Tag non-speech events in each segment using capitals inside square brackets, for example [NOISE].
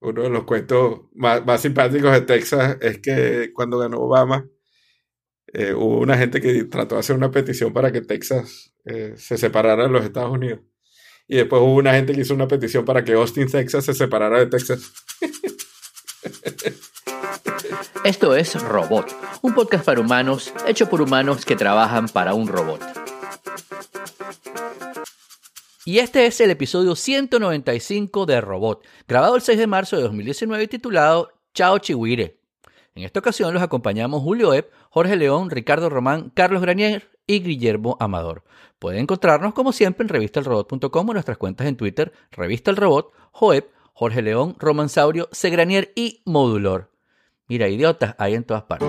uno de los cuentos más, más simpáticos de Texas es que cuando ganó Obama, eh, hubo una gente que trató de hacer una petición para que Texas eh, se separara de los Estados Unidos. Y después hubo una gente que hizo una petición para que Austin, Texas se separara de Texas. Esto es Robot, un podcast para humanos hecho por humanos que trabajan para un robot. Y este es el episodio 195 de Robot, grabado el 6 de marzo de 2019 y titulado Chao Chihuire. En esta ocasión los acompañamos Julio Epp, Jorge León, Ricardo Román, Carlos Granier y Guillermo Amador. Pueden encontrarnos como siempre en revistalrobot.com o nuestras cuentas en Twitter, Revista el Robot, Joep, Jorge León, Roman Saurio, Segranier y Modulor. Mira, idiotas hay en todas partes.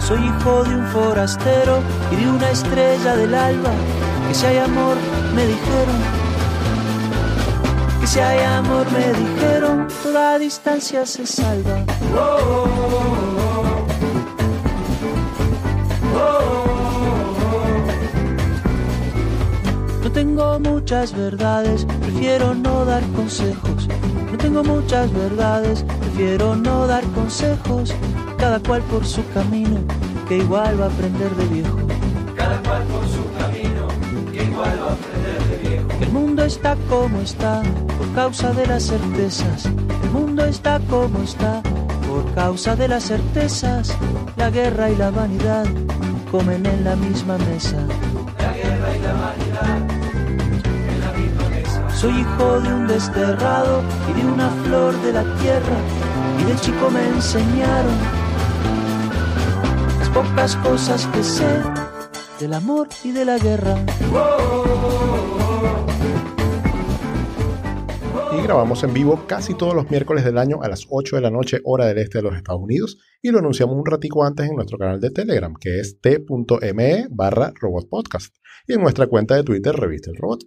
Soy hijo de un forastero y de una estrella del alba. Que si hay amor, me dijeron. Que si hay amor, me dijeron, toda distancia se salva. No tengo muchas verdades, prefiero no dar consejos. No tengo muchas verdades, prefiero no dar consejos. Cada cual por su camino, que igual va a aprender de viejo. Cada cual por su camino, que igual va a aprender de viejo. El mundo está como está por causa de las certezas. El mundo está como está por causa de las certezas. La guerra y la vanidad comen en la misma mesa. La guerra y la vanidad Soy hijo de un desterrado y de una flor de la tierra. Y de chico me enseñaron las pocas cosas que sé del amor y de la guerra. Y grabamos en vivo casi todos los miércoles del año a las 8 de la noche, hora del este de los Estados Unidos, y lo anunciamos un ratico antes en nuestro canal de Telegram, que es t.me barra robotpodcast, y en nuestra cuenta de Twitter, Revista El Robot.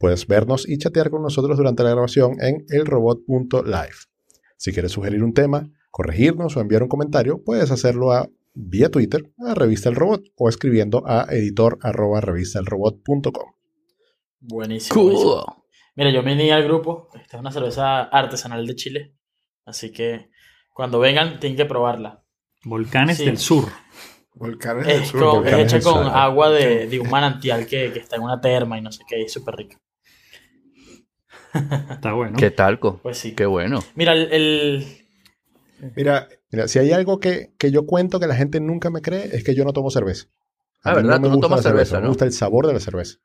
Puedes vernos y chatear con nosotros durante la grabación en elrobot.live. Si quieres sugerir un tema, corregirnos o enviar un comentario, puedes hacerlo a, vía Twitter a Revista El Robot o escribiendo a editor arroba revistaelrobot.com. Buenísimo. Cool. buenísimo. Mira, yo me uní al grupo. Esta es una cerveza artesanal de Chile. Así que cuando vengan, tienen que probarla. Volcanes Sí. del Sur. Volcanes del Es, Sur. con- es hecha del con sur. agua de, de un manantial que, que está en una terma y no sé qué. y Es súper rica. Está bueno. ¿Qué talco? Pues sí. Qué bueno. Mira, el, el- Mira, Mira, si hay algo que, que yo cuento que la gente nunca me cree, es que yo no tomo cerveza. Ah, mí ¿verdad? me Tú no gusta tomas la cerveza, Me ¿no? gusta el sabor de la cerveza.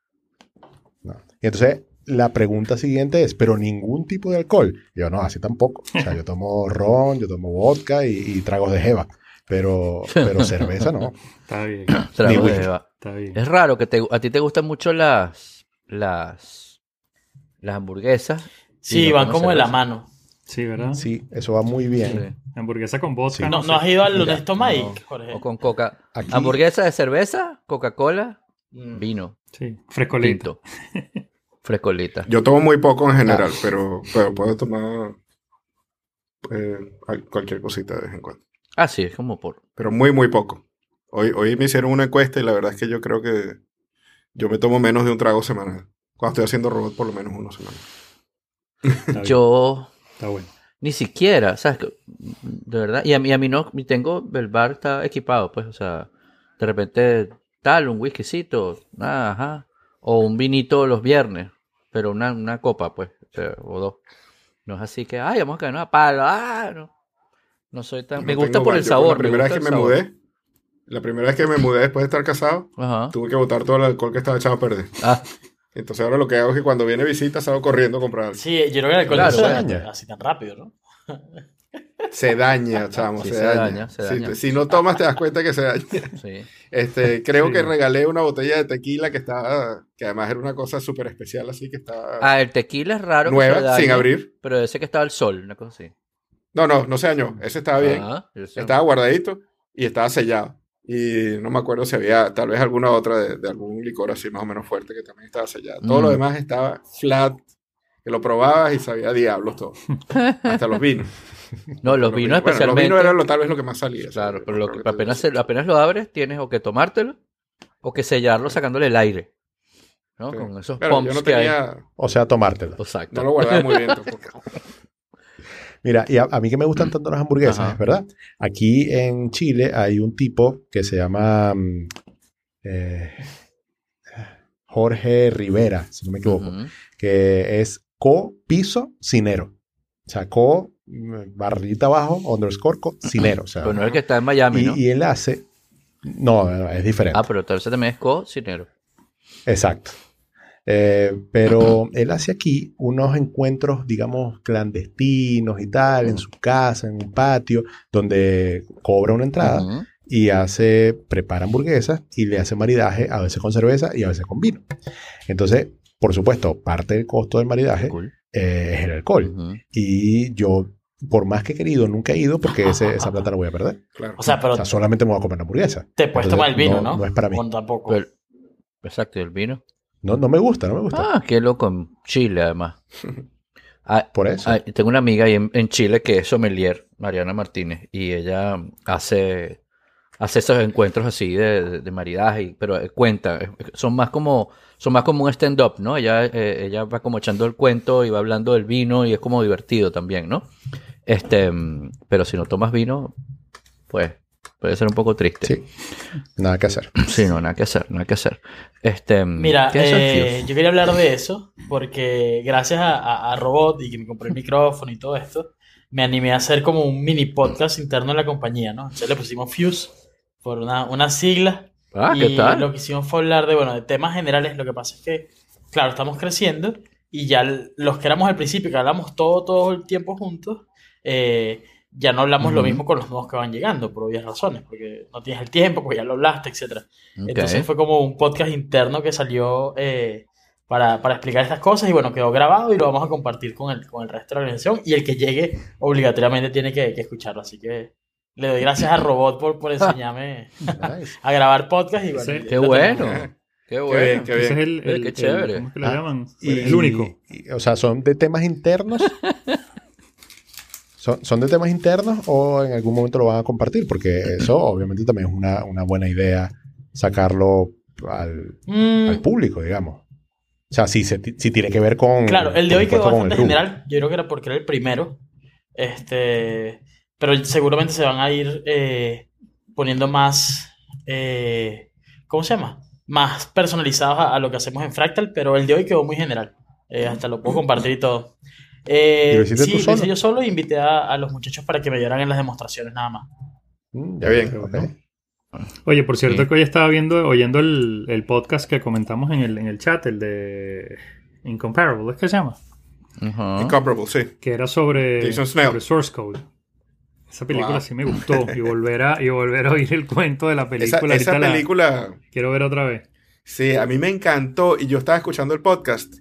No. Y entonces la pregunta siguiente es, ¿pero ningún tipo de alcohol? Y yo no, así tampoco. O sea, yo tomo ron, yo tomo vodka y, y tragos de jeva. Pero, pero [LAUGHS] cerveza no. Está bien. Trago Ni de whisky. Eva. Está bien. Es raro que te- a ti te gustan mucho las las las hamburguesas. sí, no van como de la mano. Sí, ¿verdad? Sí, eso va muy bien. Sí. Hamburguesa con vodka. Sí. No, sé. ¿no has ido al Honesto Mike, No. Jorge? O con coca. Aquí- Hamburguesa de cerveza, Coca-Cola, Mm. vino, Sí, frescolito. tinto. [LAUGHS] Frescolita. yo tomo muy poco en general, pero, pero puedo tomar eh, al- cualquier cosita de vez en cuando. Ah, sí, es como por. Pero muy, muy poco. Hoy, hoy me hicieron una encuesta y la verdad es que yo creo que yo me tomo menos de un trago semanal. Cuando estoy haciendo robot, por lo menos. Está bien. Yo Está bueno. ni siquiera, ¿sabes? De verdad. Y a mí, a mí no, tengo, el bar está equipado, pues, o sea, de repente tal, un whiskycito, ah, ajá, o un vinito los viernes, pero una, una copa, pues, o, sea, o dos. No es así que, ay, vamos a caer una palo, ah, no. No soy tan. No me gusta por bar. el Yo sabor. La primera me vez que me sabor. mudé, la primera vez que me mudé después de estar casado, Ajá. tuve que botar todo el alcohol que estaba echado a perder. Ah, Entonces ahora lo que hago es que cuando viene visita salgo corriendo a comprar algo. Sí, yo creo que el alcohol Claro, no se daña así tan rápido, ¿no? [LAUGHS] Se daña, chamo, Sí, se, se daña. daña, se Si- daña. Si, no tomas te das cuenta que se daña. Sí. Este, creo Sí. que regalé una botella de tequila que estaba, que además era una cosa súper especial, así que estaba Ah, el tequila es raro. que se nueva, dañe, sin abrir. Pero ese que estaba al sol, una cosa así. No, no, no se dañó. Ese estaba bien. Ah, Estaba guardadito y estaba sellado. Y no me acuerdo si había tal vez alguna otra de, de algún licor así más o menos fuerte que también estaba sellado. Todo Mm. lo demás estaba flat, que lo probabas y sabía diablos todo. [LAUGHS] Hasta los vinos. No, los vinos Bueno, especialmente. los vinos eran lo, tal vez lo que más salía. Claro, pero lo que apenas, se- apenas lo abres, tienes o que tomártelo o que sellarlo sacándole el aire. ¿no? Sí. Con esos Pero pumps yo no que hay. O sea, tomártelo. Exacto. no lo guardaba muy bien tampoco. [LAUGHS] Mira, y a, a mí que me gustan tanto las hamburguesas, Ajá. ¿verdad? Aquí en Chile hay un tipo que se llama mm, eh, Jorge Rivera, si no me equivoco, que es co-piso cinero. O sea, co mm, barrita abajo, underscore co cinero. O sea, Pero no es el que está en Miami, y, ¿no? y él hace... No, es diferente. Ah, pero tal vez también es cocinero. Exacto. Eh, pero él hace aquí unos encuentros, digamos, clandestinos y tal, en su casa, en un patio, donde cobra una entrada y hace, prepara hamburguesas y le hace maridaje, a veces con cerveza y a veces con vino. Entonces, por supuesto, parte del costo del maridaje Cool. eh, es el alcohol. Y yo, por más que he querido, nunca he ido porque ese- esa plata la voy a perder. Claro. O sea, pero O sea, solamente me voy a comer la hamburguesa. te puedes entonces, tomar el vino, no- ¿no? no es para mí. O tampoco. Pero- exacto, y el vino. No, no me gusta, no me gusta. Ah, qué loco en Chile, además. [LAUGHS] Ah, Por eso. ah, tengo una amiga ahí en, en Chile que es sommelier, Mariana Martínez, y ella hace, hace esos encuentros así de, de- de maridaje, pero eh, cuenta, eh, son más como, son más como un stand-up, ¿no? Ella, eh, ella va como echando el cuento y va hablando del vino y es como divertido también, ¿no? Este, mm, pero si no tomas vino, pues puede ser un poco triste. Sí. Nada que hacer. Sí, no, nada que hacer, nada que hacer. Este, Mira, ¿qué es el eh, yo quería hablar de eso porque gracias a, a- a Robot y que me compré el micrófono y todo esto, me animé a hacer como un mini podcast interno en la compañía, ¿no? Entonces le pusimos Fuse por una, una sigla Ah, y ¿qué tal? lo que hicimos fue hablar de, bueno, de temas generales. Lo que pasa es que, claro, estamos creciendo y ya los que éramos al principio, que hablamos todo, todo el tiempo juntos, eh, ya no hablamos lo Ujú. mismo con los nuevos que van llegando, por obvias razones, porque no tienes el tiempo, porque ya lo hablaste, etcétera. Ok. Entonces fue como un podcast interno que salió eh, para, para explicar estas cosas y bueno, quedó grabado y lo vamos a compartir con el, con el resto de la organización y el que llegue obligatoriamente tiene que, que escucharlo. Así que le doy gracias a Robot por, por [LAUGHS] enseñarme Nice. a grabar podcast y bueno. Sí. Qué lo bueno. Qué Qué bueno. bien, qué Ese es bien. el, el- qué el- chévere. ¿Cómo es que lo Ah, llaman? Y- el único. y- o sea, ¿son de temas internos? [LAUGHS] ¿Son, ¿Son de temas internos o en algún momento lo van a compartir? Porque eso [CLEARS THROAT] obviamente también es una, una buena idea sacarlo al, Mm, al público, digamos. O sea, si, se, si tiene que ver con... Claro, el de hoy quedó bastante general. Yo creo que era porque era el primero. Este, pero seguramente se van a ir eh, poniendo más. eh, ¿Cómo se llama? Más personalizados a, a lo que hacemos en Fractal, pero el de hoy quedó muy general. Eh, hasta lo puedo compartir y todo. Eh, ¿Y lo hiciste sí, tú lo solo? hice yo solo e invité a, a los muchachos para que me ayudaran en las demostraciones nada más. Mm, Ya bien. ok. bueno. Oye, por cierto Sí. que hoy estaba viendo, oyendo el, el podcast que comentamos en el, en el chat, el de Incomparable, ¿es que se llama? Incomparable, sí. Que era sobre, sobre Source Code. Esa película Wow. sí me gustó. Y volver a, y volver a oír el cuento de la Esa, película. esa la película, quiero ver otra vez. sí, a mí me encantó y yo estaba escuchando el podcast.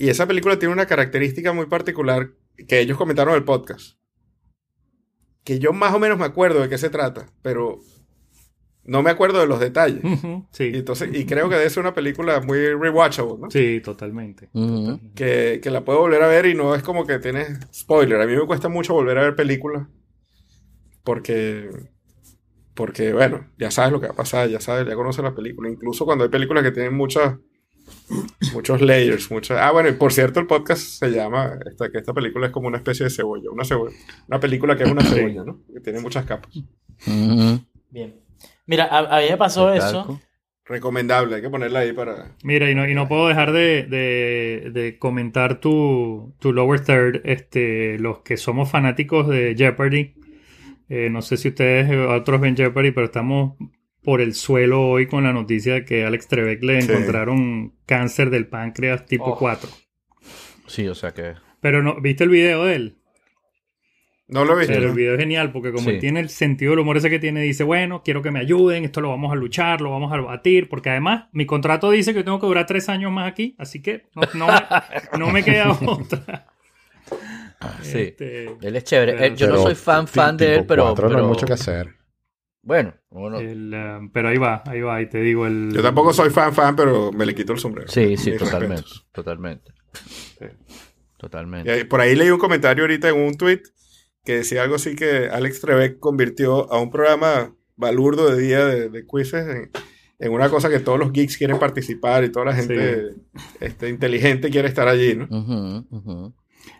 Y esa película tiene una característica muy particular que ellos comentaron en el podcast. Que yo más o menos me acuerdo de qué se trata, pero no me acuerdo de los detalles. Ujú, Y, Sí, entonces, y creo que debe ser una película muy rewatchable, ¿no? sí, totalmente. Que, que la puedo volver a ver y no es como que tienes spoiler. A mí me cuesta mucho volver a ver películas porque, porque bueno, ya sabes lo que va a pasar, ya sabes, ya conoces la película. Incluso cuando hay películas que tienen muchas, muchos layers, muchas... Ah, bueno, y por cierto, el podcast se llama, esta, que esta película es como una especie de cebolla, una cebolla, una película que es una cebolla, ¿no? Que tiene muchas capas. Bien. Mira, a, a mí me pasó eso. Recomendable, hay que ponerla ahí para... Mira, y no, y no puedo dejar de, de- de comentar tu, tu lower third. Este, los que somos fanáticos de Jeopardy. eh, no sé si ustedes otros ven Jeopardy, pero estamos por el suelo hoy con la noticia de que Alex Trebek le Sí. encontraron cáncer del páncreas tipo Oh. 4. Sí, o sea que. Pero no, ¿viste el video de él? No lo he visto. Pero el video es genial porque como Sí. él tiene el sentido del humor ese que tiene, dice, bueno, quiero que me ayuden, esto lo vamos a luchar, lo vamos a batir, porque además mi contrato dice que tengo que durar tres años más aquí, así que no, no me, no me queda [LAUGHS] otra. Sí. Este, Él es chévere. Pero- Eh, yo no Pero soy fan, fan de él, pero. cuatro no hay pero- mucho que hacer. Bueno, uno- el, eh, pero ahí va, ahí va, y te digo el... Yo tampoco soy fan, fan, pero me le quito el sombrero. sí, sí, [LAUGHS] totalmente. respetos. Totalmente. Sí. Totalmente. Y ahí- por ahí leí un comentario ahorita en un tweet que decía algo así que Alex Trebek convirtió a un programa balurdo de día de, de quizzes en, en una cosa que todos los geeks quieren participar y toda la gente este, inteligente quiere estar allí, ¿no?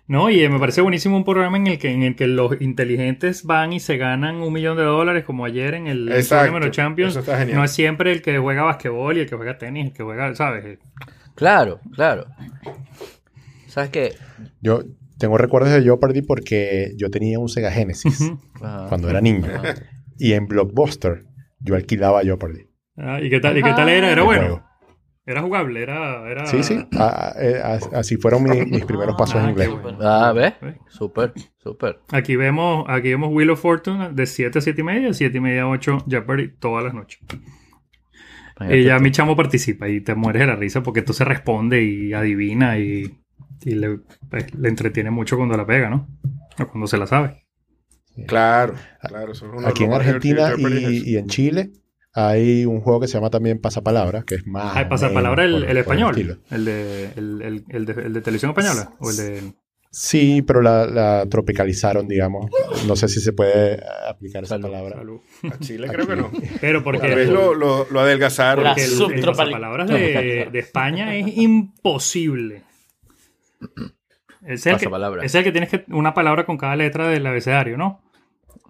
No, y eh, me parece buenísimo un programa en el que, en el que los inteligentes van y se ganan un millón de dólares, como ayer en el of Champions. Eso está genial. No es siempre el que juega basquetbol y el que juega tenis, el que juega, ¿sabes? Claro, claro. ¿Sabes qué? Yo tengo recuerdos de Jeopardy porque yo tenía un Sega Genesis cuando era niño. Y en Blockbuster yo alquilaba Jeopardy. Ah, ¿Y qué tal, y qué tal era? Era el bueno. Era jugable, era... era... Sí, sí. a- a- eh, a- así fueron mi- mis primeros pasos Ah, en qué inglés. bueno. Ah, ¿ves? Súper, súper. Aquí vemos, aquí vemos Wheel of Fortune de 7 a 7 y media, 7 y media a 8 Jeopardy todas las noches. Y ya mi chamo participa y te mueres de la risa porque tú se responde y adivina y, y le, pues, le entretiene mucho cuando la pega, ¿no? O cuando se la sabe. Claro, claro. eso es uno de Aquí en Argentina y, y en Chile hay un juego que se llama también Pasapalabra, que es más. Ah, o pasapalabra el, el español. El de, el, el- el de, el de televisión española. O el de. Sí, pero la, la tropicalizaron, digamos. No sé si se puede aplicar esa Salud, palabra. salud. A Chile creo que no. Pero porque. Tal vez lo, lo, lo adelgazaron. Porque el, el pasapalabras de, de España es imposible. Es el, que, es el que tienes que una palabra con cada letra del abecedario, ¿no?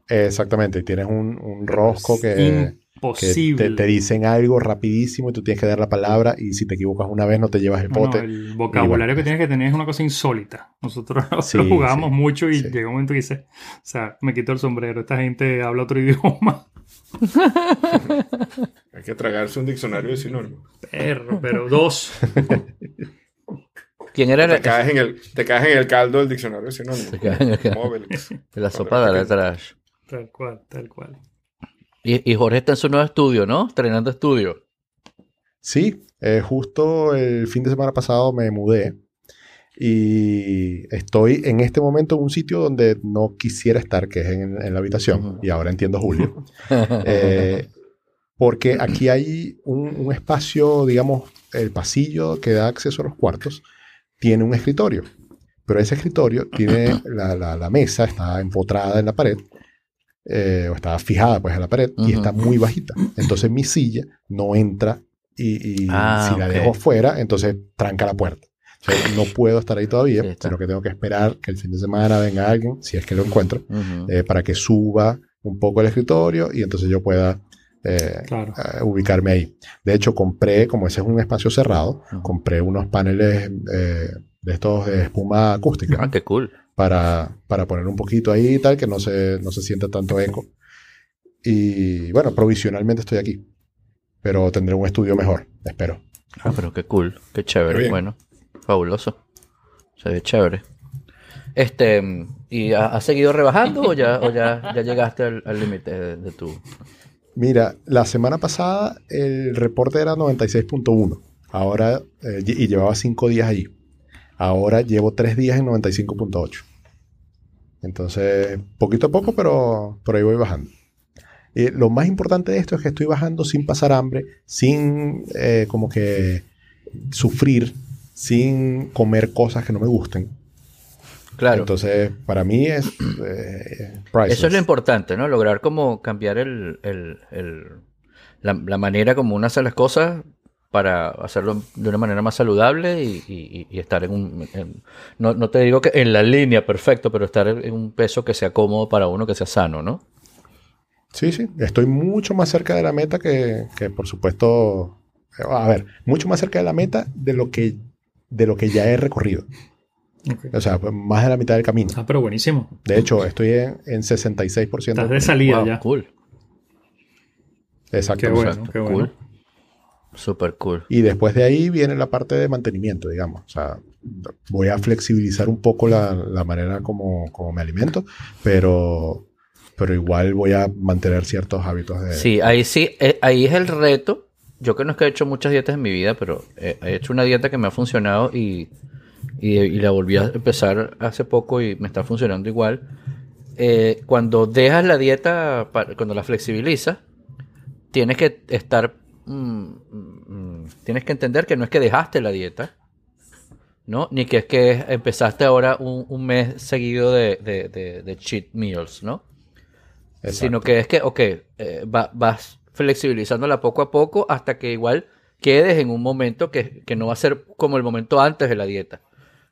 Exactamente. y Tienes un, un rosco que, que Imposible. te, te dicen algo rapidísimo y tú tienes que dar la palabra y si te equivocas una vez no te llevas el no, pote. el vocabulario bueno. que tienes que tener es una cosa insólita. Nosotros [LAUGHS] lo, Sí, lo jugábamos sí, mucho y sí. llega un momento y dices, o sea, me quito el sombrero, esta gente habla otro [LAUGHS] idioma. [LAUGHS] Hay que tragarse un diccionario de sinónimos. Perro, pero dos. ¿Quién era Te el, caes, en el, te caes en el caldo del diccionario de sinónimos. Te caes en el caldo. La sopa de la trash? Tal cual, tal cual. Y, y Jorge está en su nuevo estudio, ¿no? Estrenando estudio. Sí, eh, justo el fin de semana pasado me mudé y estoy en este momento en un sitio donde no quisiera estar, que es en, en la habitación. Ujú. Y ahora entiendo a Julio. [LAUGHS] Eh, porque aquí hay un, un espacio, digamos, el pasillo que da acceso a los cuartos, tiene un escritorio. Pero ese escritorio tiene la, la- la mesa, está empotrada en la pared, eh, o está fijada pues en la pared, y Ujú. está muy bajita. Entonces mi silla no entra y, y Ah, si la dejo fuera, entonces tranca la puerta. O sea, no puedo estar ahí todavía, Sí, sino que tengo que esperar que el fin de semana venga alguien, si es que lo encuentro, Ujú. eh, para que suba un poco el escritorio y entonces yo pueda eh, Claro. eh, ubicarme ahí. De hecho, compré, como ese es un espacio cerrado, Ujú. compré unos paneles eh, de estos de espuma acústica Ah, qué cool. Para, para poner un poquito ahí y tal, que no se, no se sienta tanto eco. Y bueno, provisionalmente estoy aquí, pero tendré un estudio mejor, espero. Ah, pero qué cool. Qué chévere. Bueno, fabuloso. Se ve chévere. Este, ¿y ha- has seguido rebajando o ya, o ya, ya llegaste al límite de, de tu... Mira, la semana pasada el reporte era 96.1. Ahora, eh, y y llevaba cinco días allí. Ahora llevo tres días en 95.8. Entonces, poquito a poco, pero por ahí voy bajando. Y lo más importante de esto es que estoy bajando sin pasar hambre, sin eh, como que sufrir, sin comer cosas que no me gusten. Claro. Entonces, para mí es eh. Eso es lo importante, ¿no? Lograr como cambiar el, el- el- la, la manera como uno hace las cosas para hacerlo de una manera más saludable y, y- y estar en un... en- no, no te digo que en la línea perfecto, pero estar en un peso que sea cómodo para uno, que sea sano, ¿no? Sí, sí, estoy mucho más cerca de la meta que, que, por supuesto, a ver, mucho más cerca de la meta de lo que, de lo que ya he recorrido. O sea, más de la mitad del camino. Ah, pero buenísimo. De hecho, estoy en, en 66%. Estás de salida Wow, ya. cool. Exacto. Qué bueno, Exacto, qué bueno. cool. Super cool. Y después de ahí viene la parte de mantenimiento, digamos. O sea, voy a flexibilizar un poco la, la manera como, como me alimento, pero, pero igual voy a mantener ciertos hábitos de... Sí, ahí sí, eh, ahí es el reto. Yo que no es que he hecho muchas dietas en mi vida, pero he, he hecho una dieta que me ha funcionado y, y, y la volví a empezar hace poco y me está funcionando igual. Eh, cuando dejas la dieta, cuando la flexibilizas, tienes que estar, mm, tienes que entender que no es que dejaste la dieta, ¿no? Ni que es que empezaste ahora un, un mes seguido de, de- de- de cheat meals, ¿no? Exacto. Sino que es que, ok, eh, va- vas flexibilizándola poco a poco hasta que igual quedes en un momento que, que no va a ser como el momento antes de la dieta.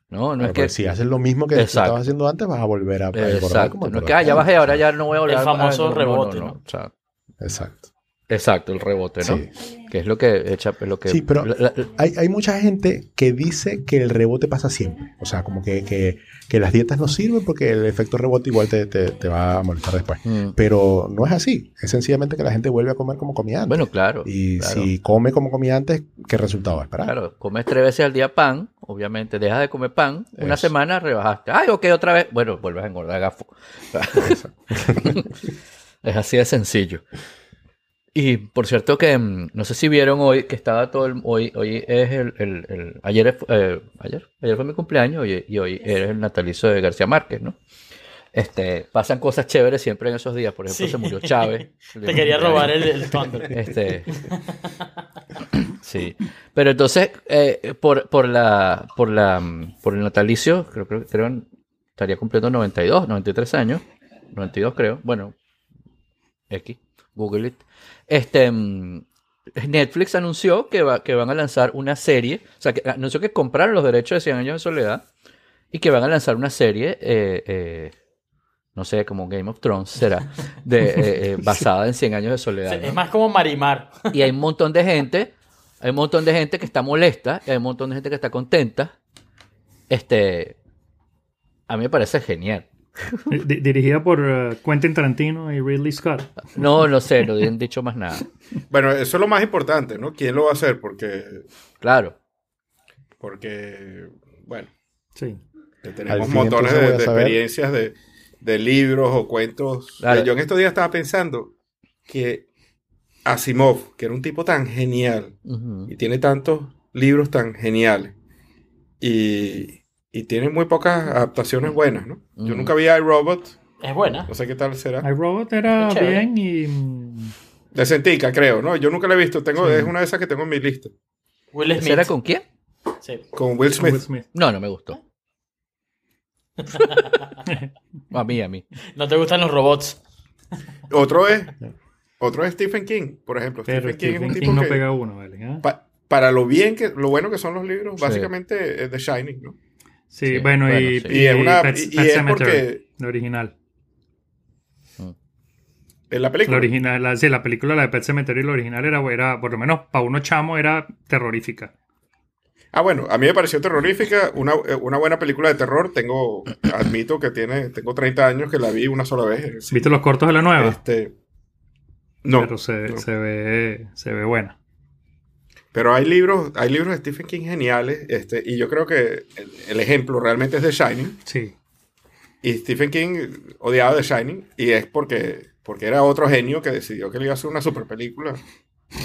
No, no es Porque que... si haces lo mismo que Exacto. estabas haciendo antes, vas a volver a a Exacto. como No es que, ah, ya bajé, ahora ya no voy a volver El a- famoso ah, no, no, rebote, no, ¿no? O sea, Exacto. Exacto, el rebote, ¿no? Sí. Que es lo que echa, lo que... Sí, pero la- la- hay, hay mucha gente que dice que el rebote pasa siempre. O sea, como que, que- que las dietas no sirven porque el efecto rebote igual te, te- te va a molestar después. Mm. Pero no es así. Es sencillamente que la gente vuelve a comer como comía antes. Bueno, claro. y claro. si come como comía antes, ¿qué resultado va a esperar? Claro, comes tres veces al día pan, obviamente dejas de comer pan, una Eso. semana rebajaste. Ay, ok, otra vez. Bueno, vuelves a engordar gafo. [LAUGHS] es así de sencillo. Y por cierto que mm, no sé si vieron hoy que estaba todo el hoy hoy es el, el- el- ayer eh, ayer ayer fue mi cumpleaños y, y hoy es el natalicio de García Márquez, ¿no? Este, pasan cosas chéveres siempre en esos días. Por ejemplo, Sí. se murió Chávez. [LAUGHS] Te quería robar el, el Thunder. Este. [LAUGHS] sí. Pero entonces, eh, por, por la, por la, mm, por el natalicio, creo, creo, creo estaría cumpliendo 92, 93 años. 92 creo. Bueno, X, Google it. Este, mm, Netflix anunció que, va, que van a lanzar una serie, o sea, que anunció que compraron los derechos de 100 años de soledad y que van a lanzar una serie, eh, eh, no sé, como Game of Thrones será, de, eh, [LAUGHS] basada en 100 años de soledad. ¿no? Es más como Marimar. Y hay un montón de gente, hay un montón de gente que está molesta, y hay un montón de gente que está contenta. Este, a mí me parece genial. [LAUGHS] Di- dirigida por eh, Quentin Tarantino y Ridley Scott. No, no sé, no han dicho más nada. [LAUGHS] Bueno, eso es lo más importante, ¿no? ¿Quién lo va a hacer? Porque, Claro. porque bueno, Sí. tenemos montones de, de experiencias de, de libros o cuentos. Claro. Yo en estos días estaba pensando que Asimov, que era un tipo tan genial Ujú. y tiene tantos libros tan geniales y, y tiene muy pocas adaptaciones buenas, ¿no? Yo Mm. nunca vi iRobot, Es buena. no sé qué tal será. iRobot era bien y... mm, Decentica, creo, ¿no? Yo nunca la he visto, tengo, Sí. es una de esas que tengo en mi lista, Will ¿Ese Smith. era con quién? Sí. con Will Smith. Will Smith. No, no me gustó. [LAUGHS] A mí, a mí. No te gustan los robots. Otro es, otro es Stephen King, por ejemplo. Pero Stephen King es un tipo no que, pega uno, ¿vale? ¿Ah? pa- para lo bien que, lo bueno que son los libros, Sí. básicamente es The Shining, ¿no? Sí, Sí, bueno, bueno, y, sí. Y es una- Pet, y- Pet es porque- la original. En la La película. original, la, sí, la película, la de Pet Cemetery, la original era, era, por lo menos para uno chamo, era terrorífica. Ah, bueno, a mí me pareció terrorífica, una, eh, una buena película de terror. Tengo, admito que tiene, tengo 30 años que la vi una sola vez. ¿Viste los cortos de la nueva? Este, no, Pero se, no. se ve, se ve buena. Pero hay libros, hay libros de Stephen King geniales, este, y yo creo que el, el ejemplo realmente es The Shining. Sí. Y Stephen King odiaba The Shining, y es porque, porque era otro genio que decidió que le iba a hacer una super película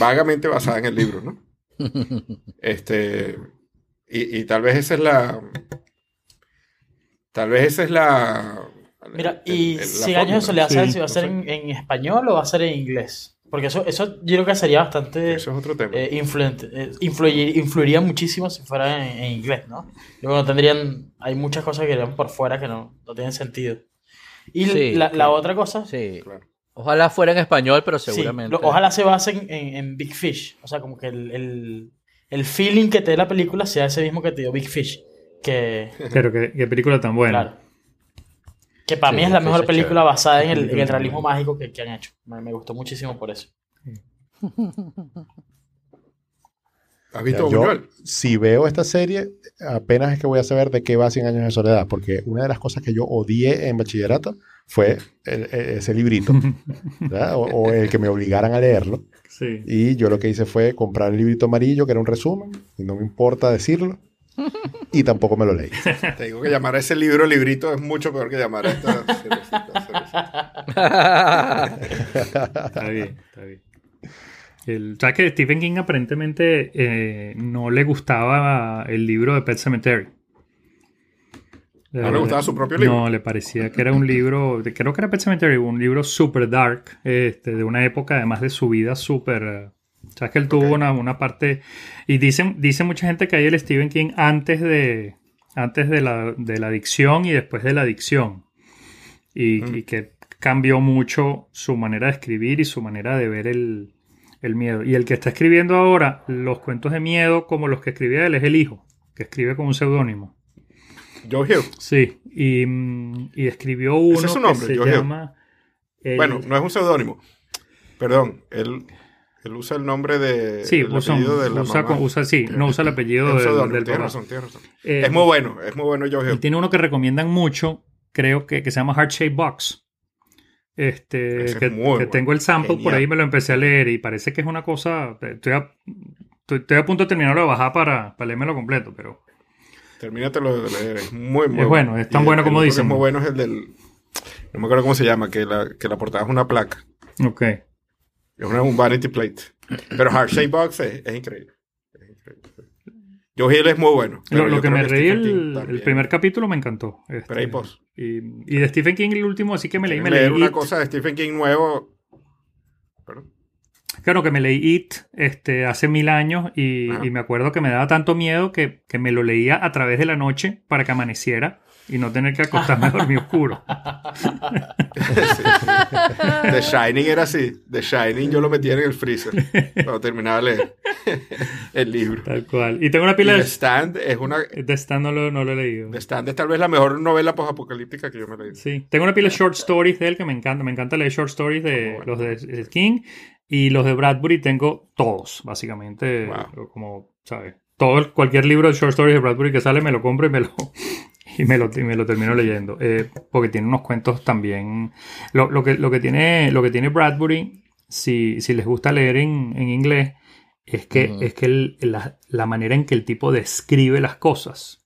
vagamente basada en el libro, ¿no? [LAUGHS] Este, y, y tal vez esa es la. Tal vez esa es la. Mira, el- y el- la 100 años de soledad, Sí, ¿sabes si va a no ser en, en español o va a ser en inglés? Porque eso, eso yo creo que sería bastante... Eso es otro tema. eh, influente, eh, influir- influiría muchísimo si fuera en, en inglés, ¿no? Luego no tendrían... Hay muchas cosas que irían por fuera que no, no tienen sentido. Y Sí, la, otra cosa... Sí. Claro. Ojalá fuera en español, pero sí, seguramente. lo- ojalá se basen en, en Big Fish. O sea, como que el, el, el feeling que te dé la película sea ese mismo que te dio Big Fish. Que, Pero qué, qué película tan buena. claro. Que para Sí, mí es la mejor película chévere. basada en el, en Película el realismo mágico que, que han hecho. Me, me gustó muchísimo por eso. [LAUGHS] ¿Has visto Yo, si veo esta serie, apenas es que voy a saber de qué va 100 años de soledad, porque una de las cosas que yo odié en bachillerato fue el- e- ese librito, [LAUGHS] o, o el que me obligaran a leerlo. Sí. Y yo lo que hice fue comprar el librito amarillo, que era un resumen, y no me importa decirlo, [LAUGHS] y tampoco me lo leí. [LAUGHS] Te digo que llamar a ese libro librito es mucho peor que llamar a esta cervecita, cervecita. Está bien, está bien. El, ¿Sabes que Stephen King aparentemente eh, no le gustaba el libro de Pet Cemetery? ¿No le gustaba su propio libro? No, le parecía que era un libro, creo que era Pet Cemetery, un libro super dark, este, de una época además de su vida súper... Sabes que él tuvo una, una parte... Y dicen, dice mucha gente que hay el Stephen King antes de, antes de, la, de la adicción y después de la adicción. Y, Mm. y que cambió mucho su manera de escribir y su manera de ver el, el miedo. Y el que está escribiendo ahora los cuentos de miedo como los que escribía él es el hijo, que escribe con un seudónimo. Joe Hill. Sí, y, mm, y escribió uno Ese es su que nombre, se Joe Hill. llama... el- Bueno, no es un seudónimo. Perdón, él, él usa el nombre de. sí, el usa, apellido de la usa, mamá. usa- sí, no usa el apellido un del, del papá. razón, razón. Eh, Es muy bueno, es muy bueno Joe Y tiene uno que recomiendan mucho, creo que, que se llama Heart Shape Box. Este, Ese es que, muy que bueno. tengo el sample por Genial. ahí, me lo empecé a leer y parece que es una cosa. Estoy a, estoy, estoy a punto de terminarlo de bajar para, para leérmelo completo, pero. Termínatelo de leer, es muy, muy Es bueno, es tan Y bueno el- como que dicen. Es muy bueno es el del. No me acuerdo cómo se llama, que la, que la portada es una placa. Ok. Es una, un vanity plate. Pero Heart Shape Box es, es increíble. Es increíble. Joe Hill es muy bueno. Lo, que me reí el, primer capítulo me encantó. Este, Pero hay pos. y, y de Stephen King el último, así que me leí, me ¿Quieren leer leí una It. cosa de Stephen King nuevo. Perdón. Claro que me leí It este, hace mil años y, y me acuerdo que me daba tanto miedo que, que me lo leía a través de la noche para que amaneciera y no tener que acostarme a dormir oscuro. [LAUGHS] The Shining era así. The Shining yo lo metía en el freezer cuando terminaba de leer [LAUGHS] el libro. Tal cual. Y tengo una Y pila The de... Stand es una. De Stan no lo, no lo he leído. The Stand es tal vez la mejor novela posapocalíptica que yo me he leído. Sí. Tengo una pila de short stories de él que me encanta. Me encanta leer short stories de los de King y los de Bradbury. Tengo todos, básicamente. Wow. Como, ¿sabes? Todo, cualquier libro de short stories de Bradbury que sale me lo compro y me lo, y me lo, y me lo termino leyendo. Eh, porque tiene unos cuentos también. Lo, lo que, lo, que tiene, lo que tiene Bradbury, si, si les gusta leer en, en inglés, es que, es que el- la, la manera en que el tipo describe las cosas.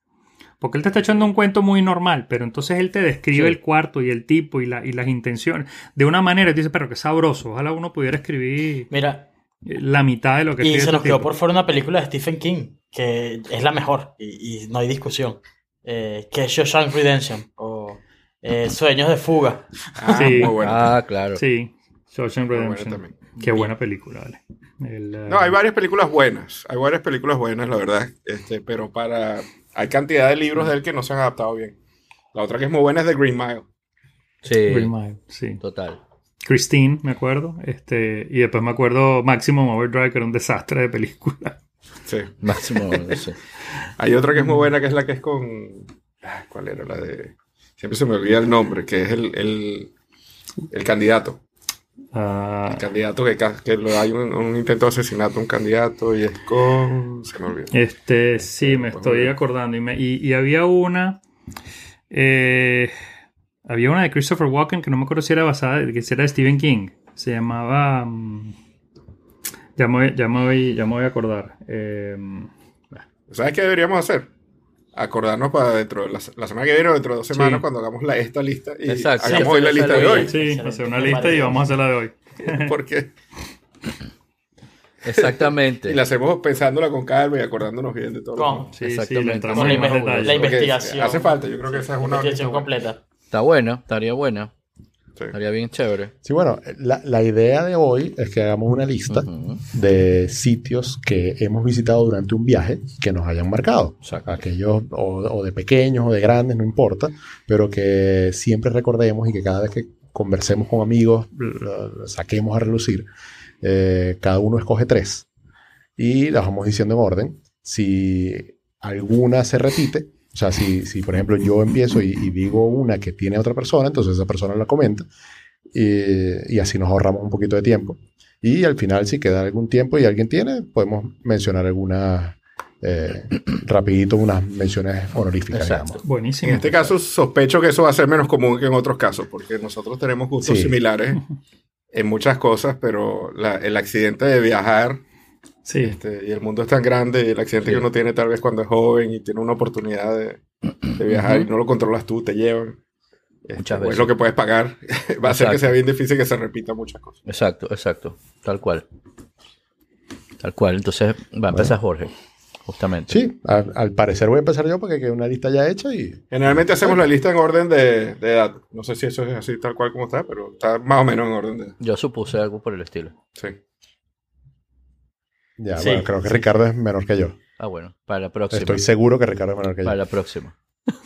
Porque él te está echando un cuento muy normal, pero entonces él te describe Sí. el cuarto y el tipo y, la, y las intenciones de una manera. Y tú dices, pero qué sabroso. Ojalá uno pudiera escribir Mira, eh, la mitad de lo que y se este nos quedó por fuera una película de Stephen King, que es la mejor, y, y no hay discusión, eh, que es Shawshank Redemption, o eh, Sueños de Fuga. Ah, Sí. muy bueno. Ah, claro. Sí, Shawshank Muy Redemption. también. Qué buena película, vale. El, eh, No, hay varias películas buenas. Hay varias películas buenas, la verdad. Este, pero para. Hay cantidad de libros de él que no se han adaptado bien. La otra que es muy buena es The Green Mile. Sí, Green Mile, sí. total. Christine, me acuerdo. Este, y después me acuerdo Maximum Overdrive, que era un desastre de película. Sí. Máximo. [LAUGHS] Hay otra que es muy buena, que es la que es con. ah, ¿Cuál era la de.? Siempre se me olvida el nombre, que es el, el, el candidato. Ah, El candidato que, que lo- hay un, un intento de asesinato a un candidato y es con. Se me olvidó. Este, sí, me Pues estoy acordando. Y, me- y- y había una. eh, había una de Christopher Walken que no me acuerdo si era basada, que era de Stephen King. Se llamaba. mm, ya, me, voy- ya, me voy, ya me voy a acordar. Eh, ¿Sabes qué deberíamos hacer? Acordarnos para dentro de la, la semana que viene o dentro de dos semanas Sí. cuando hagamos la, esta lista y Exacto. hagamos Sí, hoy la lista de hoy. sí, hacer una lista y vamos a hacer la de hoy. [LAUGHS] Porque Exactamente. [LAUGHS] y la hacemos pensándola con calma y acordándonos bien de todo. Con, Sí, sí, Exactamente. le entramos con la, en más inve- detalles. la Porque investigación. hace falta, yo creo que esa es una investigación buena. completa. Está buena, estaría buena. Sí. Estaría bien chévere. Sí, bueno, la, la idea de hoy es que hagamos una lista Ujú. de sitios que hemos visitado durante un viaje que nos hayan marcado. Exacto. Aquellos o, o de pequeños o de grandes, no importa, pero que siempre recordemos y que cada vez que conversemos con amigos, lo- lo saquemos a relucir. Eh, cada uno escoge tres y las vamos diciendo en orden. Si alguna se repite, o sea, si, si por ejemplo yo empiezo y, y digo una que tiene otra persona, entonces esa persona la comenta y, y así nos ahorramos un poquito de tiempo. Y al final, si queda algún tiempo y alguien tiene, podemos mencionar algunas, eh, [COUGHS] rapidito, unas menciones honoríficas, Exacto. digamos. Buenísimo. En este caso, sospecho que eso va a ser menos común que en otros casos, porque nosotros tenemos gustos Sí. similares en muchas cosas, pero la- el accidente de viajar Sí. este, y el mundo es tan grande y el accidente Sí. que uno tiene tal vez cuando es joven y tiene una oportunidad de, de viajar y no lo controlas tú, te llevan. Este, Muchas o veces. Es lo que puedes pagar. [LAUGHS] va a hacer que sea bien difícil que se repita muchas cosas. Exacto, exacto. Tal cual. Tal cual. Entonces va a empezar Jorge, justamente. Sí, al, al parecer voy a empezar yo porque quedó una lista ya hecha y Generalmente hacemos la lista en orden de, de edad. No sé si eso es así tal cual como está, pero está más o menos en orden de edad. Yo supuse algo por el estilo. Sí. Ya, Sí, bueno, creo que sí. Ricardo es menor que yo. Ah, bueno, para la próxima. Estoy seguro que Ricardo es menor que yo. Para la próxima. [LAUGHS]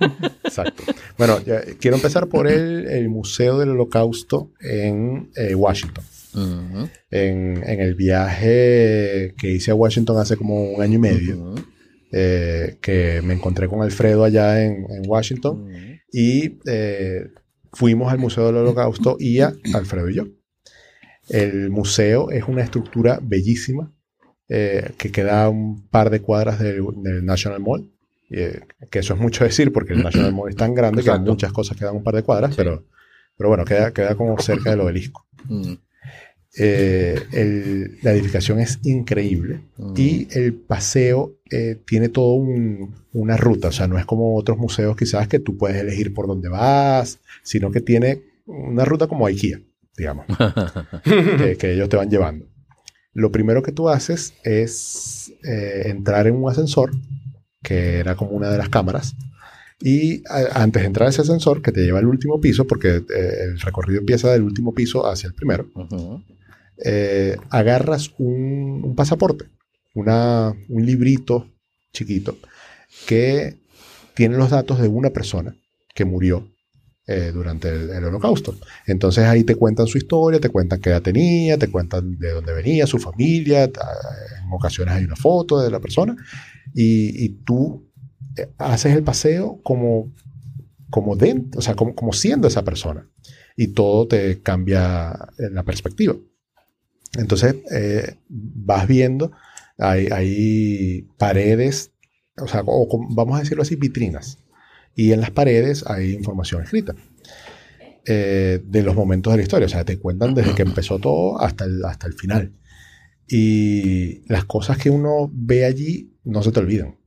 [LAUGHS] Exacto. Bueno, ya, quiero empezar por el, el Museo del Holocausto en eh, Washington. En, en el viaje que hice a Washington hace como un año y medio, eh, que me encontré con Alfredo allá en, en Washington y eh, fuimos al Museo del Holocausto y a Alfredo y yo. El museo es una estructura bellísima eh, que queda un par de cuadras del, del National Mall. eh, que eso es mucho decir porque el National Mall es tan grande que Exacto. muchas cosas quedan un par de cuadras, Sí. pero, pero bueno, queda, queda como cerca del obelisco. Mm, Eh, el- la edificación es increíble mm. y el paseo eh, tiene todo un- una ruta, o sea, no es como otros museos quizás que tú puedes elegir por dónde vas, sino que tiene una ruta como IKEA, digamos, [LAUGHS] que, que ellos te van llevando. Lo primero que tú haces es eh, entrar en un ascensor, que era como una de las cámaras, y a- antes de entrar a ese ascensor, que te lleva al último piso, porque eh, el recorrido empieza del último piso hacia el primero, eh, agarras un, un pasaporte, una- un librito chiquito que tiene los datos de una persona que murió eh, durante el, el holocausto. Entonces ahí te cuentan su historia, te cuentan qué edad tenía, te cuentan de dónde venía, su familia, en ocasiones hay una foto de la persona y, y tú eh, haces el paseo como, como, dentro, o sea, como, como siendo esa persona y todo te cambia en la perspectiva. Entonces, eh, vas viendo, hay, hay paredes, o sea, o vamos a decirlo así, vitrinas. Y en las paredes hay información escrita eh, de los momentos de la historia. O sea, te cuentan desde que empezó todo hasta el, hasta el final. Y las cosas que uno ve allí no se te olvidan.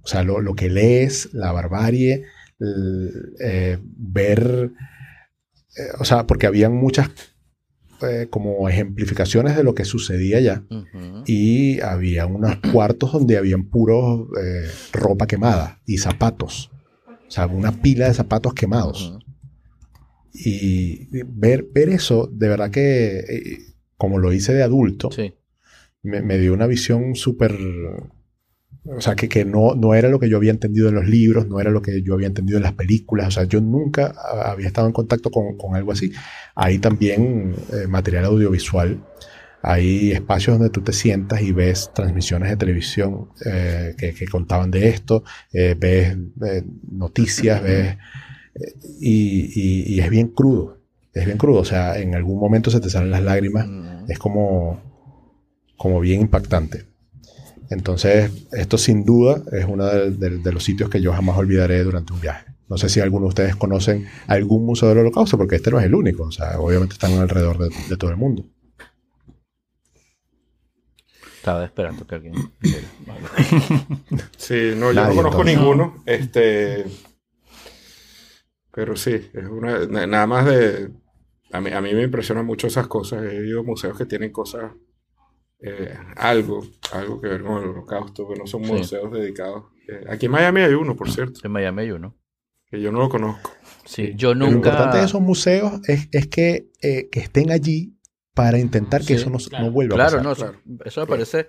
O sea, lo, lo que lees, la barbarie, el, eh, ver, eh, o sea, porque habían muchas eh, como ejemplificaciones de lo que sucedía allá Ujú. y había unos cuartos donde habían puros eh, ropa quemada y zapatos. O sea, una pila de zapatos quemados. Ujú. Y ver, ver eso, de verdad que, eh, como lo hice de adulto, Sí. me, me dio una visión súper... O sea, que, que no, no era lo que yo había entendido en los libros, no era lo que yo había entendido en las películas. O sea, yo nunca había estado en contacto con, con algo así. Hay también eh, material audiovisual. Hay espacios donde tú te sientas y ves transmisiones de televisión eh, que, que contaban de esto, eh, ves eh, noticias, ves... eh, y, y- y es bien crudo. Es bien crudo. O sea, en algún momento se te salen las lágrimas Ujú. es como, como bien impactante. Entonces, esto sin duda es uno de, de- de los sitios que yo jamás olvidaré durante un viaje. No sé si alguno de ustedes conocen algún museo del holocausto, porque este no es el único. O sea, obviamente están alrededor de, de todo el mundo. Estaba esperando que alguien. [LAUGHS] Sí, no, yo Nadie, no conozco entonces. ninguno. Este. Pero sí, es una. na- Nada más de. A mí, a mí me impresionan mucho esas cosas. He ido a museos que tienen cosas. eh, algo, algo que ver con el holocausto, que no son Sí. museos dedicados. Eh, aquí en Miami hay uno, por cierto, En Miami hay uno. que yo no lo conozco. Sí, yo Lo nunca. importante de esos museos es, es que, eh, que estén allí para intentar que Sí, eso no, claro. no vuelva Claro, a no, pasar. eso- eso me parece.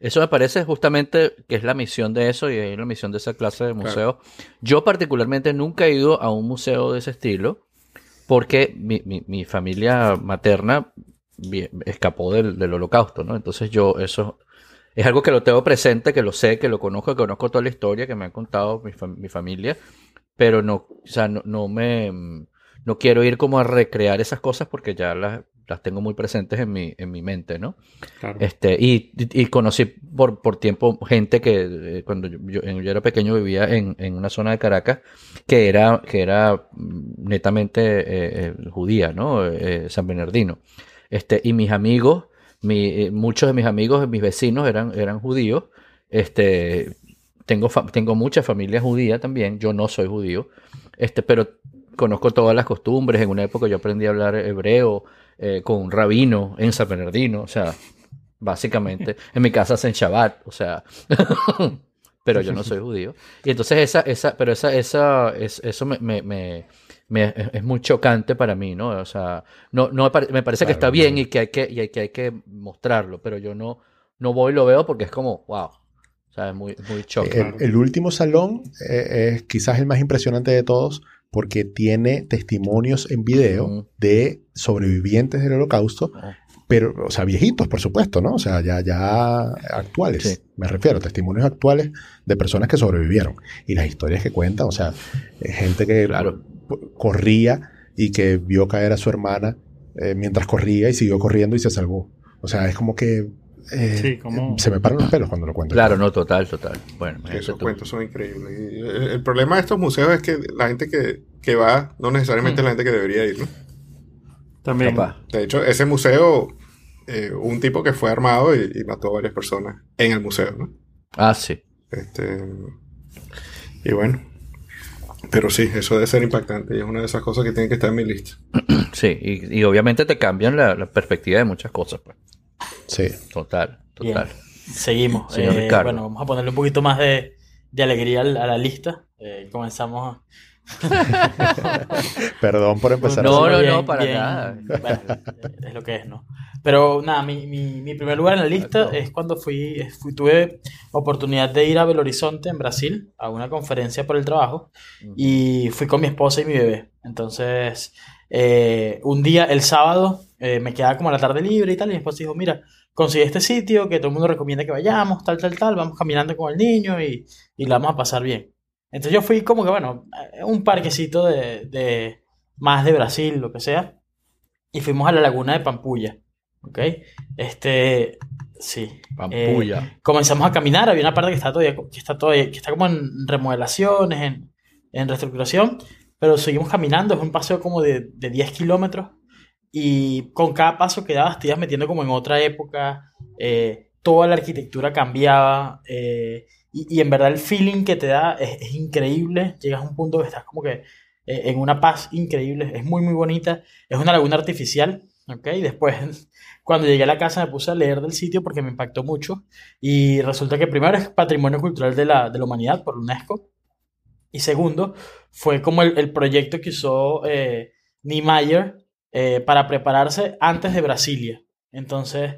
Eso me parece justamente que es la misión de eso y es la misión de esa clase de museos. Yo particularmente nunca he ido a un museo de ese estilo porque mi, mi- mi familia materna escapó del, del holocausto, ¿no? Entonces yo eso es algo que lo tengo presente, que lo sé, que lo conozco, que conozco toda la historia que me han contado mi, fam- mi familia, pero no, o sea, no, no me, no quiero ir como a recrear esas cosas porque ya las, las tengo muy presentes en mi, en mi mente, ¿no? Claro. Este, y, y- conocí por, por tiempo gente que eh, cuando yo, era pequeño vivía en, en una zona de Caracas que era, que era mm, netamente eh, eh, judía, ¿no? Eh, San Bernardino. Este, y mis amigos, mi- muchos de mis amigos, mis vecinos eran, eran judíos. Este, tengo, tengo mucha familia judía también. Yo no soy judío. Este, pero conozco todas las costumbres. En una época yo aprendí a hablar hebreo eh, con un rabino en San Bernardino. O sea, básicamente. En mi casa hacen Shabbat. O sea, [LAUGHS] pero yo no soy judío. Y entonces esa, esa, pero esa, esa, es- eso me, me, me- me- es, es muy chocante para mí, ¿no? O sea, no, no me, pare- me parece que está bien y que hay que, y hay que hay que mostrarlo, pero yo no, no voy y lo veo porque es como, wow. O sea, es muy, muy chocante. El, el último salón eh, es quizás el más impresionante de todos porque tiene testimonios en video de sobrevivientes del holocausto, Oh. pero, o sea, viejitos, por supuesto, ¿no? O sea, ya, ya actuales, Sí. me refiero, testimonios actuales de personas que sobrevivieron. Y las historias que cuentan, o sea, eh, gente que Claro. corría y que vio caer a su hermana eh, mientras corría y siguió corriendo y se salvó. O sea, es como que eh, Sí, como- se me paran los pelos cuando lo cuento. Claro, no, total, total. Bueno, esos tú. cuentos son increíbles. Y el, problema de estos museos es que la gente que, que va no necesariamente es la gente que debería ir, ¿no? También. Capaz. De hecho, ese museo, eh, un tipo que fue armado y, y mató a varias personas en el museo, ¿no? Ah, sí. Este, y bueno, pero sí, eso debe ser impactante y es una de esas cosas que tienen que estar en mi lista. [CLEARS THROAT] Sí, y, y obviamente te cambian la, la perspectiva de muchas cosas, pues. Sí. Total, Bien. total. Seguimos. Señor Eh, Ricardo. bueno, vamos a ponerle un poquito más de, de alegría al- a la lista. Eh, comenzamos. [LAUGHS] Perdón por empezar No, así. no, no, para nada. bueno, es lo que es, ¿no? Pero nada, mi, mi, mi primer lugar en la lista Exacto. es cuando fui, fui- tuve oportunidad de ir a Belo Horizonte, en Brasil, a una conferencia por el trabajo. Y fui con mi esposa y mi bebé. Entonces, eh, un día, el sábado, eh, me quedaba como la tarde libre y tal. Y mi esposa dijo: Mira, conseguí este sitio que todo el mundo recomienda que vayamos, tal, tal, tal. Vamos caminando con el niño y, y la vamos a pasar bien. Entonces, yo fui como que, bueno, un parquecito de, de más de Brasil, lo que sea. Y fuimos a la laguna de Pampulla. ¿Ok? Este. Sí. Pampulla. Comenzamos a caminar, había una parte que está todavía, que está todavía, que está como en remodelaciones, en, en reestructuración, pero seguimos caminando, es un paseo como de, de 10 kilómetros y con cada paso que dabas te ibas metiendo como en otra época, eh, toda la arquitectura cambiaba eh, y, y en verdad el feeling que te da es, es increíble, llegas a un punto que estás como que eh, en una paz increíble, es muy muy bonita, es una laguna artificial, ¿ok? Después [LAUGHS] cuando llegué a la casa me puse a leer del sitio porque me impactó mucho y resulta que primero es patrimonio cultural de la, de la humanidad por UNESCO y segundo fue como el, el proyecto que usó eh, Niemeyer eh, para prepararse antes de Brasilia. Entonces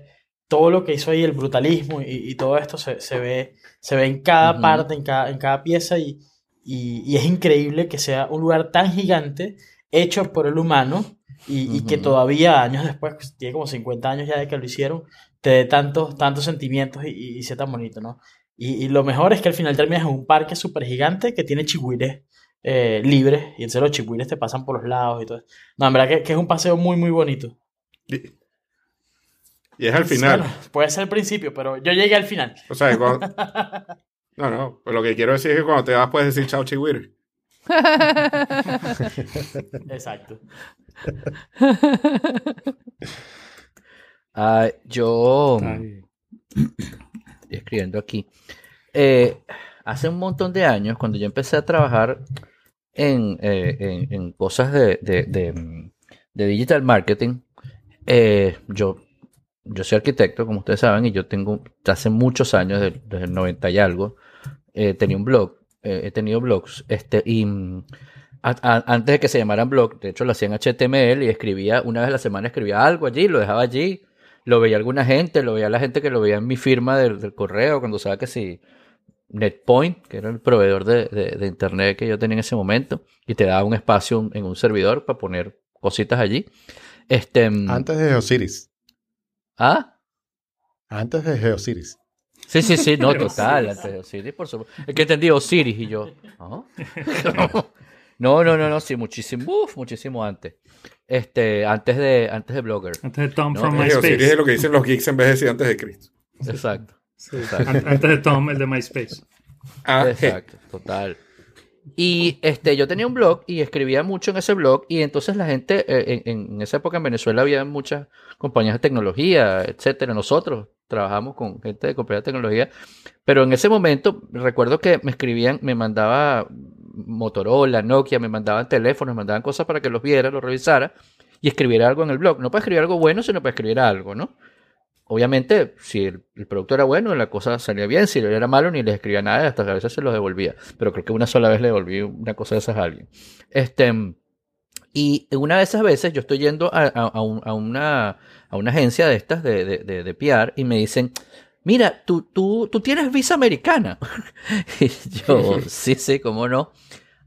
todo lo que hizo ahí, el brutalismo y, y todo esto se, se ve, se ve en cada parte, en cada, en cada pieza y, y, y es increíble que sea un lugar tan gigante hecho por el humano y, y que todavía años después, pues, tiene como 50 años ya de que lo hicieron, te dé tantos, tantos sentimientos y, sea tan bonito, ¿no? Y, y lo mejor es que al final terminas en un parque súper gigante que tiene chigüires eh, libres y en serio los chigüires te pasan por los lados y todo. No, en verdad que, que es un paseo muy, muy bonito. Y, y es al final. Bueno, puede ser el principio, pero yo llegué al final. O sea, cuando- [LAUGHS] No, no. Pues lo que quiero decir es que cuando te vas puedes decir chao, chihuire. [LAUGHS] Exacto. Ah, yo Ay, [CLEARS THROAT] estoy escribiendo aquí. Eh, hace un montón de años, cuando yo empecé a trabajar en, eh, en- cosas de, de- de, digital marketing, eh, yo, yo soy arquitecto, como ustedes saben, y yo tengo, hace muchos años, de- desde el 90 y algo, eh, tenía un blog, he tenido blogs, este, y mm, antes de que se llamaran blog, de hecho lo hacía en HTML y escribía, una vez a la semana escribía algo allí, lo dejaba allí, lo veía alguna gente, lo veía la gente que lo veía en mi firma del, correo, cuando sabía que si NetPoint, que era el proveedor de, de- de internet que yo tenía en ese momento, y te daba un espacio en un servidor para poner cositas allí. Este, mm, Antes de Geocities. ¿Ah? Antes de Geocities. Sí, sí, sí, no, [LAUGHS] total, antes de Osiris, por supuesto. Es que entendí Osiris y yo. [LAUGHS] No, no, no, no, sí, muchísimo, uf, muchísimo antes. Este, antes de, antes de Blogger. Antes de Tom No, from Osiris MySpace. es lo que dicen los geeks en vez de decir antes de Cristo. Exacto. Sí, Antes de Tom, el de MySpace. Ah, Exacto, total. Y este, yo tenía un blog y escribía mucho en ese blog y entonces la gente, eh, en, en esa época en Venezuela había muchas compañías de tecnología, etcétera. Nosotros trabajamos con gente de compañías de tecnología, pero en ese momento recuerdo que me escribían, me mandaba Motorola, Nokia, me mandaban teléfonos, me mandaban cosas para que los viera, los revisara y escribiera algo en el blog. No para escribir algo bueno, sino para escribir algo, ¿no? Obviamente, si el, el producto era bueno, la cosa salía bien. Si era malo, ni les escribía nada, hasta que a veces se los devolvía. Pero creo que una sola vez le devolví una cosa de esas a alguien. Este, y una de esas veces yo estoy yendo a, a- a un- a una, a una agencia de estas de, de, de, de PR y me dicen, mira, tú, tú, tú tienes visa americana. [LAUGHS] y yo, [LAUGHS] sí, sí, cómo no.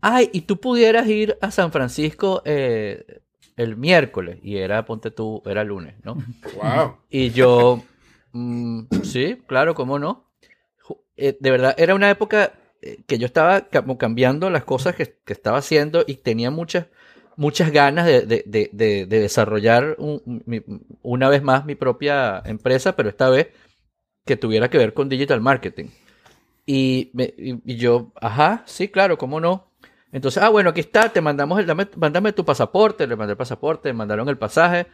Ay, y tú pudieras ir a San Francisco eh, el miércoles. Y era, ponte tú, era lunes, ¿no? [LAUGHS] wow. Y yo, mm, sí, claro, cómo no. Eh, de verdad, era una época eh, que yo estaba como cambiando las cosas que, que estaba haciendo y tenía muchas, muchas ganas de, de- de- de- de desarrollar un- mi- una vez más mi propia empresa, pero esta vez que tuviera que ver con digital marketing. Y, me- y- y yo, ajá, sí, claro, cómo no. Entonces, ah, bueno, aquí está, te mandamos el, dame, mándame tu pasaporte, le mandé el pasaporte, me mandaron el pasaje,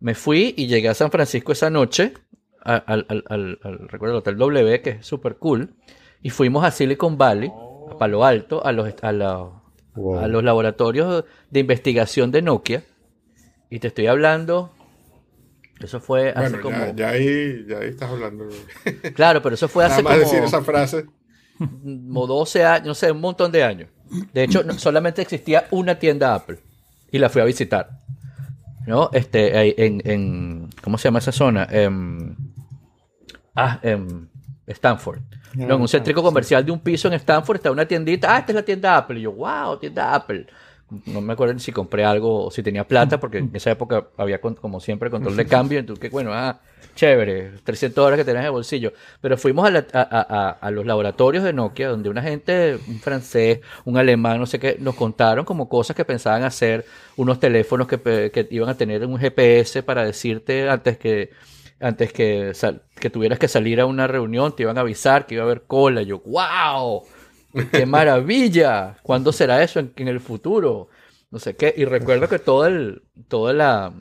me fui y llegué a San Francisco esa noche, al, al, al, al- recuerdo, el Hotel W, que es súper cool, y fuimos a Silicon Valley, a Palo Alto, a los, a, la- Wow. a los laboratorios de investigación de Nokia, y te estoy hablando, eso fue hace Bueno, como... ya, ya ahí, ya ahí estás hablando. Claro, pero eso fue Nada hace más como, decir esa frase. [LAUGHS] como 12 años, no sé, un montón de años. De hecho, no- solamente existía una tienda Apple y la fui a visitar. ¿No? Este, en, en- ¿cómo se llama esa zona? En, ah, en Stanford. No, en un céntrico comercial de un piso en Stanford está una tiendita. Ah, esta es la tienda Apple. Y yo, wow, tienda Apple. No me acuerdo si compré algo o si tenía plata, porque en esa época había, como siempre, control de cambio. Entonces, que bueno, ah, chévere, 300 dólares que tenés en el bolsillo. Pero fuimos a, la- a- a- a- los laboratorios de Nokia, donde una gente, un francés, un alemán, no sé qué, nos contaron como cosas que pensaban hacer, unos teléfonos que, que iban a tener un GPS para decirte antes que antes que, que tuvieras que salir a una reunión, te iban a avisar que iba a haber cola. Yo, wow, qué maravilla. ¿Cuándo será eso en, en el futuro? No sé qué. Y recuerdo que todo el, toda la,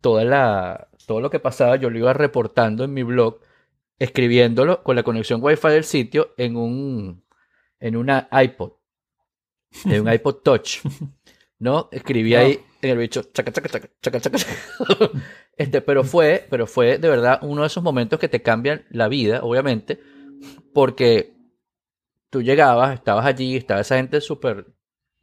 toda la, todo lo que pasaba yo lo iba reportando en mi blog, escribiéndolo con la conexión Wi-Fi del sitio en un, en una iPod, en un iPod Touch. ¿No? Escribí ahí en el bicho, chaca, chaca, chaca, chaca, chaca, chaca. [LAUGHS] Este, pero fue, pero fue de verdad uno de esos momentos que te cambian la vida, obviamente, porque tú llegabas, estabas allí, estaba esa gente súper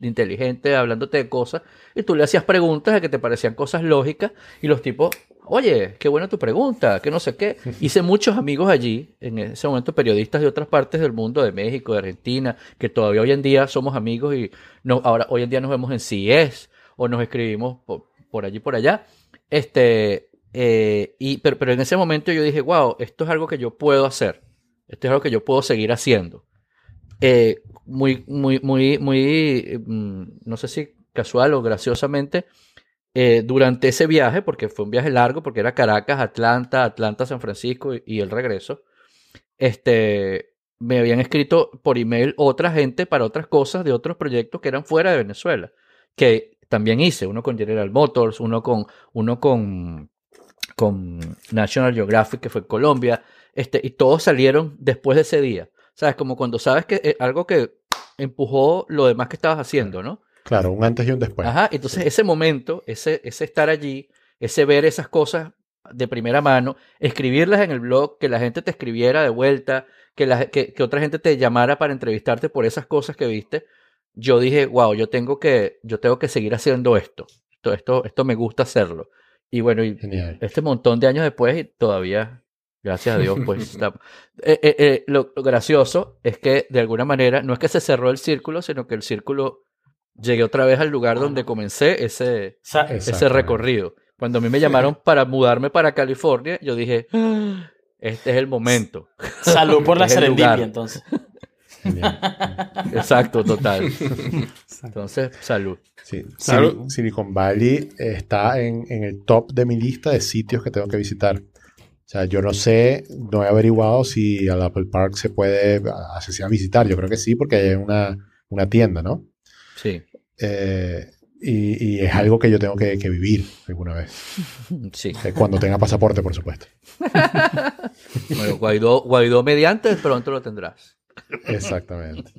inteligente hablándote de cosas, y tú le hacías preguntas de que te parecían cosas lógicas, y los tipos, oye, qué buena tu pregunta, que no sé qué. [LAUGHS] Hice muchos amigos allí, en ese momento periodistas de otras partes del mundo, de México, de Argentina, que todavía hoy en día somos amigos y no, ahora hoy en día nos vemos en CES o nos escribimos por, por allí por allá. Este, eh, y, pero, pero en ese momento yo dije, wow, esto es algo que yo puedo hacer. Esto es algo que yo puedo seguir haciendo. Eh, muy, muy, muy, muy, mm, no sé si casual o graciosamente, eh, durante ese viaje, porque fue un viaje largo, porque era Caracas, Atlanta, Atlanta, San Francisco y, y el regreso, este, me habían escrito por email otra gente para otras cosas de otros proyectos que eran fuera de Venezuela, que también hice, uno con General Motors, uno con, uno con, con National Geographic, que fue en Colombia, este, y todos salieron después de ese día. ¿Sabes? Como cuando sabes que eh, algo que empujó lo demás que estabas haciendo, ¿no? Claro, un antes y un después. Ajá, entonces ese momento, ese, ese estar allí, ese ver esas cosas de primera mano, escribirlas en el blog, que la gente te escribiera de vuelta, que, la, que, que otra gente te llamara para entrevistarte por esas cosas que viste, yo dije, wow, yo tengo que, yo tengo que seguir haciendo esto. Esto, esto, esto me gusta hacerlo. Y bueno, y este montón de años después y todavía, gracias a Dios, pues [LAUGHS] está... Eh, eh, eh, lo, lo gracioso es que de alguna manera no es que se cerró el círculo, sino que el círculo llegué otra vez al lugar donde comencé ese, ese recorrido. Cuando a mí me llamaron para mudarme para California, yo dije, "Ah, este es el momento. Salud por [LAUGHS] la serendipia, entonces. Exacto, total. [LAUGHS] Entonces, salud. Sí. Salud. Sil- Silicon Valley está en, en el top de mi lista de sitios que tengo que visitar. O sea, yo no sé, no he averiguado si al Apple Park se puede acceder a visitar. Yo creo que sí, porque hay una, una tienda, ¿no? Sí, Eh, y, y es algo que yo tengo que, que vivir alguna vez. [LAUGHS] sí. Eh, Cuando tenga pasaporte, por supuesto. [LAUGHS] Bueno, Guaidó, Guaidó mediante, pronto lo tendrás. Exactamente.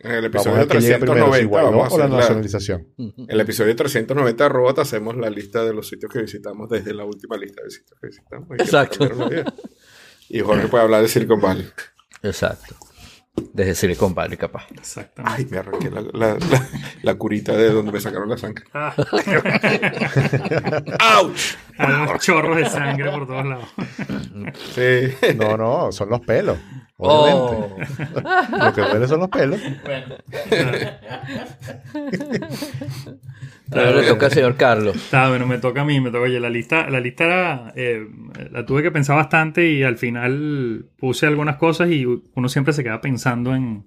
En el episodio ver qué llega primero, si 390 Guaidó vamos a o la nacionalización. en el episodio 390 de Robot hacemos la lista de los sitios que visitamos desde la última lista de sitios que visitamos. y Exacto. Y Jorge puede hablar de Silicon Valley. Exacto. Desde Silicon Valley, capaz. Exactamente. Ay, me arranqué la, la- la- la curita de donde me sacaron la sangre. [LAUGHS] Ah, ¡Auch! hay unos chorros de sangre por todos lados. Sí. No, no, son los pelos. Obviamente. Oh, Lo que duele son los pelos. Bueno, [LAUGHS] ahora le toca al señor Carlos. Está bueno, me toca a mí, me toca. Oye, la lista, la lista era, eh, la tuve que pensar bastante y al final puse algunas cosas y uno siempre se queda pensando en,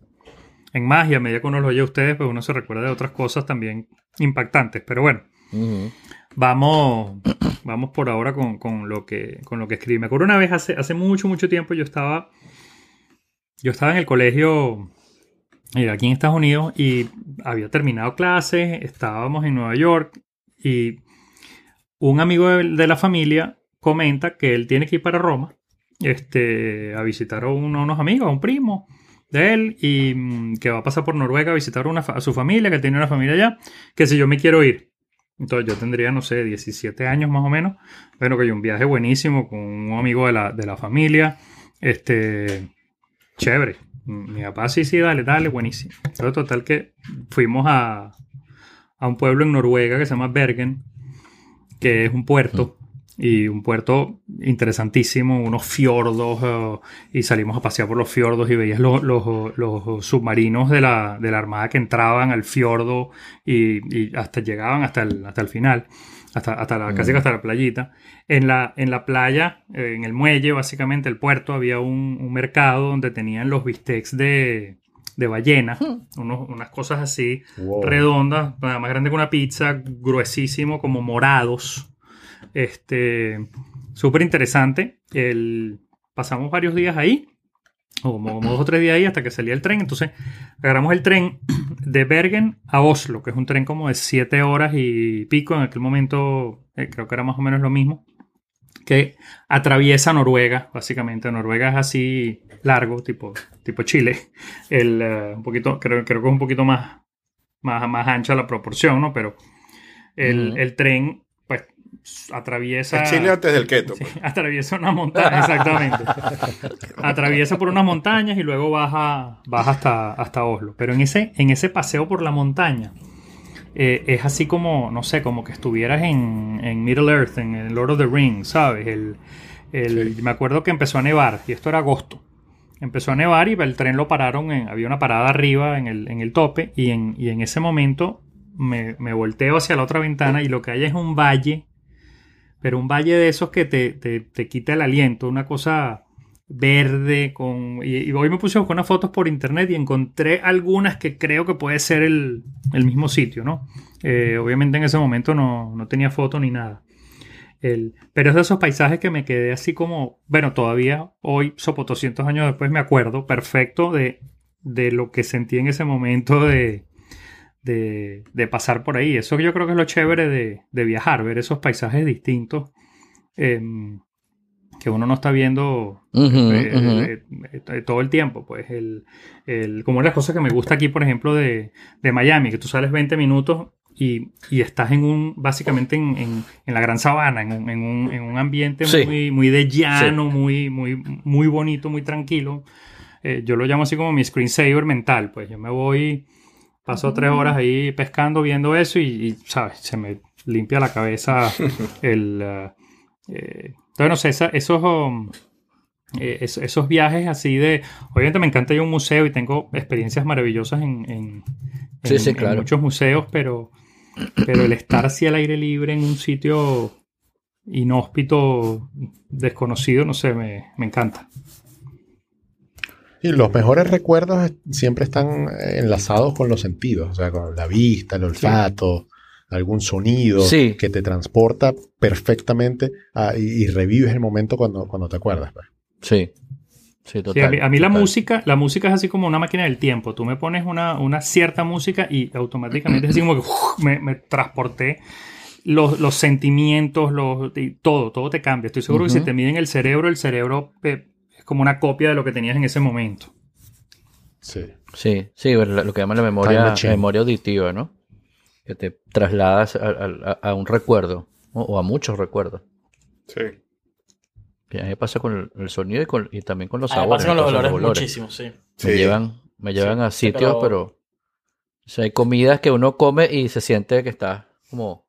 en más y a medida que uno lo oye a ustedes, pues uno se recuerda de otras cosas también impactantes. Pero bueno, vamos, vamos por ahora con, con lo que, con lo que escribí. Me acuerdo una vez hace, hace mucho, mucho tiempo yo estaba, yo estaba en el colegio eh, aquí en Estados Unidos y había terminado clases, estábamos en Nueva York y un amigo de, la familia comenta que él tiene que ir para Roma este, a visitar a, uno- unos amigos, a un primo de él y mm, que va a pasar por Noruega a visitar una a su familia, que él tiene una familia allá, que si yo me quiero ir. Entonces yo tendría, no sé, 17 años más o menos. Bueno, que hay un viaje buenísimo con un amigo de la, de la familia. Este, chévere. Mi papá sí, sí, dale, dale, buenísimo. Pero total que fuimos a, a un pueblo en Noruega que se llama Bergen, que es un puerto. Y un puerto interesantísimo, unos fiordos, eh, y salimos a pasear por los fiordos y veías los, los- los submarinos de la, de la armada que entraban al fiordo y, y hasta llegaban hasta el, hasta el final, hasta, hasta la, casi que hasta la playita. En la, en la playa, eh, en el muelle, básicamente, el puerto, había un, un mercado donde tenían los bistecs de, de ballena, unos- unas cosas así, Wow. redondas, nada más grande que una pizza, gruesísimo, como morados. Este, súper interesante. El, pasamos varios días ahí, o como, como dos o tres días ahí hasta que salía el tren. Entonces, agarramos el tren de Bergen a Oslo, que es un tren como de siete horas y pico. En aquel momento, eh, creo que era más o menos lo mismo. Que atraviesa Noruega, básicamente. Noruega es así largo, tipo, tipo Chile. El, eh, un poquito, creo, creo que es un poquito más, más, más ancha la proporción, ¿no? Pero el, Ujú. el tren, atraviesa. Es Chile antes del keto. Sí, pues. atraviesa una montaña, exactamente. [LAUGHS] atraviesa por unas montañas y luego baja, baja hasta, hasta Oslo. Pero en ese, en ese paseo por la montaña eh, es así como, no sé, como que estuvieras en, en Middle Earth, en el Lord of the Rings, ¿sabes? El, el- Me acuerdo que empezó a nevar y esto era agosto. Empezó a nevar y el tren lo pararon, en- había una parada arriba en el, en el tope y en, y en ese momento me, me volteo hacia la otra ventana y lo que hay es un valle pero un valle de esos que te, te, te quita el aliento, una cosa verde con... Y, hoy me puse a buscar unas fotos por internet y encontré algunas que creo que puede ser el, el mismo sitio, ¿no? Eh, obviamente en ese momento no, no tenía foto ni nada. El, pero es de esos paisajes que me quedé así como, bueno, todavía hoy, sopo 200 años después, me acuerdo perfecto de, de lo que sentí en ese momento de, de, de pasar por ahí. Eso yo creo que es lo chévere de, de viajar, ver esos paisajes distintos em, que uno no está viendo eh, eh, eh, todo el tiempo. Pues el, el- como una de las cosas que me gusta aquí, por ejemplo, de, de Miami, que tú sales 20 minutos y, y estás en un, básicamente en, en- en la gran sabana, en, un- en un, en un ambiente Sí. muy, muy de llano, muy, muy, muy bonito, muy tranquilo. Eh, yo lo llamo así como mi screensaver mental. Pues yo me voy, paso tres horas ahí pescando, viendo eso y, y, ¿sabes? Se me limpia la cabeza [LAUGHS] el... uh, eh, entonces, no sé, esa- esos, um, eh, es- esos viajes así de... Obviamente me encanta ir a un museo y tengo experiencias maravillosas en, en- Sí, en- sí, en claro. muchos museos, pero, pero el estar así al aire libre en un sitio inhóspito, desconocido, no sé, me, me encanta. Y los mejores recuerdos siempre están eh, enlazados con los sentidos, o sea, con la vista, el olfato, algún sonido Sí. que te transporta perfectamente a- y, y revives el momento cuando, cuando te acuerdas. pues. Sí. Sí, Sí, total. a mí, a mí la música, la música es así como una máquina del tiempo. Tú me pones una, una cierta música y automáticamente es así como que uf, me, me transporté los, los sentimientos, los, todo, todo te cambia. Estoy seguro que si te miden el cerebro, el cerebro eh, es como una copia de lo que tenías en ese momento. Sí. Sí, sí, lo lo que llaman la memoria, memoria auditiva, ¿no? Que te trasladas a, a- a un recuerdo o, o a muchos recuerdos. Sí. Y a mí me pasa con el, el sonido y, con- y también con los A me sabores. pasa con los me pasa olores muchísimo, sí. Me Sí. llevan, me llevan a sitios, pero- pero... O sea, hay comidas que uno come y se siente que está como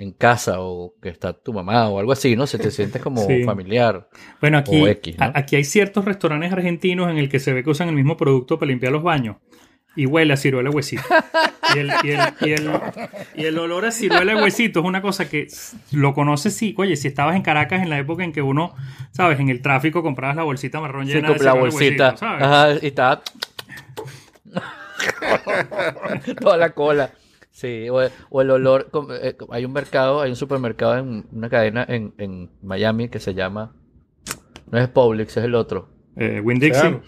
en casa o que está tu mamá o algo así, ¿no? Se te sientes como Sí. familiar. Bueno, aquí, O X, ¿no? aquí hay ciertos restaurantes argentinos en el que se ve que usan el mismo producto para limpiar los baños. Y huele a ciruela huesito. Y el, y, el, y, el, y el olor a ciruela huesito es una cosa que lo conoces si, oye, si estabas en Caracas en la época en que uno, ¿sabes? En el tráfico comprabas la bolsita marrón Sí, llena de la ciruela de bolsita. huesito, ¿sabes? Ajá, y está [LAUGHS] toda la cola. Sí, o, o el olor. como, eh, Hay un mercado, hay un supermercado en una cadena en, en Miami que se llama. No es Publix, es el otro. Eh, Winn-Dixie, Sedanos.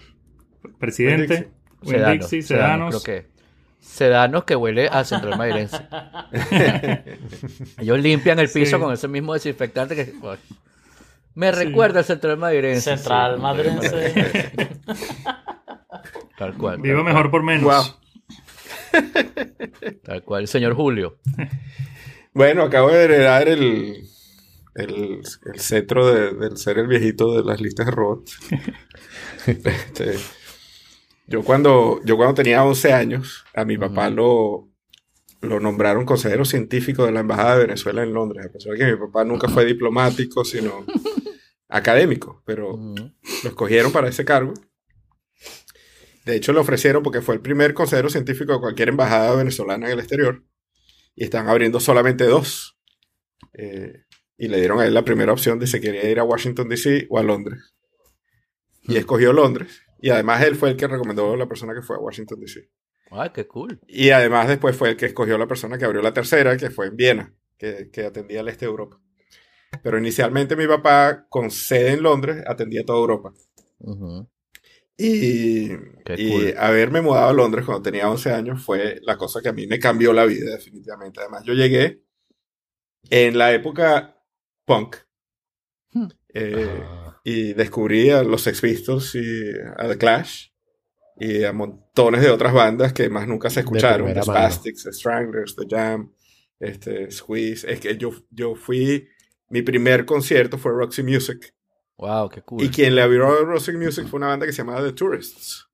presidente. Winn-Dixie, Sedanos. creo que. Sedanos que huele a Central Madrilense. [LAUGHS] Ellos limpian el piso Sí. con ese mismo desinfectante que. uy, Me recuerda al Central Madrilense. Central sí. Madrense. Tal cual. Tal mejor por menos. Wow. [LAUGHS] Tal cual. Señor Julio. Bueno, acabo de heredar el, el, el cetro de, del ser el viejito de las listas de robots. [LAUGHS] Este, yo, cuando, yo cuando tenía 11 años, a mi papá lo, lo nombraron consejero científico de la Embajada de Venezuela en Londres. A pesar de que mi papá nunca fue diplomático, sino [LAUGHS] académico, pero lo escogieron para ese cargo. De hecho, lo ofrecieron porque fue el primer consejero científico de cualquier embajada venezolana en el exterior. Y están abriendo solamente dos. Eh, y le dieron a él la primera opción de si quería ir a Washington, D.C. o a Londres. Y escogió Londres. Y además él fue el que recomendó a la persona que fue a Washington, D.C. Ay, qué cool. Y además después fue el que escogió la persona que abrió la tercera, que fue en Viena, que, que atendía al este de Europa. Pero inicialmente mi papá, con sede en Londres, atendía toda Europa. Ujú. Y, Qué y haberme mudado a Londres cuando tenía 11 años fue la cosa que a mí me cambió la vida, definitivamente. Además, yo llegué en la época punk. Hmm. Eh, Ah, y descubrí a los Sex Pistols y a The Clash y a montones de otras bandas que más nunca se escucharon. The. Spastics, The Stranglers, The Jam, este, Squeeze. Es que yo, yo fui... Mi primer concierto fue Roxy Music. Wow, qué cool. Y quien le abrió a Roxy Music fue una banda que se llamaba The Tourists.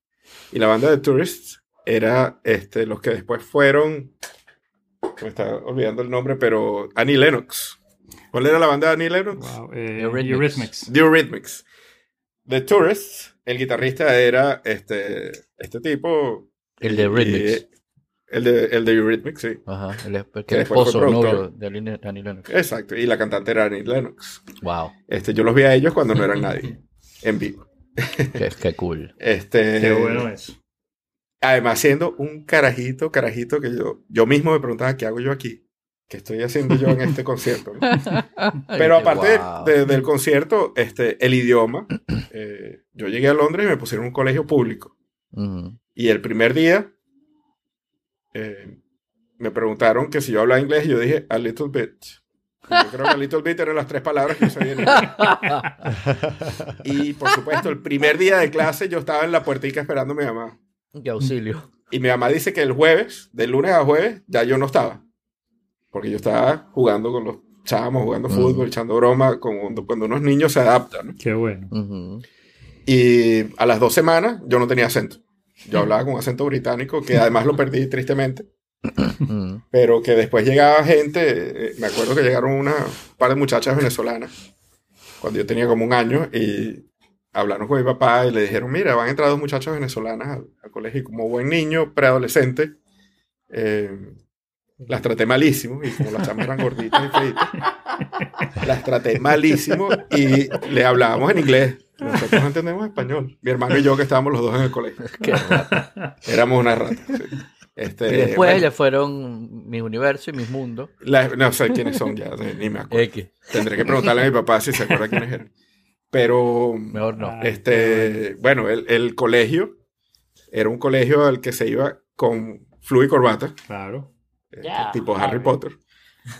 Y la banda The Tourists era este, los que después fueron. Me está olvidando el nombre, pero Annie Lennox. ¿Cuál era la banda de Annie Lennox? Wow, eh, Eurythmics. The Eurythmics. The Tourists, el guitarrista era este, este tipo. El de Eurythmics. El de, el de Eurythmics, sí. Ajá, el, el, que Que el esposo, novio de Annie Lennox. Exacto. Y la cantante era Annie Lennox. Wow, Este, yo los vi a ellos cuando no eran nadie. En vivo. qué, qué cool. [LAUGHS] Este, Qué bueno eso. Además, siendo un carajito, carajito que yo, yo mismo me preguntaba qué hago yo aquí, qué estoy haciendo yo en este concierto. ¿no? [LAUGHS] Pero aparte wow. de- del concierto, este, el idioma, eh, yo llegué a Londres y me pusieron en un colegio público. Ujú. Y el primer día eh, me preguntaron que si yo hablaba inglés y yo dije a little bit. Yo creo que a little bit eran las tres palabras que yo sabía en. [LAUGHS] Y por supuesto, el primer día de clase yo estaba en la puertica esperando a mi mamá. Qué auxilio. Y mi mamá dice que el jueves, de lunes a jueves, ya yo no estaba. Porque yo estaba jugando con los chamos, jugando fútbol, echando broma, con, cuando unos niños se adaptan. ¿no? Qué bueno. Y a las dos semanas yo no tenía acento. Yo hablaba con acento británico, que [LAUGHS] además lo perdí tristemente. Ujú. Pero que después llegaba gente, eh, me acuerdo que llegaron una un par de muchachas venezolanas, cuando yo tenía como un año, y hablaron con mi papá y le dijeron, mira, van a entrar dos muchachas venezolanas al, al colegio, y como buen niño, preadolescente, eh, las traté malísimo, y como las chamas eran gorditas y feitas, las traté malísimo, y le hablábamos en inglés. Nosotros no entendemos español. Mi hermano y yo que estábamos los dos en el colegio. [LAUGHS] Qué. Éramos una rata. sí. Este, Y después bueno, ya fueron mis universos y mis mundos. la- no sé quiénes son ya, ni me acuerdo. X. Tendré que preguntarle a mi papá si se acuerda quiénes eran. Pero, Mejor no. este, bueno, el, el colegio era un colegio al que se iba con flu y corbata, Claro. este, tipo Harry. Harry Potter.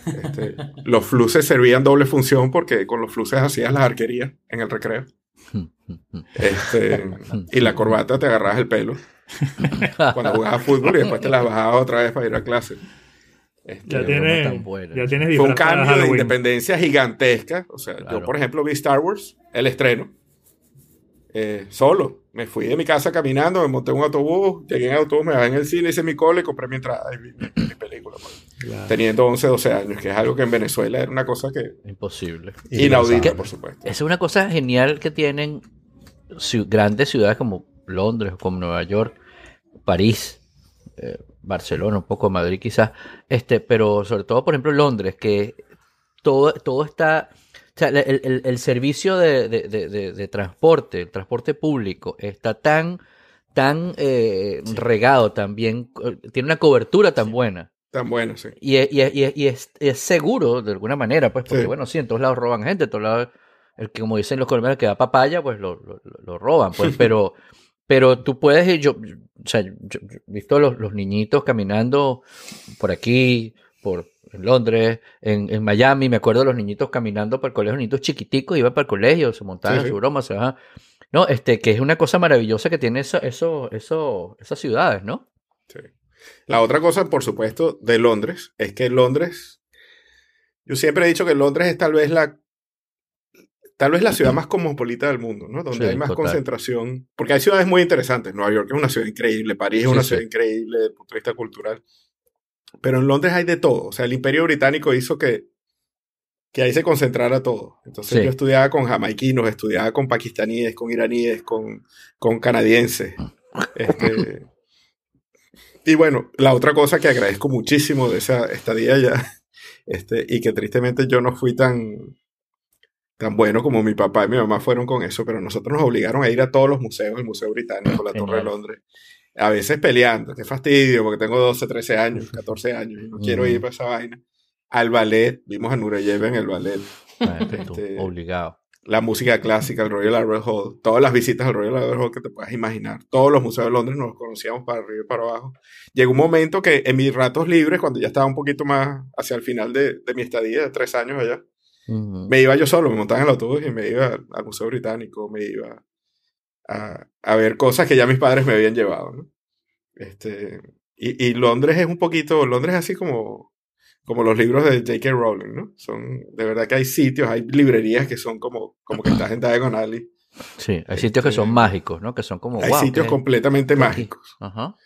Este, los fluces servían doble función porque con los fluces hacías las arquerías en el recreo. Este, [LAUGHS] y la corbata te agarrabas el pelo cuando jugabas fútbol y después te las bajabas otra vez para ir a clase. Este, Ya broma tiene, tan buena. ya tienes fue un cambio de independencia gigantesca. O sea, Claro. yo, por ejemplo, vi Star Wars, el estreno, eh, solo. Me fui de mi casa caminando, me monté en un autobús, llegué en el autobús, me bajé en el cine, hice mi cole, compré mi entrada y vi mi, mi película. pues. Claro. Teniendo 11, 12 años, que es algo que en Venezuela era una cosa que Imposible. inaudita, por supuesto. Es una cosa genial que tienen grandes ciudades como Londres, como Nueva York, París, eh, Barcelona, un poco Madrid quizás, este, pero sobre todo, por ejemplo, Londres, que todo, todo está, o sea, el, el- el servicio de, de- de- transporte, el transporte público, está tan, tan eh, regado, también, tiene una cobertura tan buena. Tan bueno, sí. Y, es, y es- y es- y es- es seguro de alguna manera, pues, porque Sí. bueno, sí, en todos lados roban gente, en todos lados, el que, como dicen los colombianos, que da papaya, pues lo, lo, lo- roban, pues, pero, [LAUGHS] pero tú puedes, ir- yo, o sea, yo, yo he visto los, los niñitos caminando por aquí, por en Londres, en, en Miami, me acuerdo de los niñitos caminando para el colegio, niñitos chiquiticos, iban para el colegio, se montaban Sí, en su broma, se bajaban. No, este, que es una cosa maravillosa que tiene eso, eso, eso, esas ciudades, ¿no? Sí. La otra cosa, por supuesto, de Londres, es que Londres, yo siempre he dicho que Londres es tal vez la, tal vez la ciudad más cosmopolita del mundo, ¿no? Donde Sí, hay más total. concentración, porque hay ciudades muy interesantes. Nueva York es una ciudad increíble, París es Sí, una sí. ciudad increíble desde el punto de vista cultural, pero en Londres hay de todo. O sea, el Imperio Británico hizo que que ahí se concentrara todo. Entonces yo estudiaba con jamaiquinos, estudiaba con pakistaníes, con iraníes, con, con canadienses. Este, y bueno, la otra cosa que agradezco muchísimo de esa estadía ya, [LAUGHS] este, y que tristemente yo no fui tan, tan bueno como mi papá y mi mamá fueron con eso, pero nosotros nos obligaron a ir a todos los museos, el Museo Británico, la Torre de. Londres, a veces peleando, qué fastidio, porque tengo 12, 13 años, 14 años, y no quiero Ujú. ir para esa vaina. Al ballet, vimos a Nureyev en el ballet, tú, Este- obligado. la música clásica, el Royal Albert Hall, todas las visitas al Royal Albert Hall que te puedas imaginar. Todos los museos de Londres nos conocíamos para arriba y para abajo. Llegó un momento que en mis ratos libres, cuando ya estaba un poquito más hacia el final de, de mi estadía de tres años allá, Me iba yo solo, me montaba en el autobús y me iba al, al Museo Británico, me iba a, a ver cosas que ya mis padres me habían llevado. ¿no? Este, y, y Londres es un poquito, Londres es así como, como los libros de J.K. Rowling, ¿no? Son, de verdad que hay sitios, hay librerías que son como, como que estás en Diagon Alley. Sí, hay sitios que son Este, mágicos, ¿no? Que son como, hay wow, sitios ¿qué- completamente mágicos. Ajá.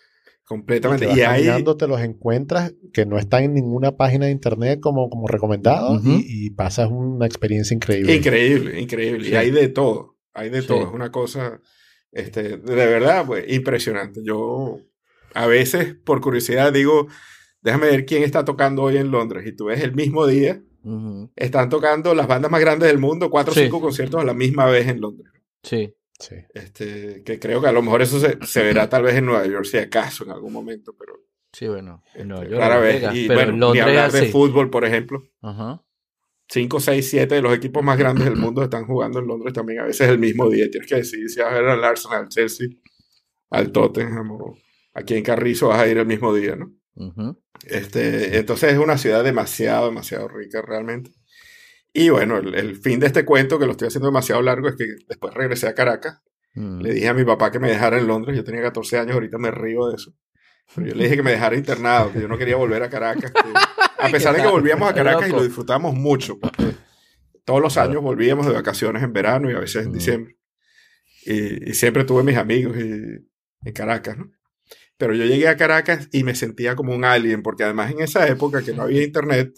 Vas Y hay, caminando, te los encuentras que no están en ninguna página de internet como, como recomendado y, y pasas una experiencia increíble. Increíble, increíble. Sí. Y hay de todo. Hay de Sí. todo. Es una cosa, este, de verdad, pues, impresionante. Yo a veces, por curiosidad, digo, déjame ver quién está tocando hoy en Londres. Y tú ves el mismo día, están tocando las bandas más grandes del mundo, cuatro o Sí. cinco conciertos a la misma vez en Londres. Sí. Sí. Este, que creo que a lo mejor eso se, se verá tal vez en Nueva York, si acaso, en algún momento, pero Sí, bueno. En Nueva este, York, rara Las vez. Vegas, Y pero bueno, en ni hablar de fútbol, por ejemplo. Ajá. 5, 6, 7 de los equipos más grandes del mundo están jugando en Londres también a veces el mismo día. Tienes que decidir si vas a ver al Arsenal, al Chelsea, al Tottenham o aquí en Carrizo vas a ir el mismo día, ¿no? Este, entonces es una ciudad demasiado, demasiado rica realmente. Y bueno, el, el fin de este cuento, que lo estoy haciendo demasiado largo, es que después regresé a Caracas. Mm. Le dije a mi papá que me dejara en Londres. Yo tenía 14 años, ahorita me río de eso. Pero yo le dije que me dejara internado, que yo no quería volver a Caracas. que- [LAUGHS] a pesar de que volvíamos a Caracas y lo disfrutamos mucho, todos los años volvíamos de vacaciones en verano y a veces en Mm. diciembre. Y, y siempre tuve mis amigos y- en Caracas, ¿no? Pero yo llegué a Caracas y me sentía como un alien, porque además en esa época que no había internet,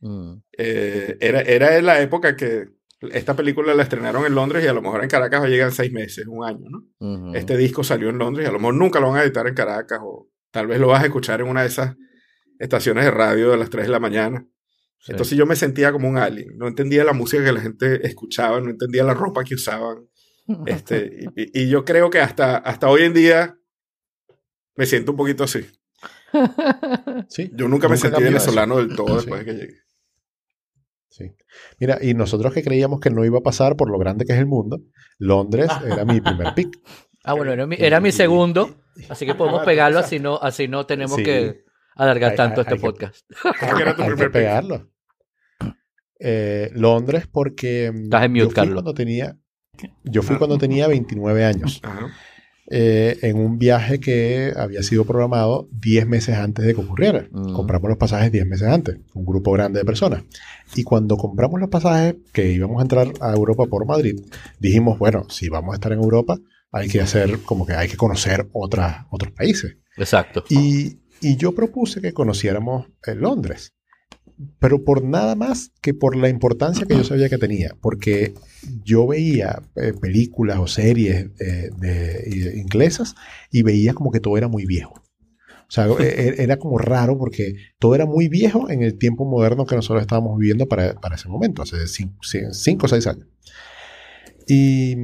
Mm. eh, era, era en la época que esta película la estrenaron en Londres y a lo mejor en Caracas va a llegar en seis meses, un año, ¿no? Este disco salió en Londres y a lo mejor nunca lo van a editar en Caracas o tal vez lo vas a escuchar en una de esas estaciones de radio de las 3 de la mañana. Sí. Entonces yo me sentía como un alien, no entendía la música que la gente escuchaba, no entendía la ropa que usaban, Este, [LAUGHS] y, y yo creo que hasta, hasta hoy en día me siento un poquito así. Sí. [LAUGHS] Yo nunca me sentí venezolano del todo [LAUGHS] Sí. después de que llegué. Sí. Mira, y nosotros que creíamos que no iba a pasar por lo grande que es el mundo, Londres [LAUGHS] era mi primer pick. Ah, bueno, era mi, era mi segundo, así que podemos [LAUGHS] pegarlo, así no, así no tenemos Sí. que alargar Hay- tanto hay- este hay que- podcast. [LAUGHS] ¿Cómo que era tu Hay que primer pick? pegarlo. Eh, Londres porque mm, Estás en mute, yo fui Carlos. cuando tenía yo fui Ah. cuando tenía 29 años Ajá. Eh, en un viaje que había sido programado 10 meses antes de que ocurriera. Mm. Compramos los pasajes 10 meses antes, un grupo grande de personas. Y cuando compramos los pasajes que íbamos a entrar a Europa por Madrid, dijimos, bueno, si vamos a estar en Europa, hay que hacer como que hay que conocer otras, otros países. Exacto. Y, y yo propuse que conociéramos eh, Londres, pero por nada más que por la importancia que yo sabía que tenía, porque yo veía eh, películas o series eh, de, inglesas y veía como que todo era muy viejo. O sea, e- e- era como raro porque todo era muy viejo en el tiempo moderno que nosotros estábamos viviendo para, para ese momento, hace 5 o 6 años. Y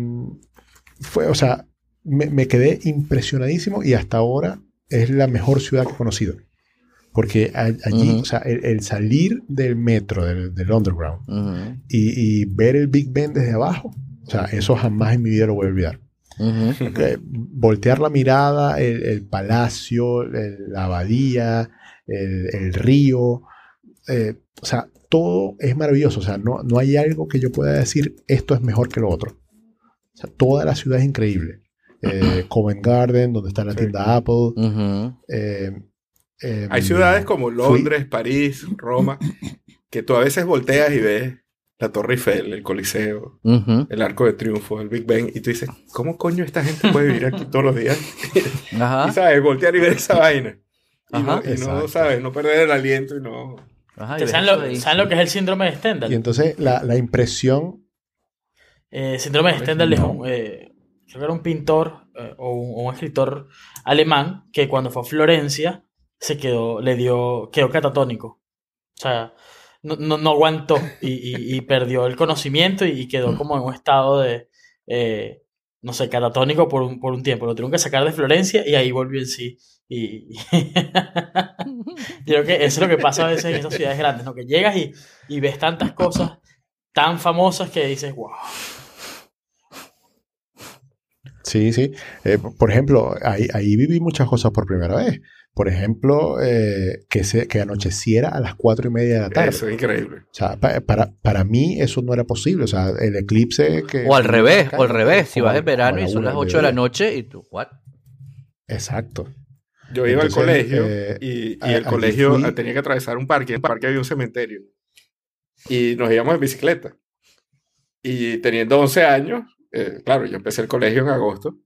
fue, o sea, me quedé impresionadísimo y hasta ahora es la mejor ciudad que he conocido. Porque a- allí, o sea, el, el salir del metro, del, del underground, y, y ver el Big Ben desde abajo, o sea, eso jamás en mi vida lo voy a olvidar. voltear la mirada, el, el palacio, el- la abadía, el, río, eh, o sea, todo es maravilloso. O sea, no, no hay algo que yo pueda decir esto es mejor que lo otro. O sea, toda la ciudad es increíble. Eh, [CLEARS THROAT] Covent Garden, donde está la tienda Apple. Eh, eh, Hay ciudades como fui- Londres, París, Roma, [CLEARS THROAT] que tú a veces volteas y ves la Torre Eiffel, el Coliseo, el Arco de Triunfo, el Big Ben, y tú dices, ¿cómo coño esta gente puede vivir aquí todos los días? [LAUGHS] Y Ajá. sabes, voltear y ver esa vaina. Y, Ajá. no, y no, sabes, no perder el aliento y no... Ajá, y ¿Saben lo, ahí. saben lo que es el síndrome de Stendhal? Y entonces la, la impresión, Eh, síndrome de Stendhal es un, eh, creo que era un pintor eh, o, un, o un escritor alemán que cuando fue a Florencia se quedó, le dio, quedó catatónico. O sea, no, no, no aguantó y, y- y perdió el conocimiento y, quedó como en un estado de, eh, no sé, catatónico por un, por un tiempo. Lo tuvieron que sacar de Florencia y ahí volvió en sí. Y, [LAUGHS] creo que eso es lo que pasa a veces en estas ciudades grandes, ¿no? Que llegas y, y ves tantas cosas tan famosas que dices, wow. sí, sí. Eh, por ejemplo, ahí, ahí viví muchas cosas por primera vez. Por ejemplo, eh, que, se, que anocheciera a las cuatro y media de la tarde. Eso es increíble. O sea, pa- para, para mí eso no era posible. O sea, el eclipse que... O al revés, acá, o al revés. Si vas a- en verano y son las del 8 de la noche y tú, ¿what? Exacto. Yo iba Entonces, al colegio eh, y, y a- el colegio fui- tenía que atravesar un parque. En el parque había un cementerio. Y nos íbamos en bicicleta. Y teniendo 11 años, eh, claro, yo empecé el colegio en agosto.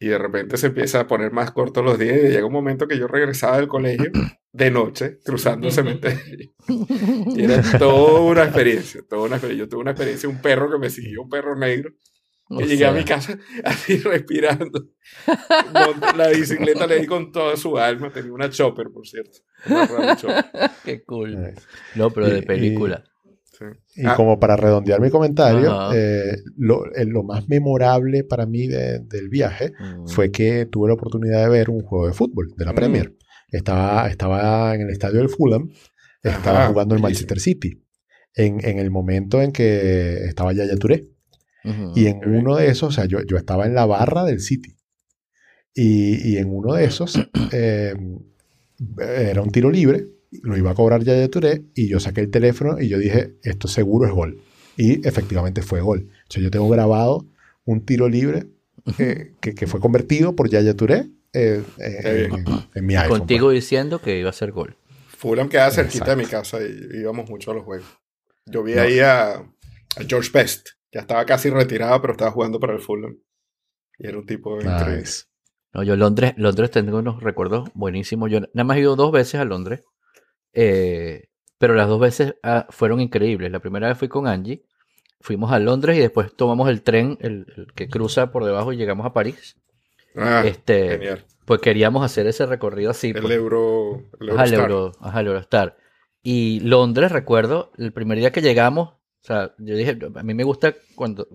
Y de repente se empieza a poner más cortos los días. Y llega un momento que yo regresaba del colegio de noche, [CLEARS THROAT] cruzando el cementerio. Y era toda una experiencia, toda una experiencia. Yo tuve una experiencia, un perro que me siguió, un perro negro. O Que llegué a sea, mi casa [LAUGHS] así respirando. La bicicleta le di con toda su alma. Tenía una chopper, por cierto. Una chopper, [LAUGHS] Qué cool. No, pero Y- de y- Y Ah. como para redondear mi comentario, eh, lo, eh, lo más memorable para mí de- del viaje Mm. fue que tuve la oportunidad de ver un juego de fútbol de la Mm. Premier. Estaba, estaba en el estadio del Fulham, estaba Ajá, jugando el. Manchester City, en, en el momento en que estaba Yaya Touré. Ujú. Y en uno de esos, o sea, yo, yo estaba en la barra del City. Y, y en uno de esos [CLEARS THROAT] eh, era un tiro libre, lo iba a cobrar Yaya Touré, y yo saqué el teléfono y yo dije, esto seguro es gol. Y efectivamente fue gol. O sea, yo tengo grabado un tiro libre eh, que, que fue convertido por Yaya Touré eh, eh, en, mi iPhone. Contigo diciendo que iba a ser gol. Fulham quedaba cerquita de mi casa y íbamos mucho a los juegos. Yo vi No. ahí a, a George Best. Ya estaba casi retirado, pero estaba jugando para el Fulham. Y era un tipo pues. increíble. Nice. No, yo Londres, Londres tengo unos recuerdos buenísimos. Yo nada más he ido dos veces a Londres, eh, pero las dos veces ah, fueron increíbles. La primera vez fui con Angie, fuimos a Londres y después tomamos el tren, el, el que cruza por debajo y llegamos a París. Ah, este, genial. pues queríamos hacer ese recorrido así. El pues. Euro. El Ajá, el, Eurostar. Euro, ajá, el Eurostar. Y Londres, recuerdo, el primer día que llegamos, o sea, yo dije, a mí me gusta cuando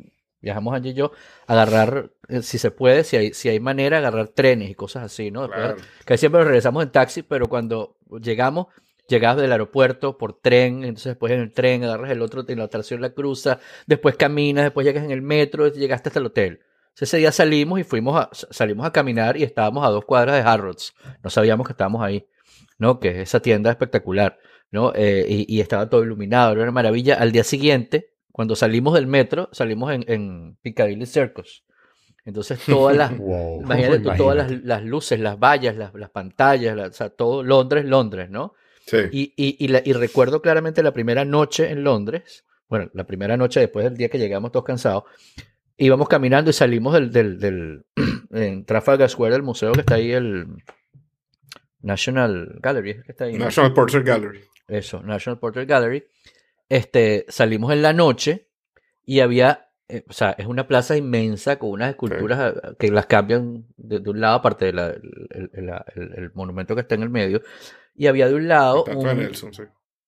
viajamos Angie y yo, agarrar, eh, si se puede, si hay, si hay manera, agarrar trenes y cosas así, ¿no? Después, Claro. Que siempre regresamos en taxi, pero cuando llegamos, llegabas del aeropuerto por tren, entonces después en el tren agarras el otro, en la atracción la cruza, después caminas, después llegas en el metro, llegaste hasta el hotel. Entonces, ese día salimos y fuimos a, salimos a caminar y estábamos a dos cuadras de Harrods. No sabíamos que estábamos ahí, ¿no? Que es esa tienda espectacular, ¿no? Eh, y, y estaba todo iluminado, era una maravilla. Al día siguiente, cuando salimos del metro, salimos en, en Piccadilly Circus. Entonces, todas las, [LAUGHS] Wow. Imagínate tú, todas las, luces, las vallas, las, las pantallas, la- o sea, todo Londres, Londres, ¿no? Sí. Y, y, y, la- y recuerdo claramente la primera noche en Londres, bueno, la primera noche después del día que llegamos todos cansados, íbamos caminando y salimos del, del, del [CLEARS THROAT] en Trafalgar Square, del museo que está ahí, el National Gallery, que está ahí. National Portrait Gallery. Eso, National Portrait Gallery. Este, salimos en la noche y había, eh, o sea, es una plaza inmensa con unas esculturas eh, que las cambian de, de un lado, aparte del el monumento que está en el medio. Y había de un lado. Un- Nelson, sí.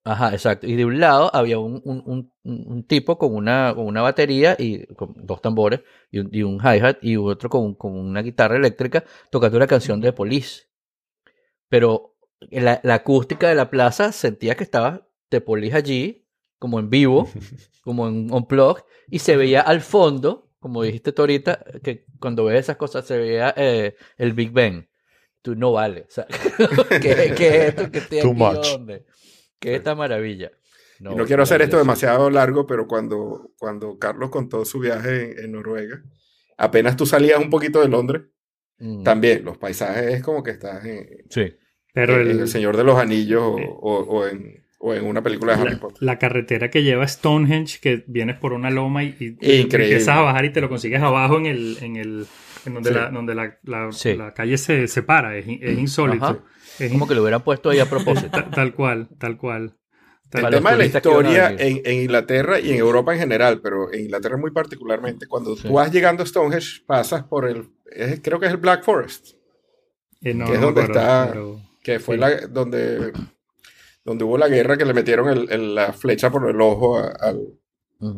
Ajá, exacto. Y de un lado había un, un, un- un- un tipo con una, con una batería y con dos tambores y un, y un hi-hat y otro con, con una guitarra eléctrica tocando una canción de Police. Pero la, la acústica de la plaza sentía que estaba de Police allí, como en vivo, [LAUGHS] como en unplug, y se veía al fondo, como dijiste tú ahorita, que cuando ves esas cosas se veía eh, el Big Bang. Tú no vale. O sea, [LAUGHS] ¿qué, qué es esto que estoy Too aquí? much. ¿Dónde? ¿Qué es esta maravilla? y no quiero hacer esto demasiado largo, pero cuando, cuando Carlos contó su viaje en, en Noruega, apenas tú salías un poquito de Londres, Mm, también los paisajes es como que estás en, Sí. Pero en el- El Señor de los Anillos o, Sí. o- o en, o en una película de Harry la, Potter. la carretera que lleva Stonehenge, que vienes por una loma y, y empiezas a bajar y te lo consigues abajo en el, en el en donde Sí. la, donde la, la- Sí. la calle se separa, es, es insólito. Ajá. Es Como que lo hubieran puesto ahí a propósito. [LAUGHS] Ta- tal cual, tal cual. Tal- El Para tema de la historia en, en Inglaterra y en Europa en general, pero en Inglaterra muy particularmente, cuando Sí. tú vas llegando a Stonehenge, pasas por el, es- creo que es el Black Forest, eh, no, que es no donde está- pero- que fue Sí. la, donde, donde hubo la guerra que le metieron el- el- la flecha por el ojo a- al,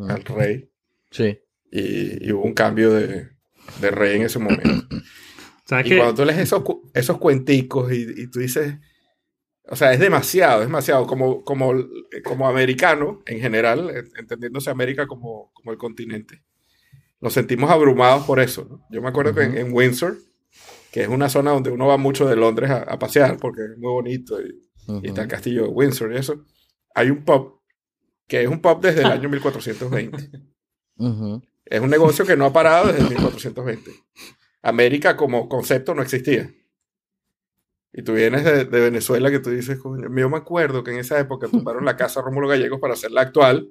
al rey Sí. y, y hubo un cambio de, de rey en ese momento. [CLEARS THROAT] ¿Sabes Y qué? cuando tú lees esos, esos cuenticos y, y tú dices, o sea, es demasiado, es demasiado, como, como, como americano en general, entendiéndose América como, como el continente, nos sentimos abrumados por eso. ¿no? Yo me acuerdo que en, en Windsor, que es una zona donde uno va mucho de Londres a, a pasear porque es muy bonito y, y está el castillo de Windsor y eso, hay un pub que es un pub desde el [LAUGHS] año 1420. Ujú. Es un negocio que no ha parado desde 1420. América como concepto no existía. Y tú vienes de, de Venezuela que tú dices, "Coño, yo me acuerdo que en esa época tumbaron la Casa Rómulo Gallegos para hacer la actual.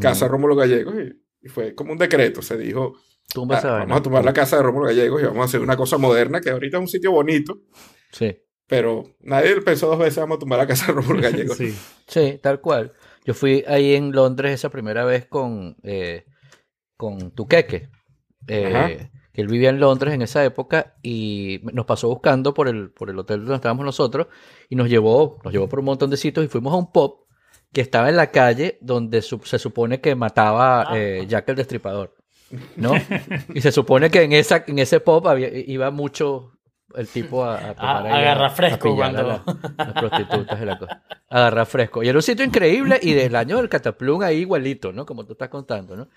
Casa Rómulo Gallegos y, y fue como un decreto. Se dijo, "Ah, vamos a tumbar la Casa de Rómulo Gallegos y vamos a hacer una cosa moderna que ahorita es un sitio bonito, Sí. pero nadie pensó dos veces vamos a tumbar la Casa de Rómulo [LAUGHS] Gallegos. Sí. Sí, tal cual. Yo fui ahí en Londres esa primera vez con, eh, con Tuqueque. eh, que él vivía en Londres en esa época y nos pasó buscando por el, por el hotel donde estábamos nosotros y nos llevó, nos llevó por un montón de sitios y fuimos a un pub que estaba en la calle donde su- se supone que mataba eh, Jack el Destripador. ¿No? y se supone que en, esa, en ese pub había, iba mucho el tipo a, a tomar A- agarrar fresco a cuando- la- las prostitutas y la cosa. Agarrar fresco. Y era un sitio increíble y del año del cataplum ahí igualito, ¿no? Como tú estás contando, ¿no?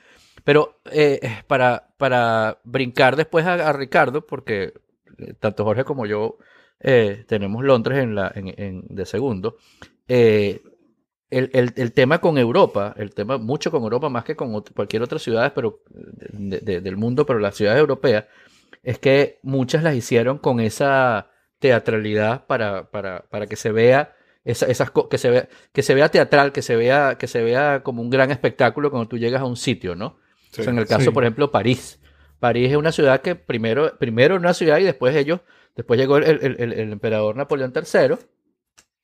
Pero eh, para, para brincar después a, Ricardo, porque eh, tanto Jorge como yo eh, tenemos Londres en la, en, en- de segundo, eh, el, el- el tema con Europa, el tema mucho con Europa más que con cualquier otra ciudad del mundo, pero las ciudades europeas, es que muchas las hicieron con esa teatralidad para, para, para que se vea esa- esas que se vea que se vea teatral, que se vea que se vea como un gran espectáculo cuando tú llegas a un sitio, ¿no? Sí. O sea, en el caso, Sí. por ejemplo, París. París es una ciudad que primero, primero una ciudad y después ellos, después llegó el, el- el- el emperador Napoleón III,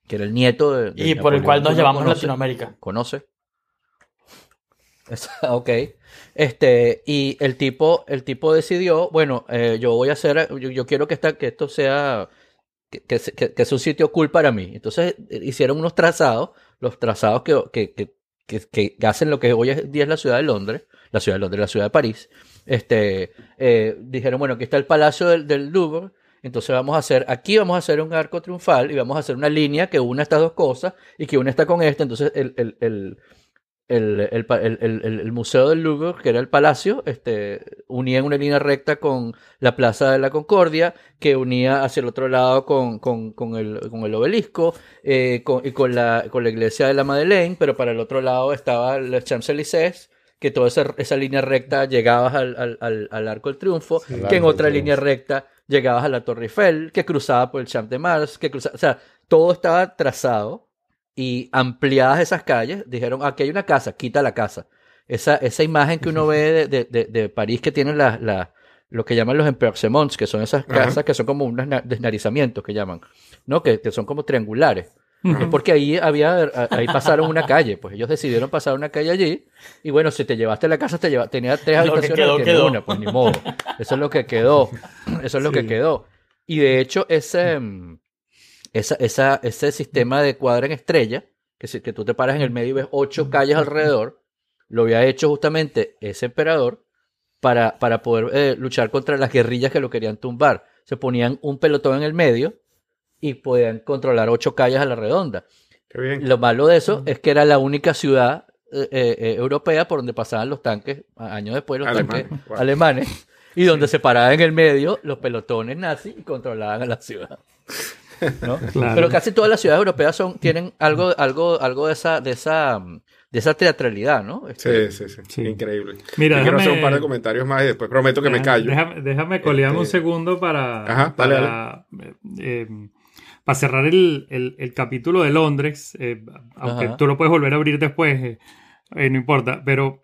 que era el nieto de, de Y por el cual nos ¿tú lo llevamos a? Latinoamérica. ¿Conoce? Es- [LAUGHS] ok. Este, y el tipo, el tipo decidió, bueno, eh, yo voy a hacer, yo, yo quiero que, esta, que esto sea, que, que, se- que- que es un sitio cool para mí. Entonces eh, hicieron unos trazados, los trazados que, que, que, que, que hacen lo que hoy día es la ciudad de Londres, la ciudad de la ciudad de París, este, eh, dijeron, bueno, aquí está el Palacio del, Louvre, entonces vamos a hacer, aquí vamos a hacer un arco triunfal y vamos a hacer una línea que una estas dos cosas y que una está con esta. Entonces el, Museo del Louvre, que era el palacio, este, unía en una línea recta con la Plaza de la Concordia, que unía hacia el otro lado con, el, obelisco eh, y con la, con la iglesia de la Madeleine, pero para el otro lado estaba el Champs-Élysées, que toda esa, esa línea recta llegabas al, al, al, al Arco del Triunfo, Sí, que en otra línea recta llegabas a la Torre Eiffel, que cruzaba por el Champ de Mars, que cruzaba, o sea, todo estaba trazado y ampliadas esas calles, dijeron, aquí hay una casa, quita la casa. Esa, esa imagen que uno ve de, de, de, de París que tienen las, las- lo que llaman los empersements, que son esas Ajá. casas que son como unos na- desnarizamientos que llaman, ¿no? Que, que son como triangulares. Es porque ahí había, ahí pasaron una calle, pues ellos decidieron pasar una calle allí, y bueno, si te llevaste la casa, te lleva, tenía tres Lo que habitaciones, quedó, quedó. una, pues ni modo. Eso es lo que quedó. Eso es lo que quedó. Y de hecho, ese, mm, esa, esa, ese sistema de cuadra en estrella, que, si- que tú te paras en el medio y ves ocho calles alrededor, lo había hecho justamente ese emperador para, para poder eh, luchar contra las guerrillas que lo querían tumbar. Se ponían un pelotón en el medio y podían controlar ocho calles a la redonda. Qué bien. Lo malo de eso es que era la única ciudad eh, eh, eh, europea por donde pasaban los tanques, años después los Alemán, tanques wow. alemanes, y donde se paraban en el medio los pelotones nazis y controlaban a la ciudad. ¿no? [LAUGHS] Claro. Pero casi todas las ciudades europeas son, tienen algo, algo, algo de esa, de esa, de esa teatralidad, ¿no? Este, Sí, sí, sí, Sí. Increíble. Mira, Yo quiero hacer déjame- un par de comentarios más y después prometo que me callo. Déjame, déjame colearme un Este- segundo para, Ajá, dale, para, eh, para cerrar el, el- el capítulo de Londres. eh, aunque Ajá. tú lo puedes volver a abrir después, eh, eh, no importa. Pero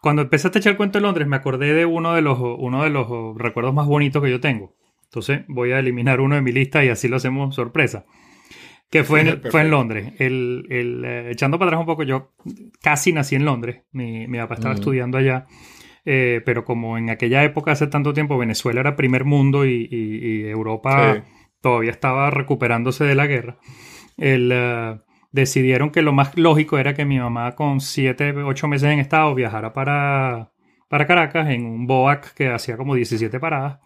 cuando empezaste a echar el cuento de Londres, me acordé de uno de los, uno de los recuerdos más bonitos que yo tengo. Entonces voy a eliminar uno de mi lista y así lo hacemos sorpresa. Que fue en, Perfecto. [LAUGHS] fue en Londres. El, el, eh, echando para atrás un poco, yo casi nací en Londres. Mi, mi papá estaba Ujú. estudiando allá. Eh, pero como en aquella época, hace tanto tiempo, Venezuela era primer mundo y, y- y Europa Sí. Todavía estaba recuperándose de la guerra, el, eh, decidieron que lo más lógico era que mi mamá con 7, 8 meses en estado viajara para, para Caracas en un BOAC que hacía como 17 paradas.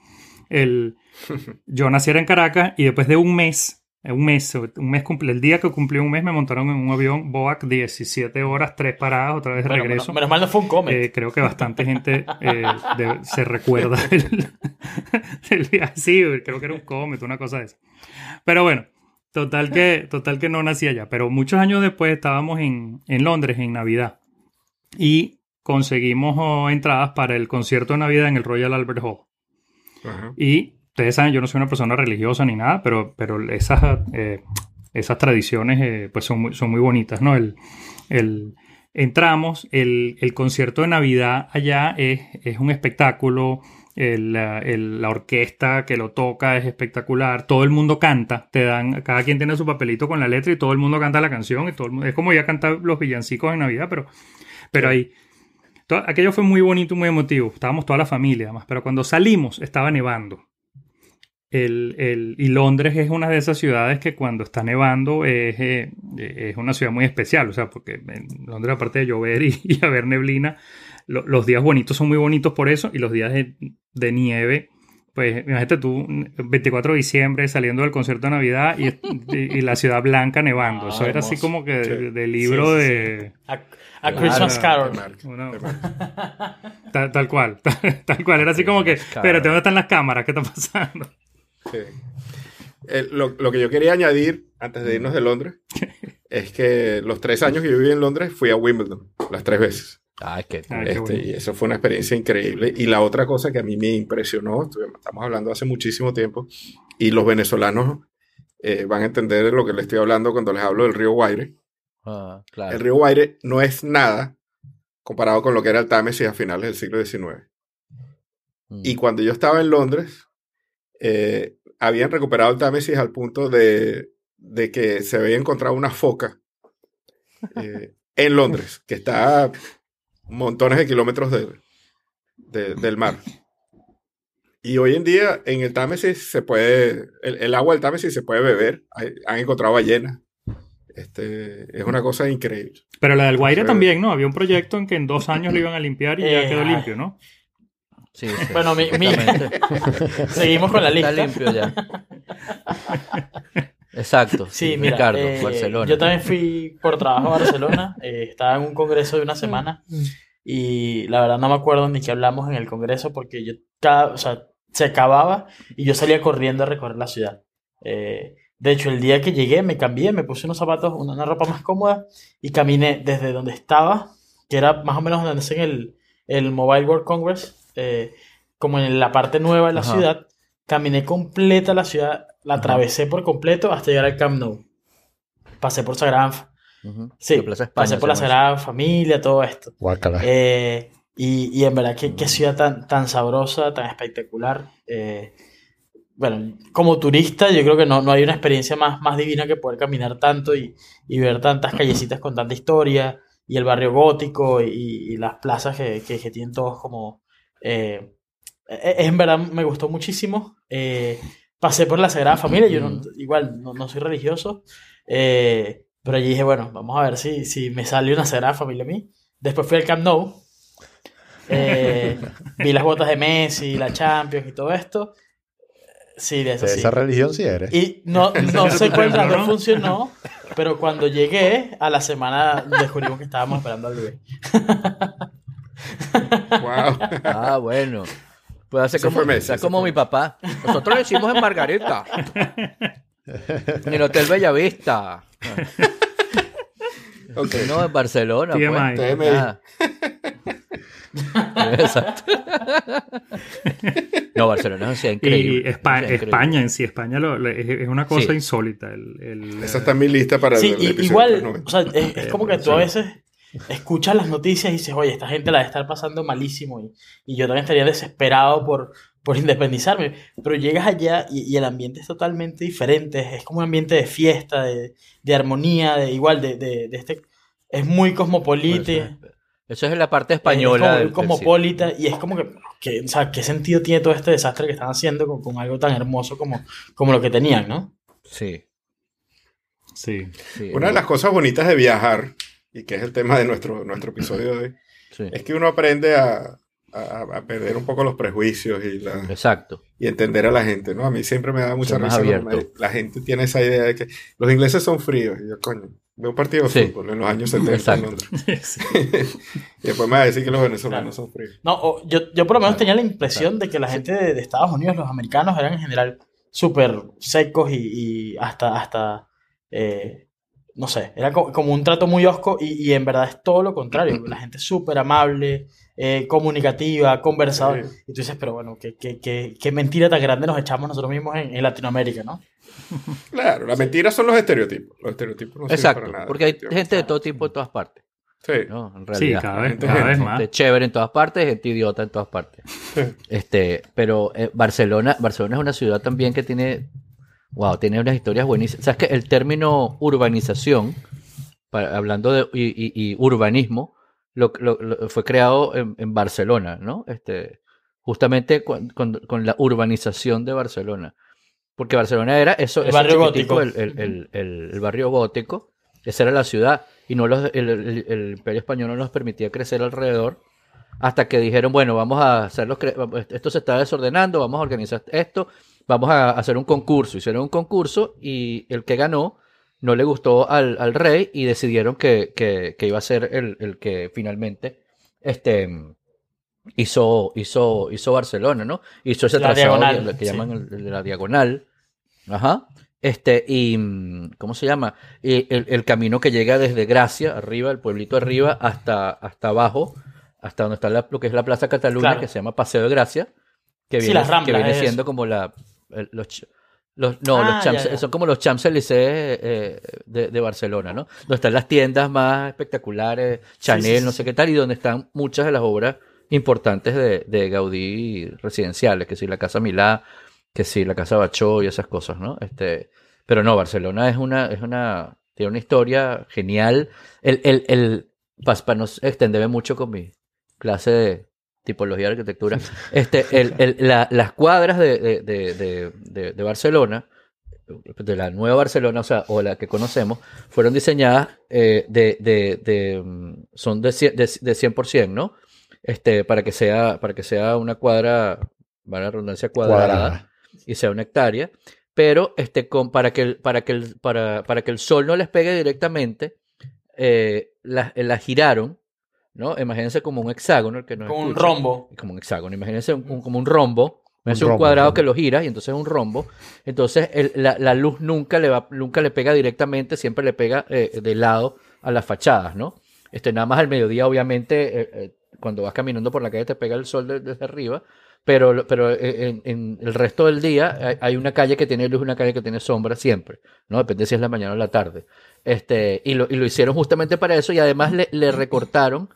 El, [LAUGHS] yo naciera en Caracas y después de un mes, un mes, un mes cumple, el día que cumplí un mes me montaron en un avión BOAC 17 horas, 3 paradas, otra vez de Bueno, regreso. menos, menos mal no fue un comet. Eh, creo que bastante gente eh, de- se recuerda del, [LAUGHS] del viaje. Sí, creo que era un comet, una cosa de esa. Pero bueno, total que, total que no nací allá. Pero muchos años después estábamos en, en Londres en Navidad y conseguimos oh, entradas para el concierto de Navidad en el Royal Albert Hall. Ajá. Y ustedes saben, yo no soy una persona religiosa ni nada, pero, pero esas, eh, esas tradiciones eh, pues son muy, son muy bonitas, ¿no? El, el- entramos, el, el concierto de Navidad allá es, es un espectáculo, el, el- la orquesta que lo toca es espectacular, todo el mundo canta, te dan, cada quien tiene su papelito con la letra y todo el mundo canta la canción y todo el mundo, es como ya cantar los villancicos en Navidad, pero, pero ahí... to- Aquello fue muy bonito muy emotivo. Estábamos toda la familia, además. Pero cuando salimos, estaba nevando. El, el- y Londres es una de esas ciudades que cuando está nevando es, eh, es una ciudad muy especial. O sea, porque en Londres, aparte de llover y, [LAUGHS] y haber neblina, lo- los días bonitos son muy bonitos por eso. Y los días de, de nieve, pues imagínate tú, 24 de diciembre saliendo del concierto de Navidad y, y- y la ciudad blanca nevando. Ah, eso era así como que de, de libro Sí, sí, de. A, a Christmas. Carol. Una-. Tal, tal cual, [LAUGHS] tal, cual. Era así como que, espérate, ¿dónde están las cámaras? ¿Qué está pasando? Sí. Eh, lo, lo que yo quería añadir antes de irnos de Londres [LAUGHS] es que los tres años que yo viví en Londres fui a Wimbledon las tres veces. Ay, qué Ay, qué Este, bueno. y eso fue una experiencia increíble. Y la otra cosa que a mí me impresionó, estamos hablando hace muchísimo tiempo, y los venezolanos eh, van a entender lo que les estoy hablando cuando les hablo del río Guaire. Ah, claro. El río Guaire no es nada comparado con lo que era el Támesis a finales del siglo XIX. Mm. Y cuando yo estaba en Londres, eh, habían recuperado el Támesis al punto de, de que se había encontrado una foca eh, en Londres, que está a montones de kilómetros de- de- del mar. Y hoy en día en el Támesis se puede, el, el agua del Támesis se puede beber, Hay- han encontrado ballenas. Este, es una cosa increíble. Pero la del Guaire también, ¿no? Había un proyecto en que en dos años lo iban a limpiar y ya Eh, quedó ay. limpio, ¿no? Sí, sí, Bueno, mi- mi-. [LAUGHS] Seguimos con la lista. Está limpio ya. Exacto. Sí, mira, Ricardo, eh, Barcelona. yo también fui por trabajo a Barcelona, eh, estaba en un congreso de una semana y la verdad no me acuerdo ni qué hablamos en el congreso porque yo, cada, o sea, se acababa y yo salía corriendo a recorrer la ciudad. Eh, de hecho, el día que llegué me cambié, me puse unos zapatos, una, una ropa más cómoda y caminé desde donde estaba, que era más o menos donde hacen el, el Mobile World Congress, eh, como en la parte nueva de la Ajá. ciudad, caminé completa la ciudad, la atravesé por completo hasta llegar al Camp Nou. Pasé por Sagrada, sí, España pasé por la Sagrada Familia, todo esto. Eh, y, y en verdad, qué, qué ciudad tan, tan sabrosa, tan espectacular. Eh, bueno, como turista, yo creo que no, no hay una experiencia más, más divina que poder caminar tanto y, y ver tantas [CLEARS THROAT] callecitas con tanta historia, y el barrio gótico y, y las plazas que, que, que tienen todos como... eh, eh, en verdad me gustó muchísimo. Eh, pasé por la Sagrada Familia, yo no- igual no, no soy religioso, eh, pero allí dije, bueno, vamos a ver si, si me sale una Sagrada Familia a mí. Después fui al Camp Nou, eh, [LAUGHS] vi las botas de Messi, la Champions y todo esto. Sí, de eso De sí. esa religión sí eres. Y no, no [LAUGHS] sé cuál de las dos ¿no? [LAUGHS] funcionó, pero cuando llegué a la semana descubrimos que estábamos esperando al bebé. [LAUGHS] Wow. Ah, bueno. Puede Eso como, fue Messi, sea como fue mi papá. Nosotros lo hicimos en Margarita. [LAUGHS] En el Hotel Bellavista. [LAUGHS] Ok. No, en Barcelona. TMI. Pues. TMI. Ah. Exacto. No, Barcelona es Y increíble. Espa- increíble. España en sí, España lo- lo- es, es una cosa Sí. insólita. El, el- Esa está en mi lista para Sí, el, el y- igual, 390. o sea, es, es como que tú a veces escuchas las noticias y dices, oye, esta gente la debe estar pasando malísimo y, y yo también estaría desesperado por, por independizarme, pero llegas allá y, y el ambiente es totalmente diferente, es como un ambiente de fiesta, de, de armonía, de igual, de, de, de este... Es muy cosmopolita. Eso es, eso es la parte Es española. como del- del cosmopolita y es como que, que, o sea, ¿qué sentido tiene todo este desastre que están haciendo con, con algo tan hermoso como, como lo que tenían, ¿no? Sí, Sí. sí. Una de las cosas bonitas de viajar, y que es el tema de nuestro, nuestro episodio de hoy, [LAUGHS] Sí, es que uno aprende a, a- a perder un poco los prejuicios y, la, Exacto. y entender a la gente, ¿no? A mí siempre me da mucha risa me- la gente tiene esa idea de que los ingleses son fríos. Y yo, coño, veo un partido de Sí. fútbol en los años 70 en. Londres. [LAUGHS] [LAUGHS] y después me va a decir que los venezolanos son fríos. No, o- yo, yo por lo menos tenía la impresión de que la gente de, de Estados Unidos, los americanos, eran en general súper secos y, y hasta, hasta eh, no sé, era co- como un trato muy osco y, y en verdad es todo lo contrario. [CLEARS THROAT] La gente es súper amable, eh, comunicativa, conversadora. Sí. Y tú dices, pero bueno, qué, qué, qué, qué mentira tan grande nos echamos nosotros mismos en, en Latinoamérica, ¿no? [LAUGHS] Claro, la mentira son los estereotipos. Los estereotipos no sirven Exacto. para nada. Porque hay gente de todo tipo en todas partes. Sí. ¿no? En Sí, realidad. cada vez, gente- cada vez más. Gente chévere en todas partes, gente idiota en todas partes. Este, pero eh, Barcelona, Barcelona es una ciudad también que tiene, wow, tiene unas historias buenísimas. Sabes que el término urbanización, para- hablando de y, y- y urbanismo, lo, lo- lo- fue creado en, en Barcelona, ¿no? Este, justamente con, con- con la urbanización de Barcelona. Porque Barcelona era eso, El barrio gótico. El, el- el- el- barrio gótico. Esa era la ciudad. Y no los, el, imperio español no nos permitía crecer alrededor. Hasta que dijeron, bueno, vamos a hacerlo, esto se está desordenando, vamos a organizar esto, vamos a hacer un concurso. Hicieron un concurso y el que ganó no le gustó al, al rey y decidieron que, que- que iba a ser el, el que finalmente este, hizo, hizo, hizo Barcelona, ¿no? Hizo ese La trazado diagonal, que sí. llaman el, la diagonal. Ajá. Este, y ¿cómo se llama? Y el, el camino que llega desde Gracia, arriba, el pueblito arriba, hasta, hasta abajo, hasta donde está la- lo que es la Plaza Cataluña, Claro. que se llama Paseo de Gracia, que Sí, viene, las Ramblas, que viene siendo como la, los, no, Ah, los Champs- ya, ya. son como los Champs-Élysées eh, de, de Barcelona, ¿no? Donde están las tiendas más espectaculares, Chanel, sí, sí, no sí. sé qué tal, y donde están muchas de las obras importantes de, de Gaudí residenciales, que si la Casa Milá, que si la Casa Bachó y esas cosas, ¿no? Este, pero no, Barcelona es una, es una, tiene una historia genial. El, el, el, para no extenderme mucho con mi clase de tipología de arquitectura, este, el, el- la- las cuadras de, de, de, de, Barcelona, de la nueva Barcelona, o sea, o la que conocemos, fueron diseñadas eh, de, de, de, son de, cien- de, de 100%, ¿no? este, para que sea, para que sea una cuadra, para la redundancia cuadrada, Cuadrada. y sea una hectárea, pero este, con, para, que el, para, que el, para, para que el sol no les pegue directamente, eh, la, la giraron, ¿no? Imagínense como un hexágono, el que nos Con un escucha. rombo. como un hexágono. Imagínense un- un- como un rombo. Imagínense Un un, cuadrado rombo. que lo giras y entonces es un rombo. Entonces el- la, la luz nunca le va, nunca le pega directamente, siempre le pega eh, de lado a las fachadas, ¿no? Este, nada más al mediodía, obviamente, eh, eh, cuando vas caminando por la calle te pega el sol de- desde arriba. Pero, pero eh, en, en el resto del día hay, hay una calle que tiene luz y una calle que tiene sombra siempre, ¿no? Depende si es la mañana o la tarde. Este, y, lo, y lo hicieron justamente para eso y además le, le recortaron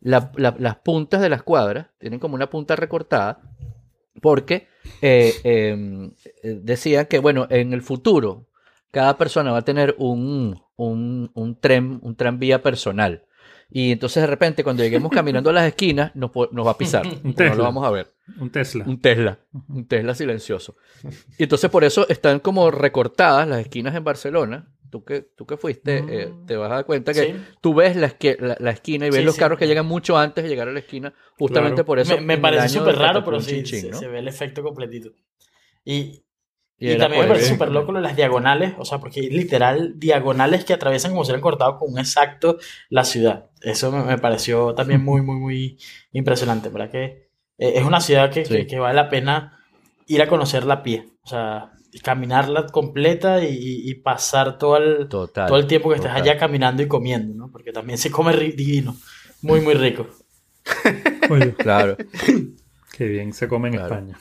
la- la- las puntas de las cuadras, tienen como una punta recortada, porque eh, eh, eh, decían que, bueno, en el futuro cada persona va a tener un, un, un tren, un tranvía personal. Y entonces de repente cuando lleguemos [LAUGHS] caminando a las esquinas nos, nos va a pisar. no Tesla. lo vamos a ver. Un Tesla. Un Tesla, un Tesla silencioso. Y entonces por eso están como recortadas las esquinas en Barcelona. Tú que, tú que fuiste, eh, te vas a dar cuenta que Sí. tú ves la, la, la esquina y ves Sí, los sí. carros que llegan mucho antes de llegar a la esquina, justamente Claro. por eso. me, me parece súper raro, pero sí, Chin Chin, se, ¿no? se ve el efecto completito. Y, Y y, también me parece súper loco lo de las diagonales, o sea, porque hay literal diagonales que atraviesan como si hubieran cortado con un exacto la ciudad. Eso me, me pareció también muy, muy, muy impresionante, ¿verdad? Que eh, es una ciudad que, Sí. que- que vale la pena ir a conocerla a pie, o sea, caminarla completa y, pasar todo el, Total. todo el tiempo que estés total. allá caminando y comiendo, ¿no? Porque también se come divino, muy, muy rico. [LAUGHS] Oye, Claro, [LAUGHS] qué bien se come en Claro. España.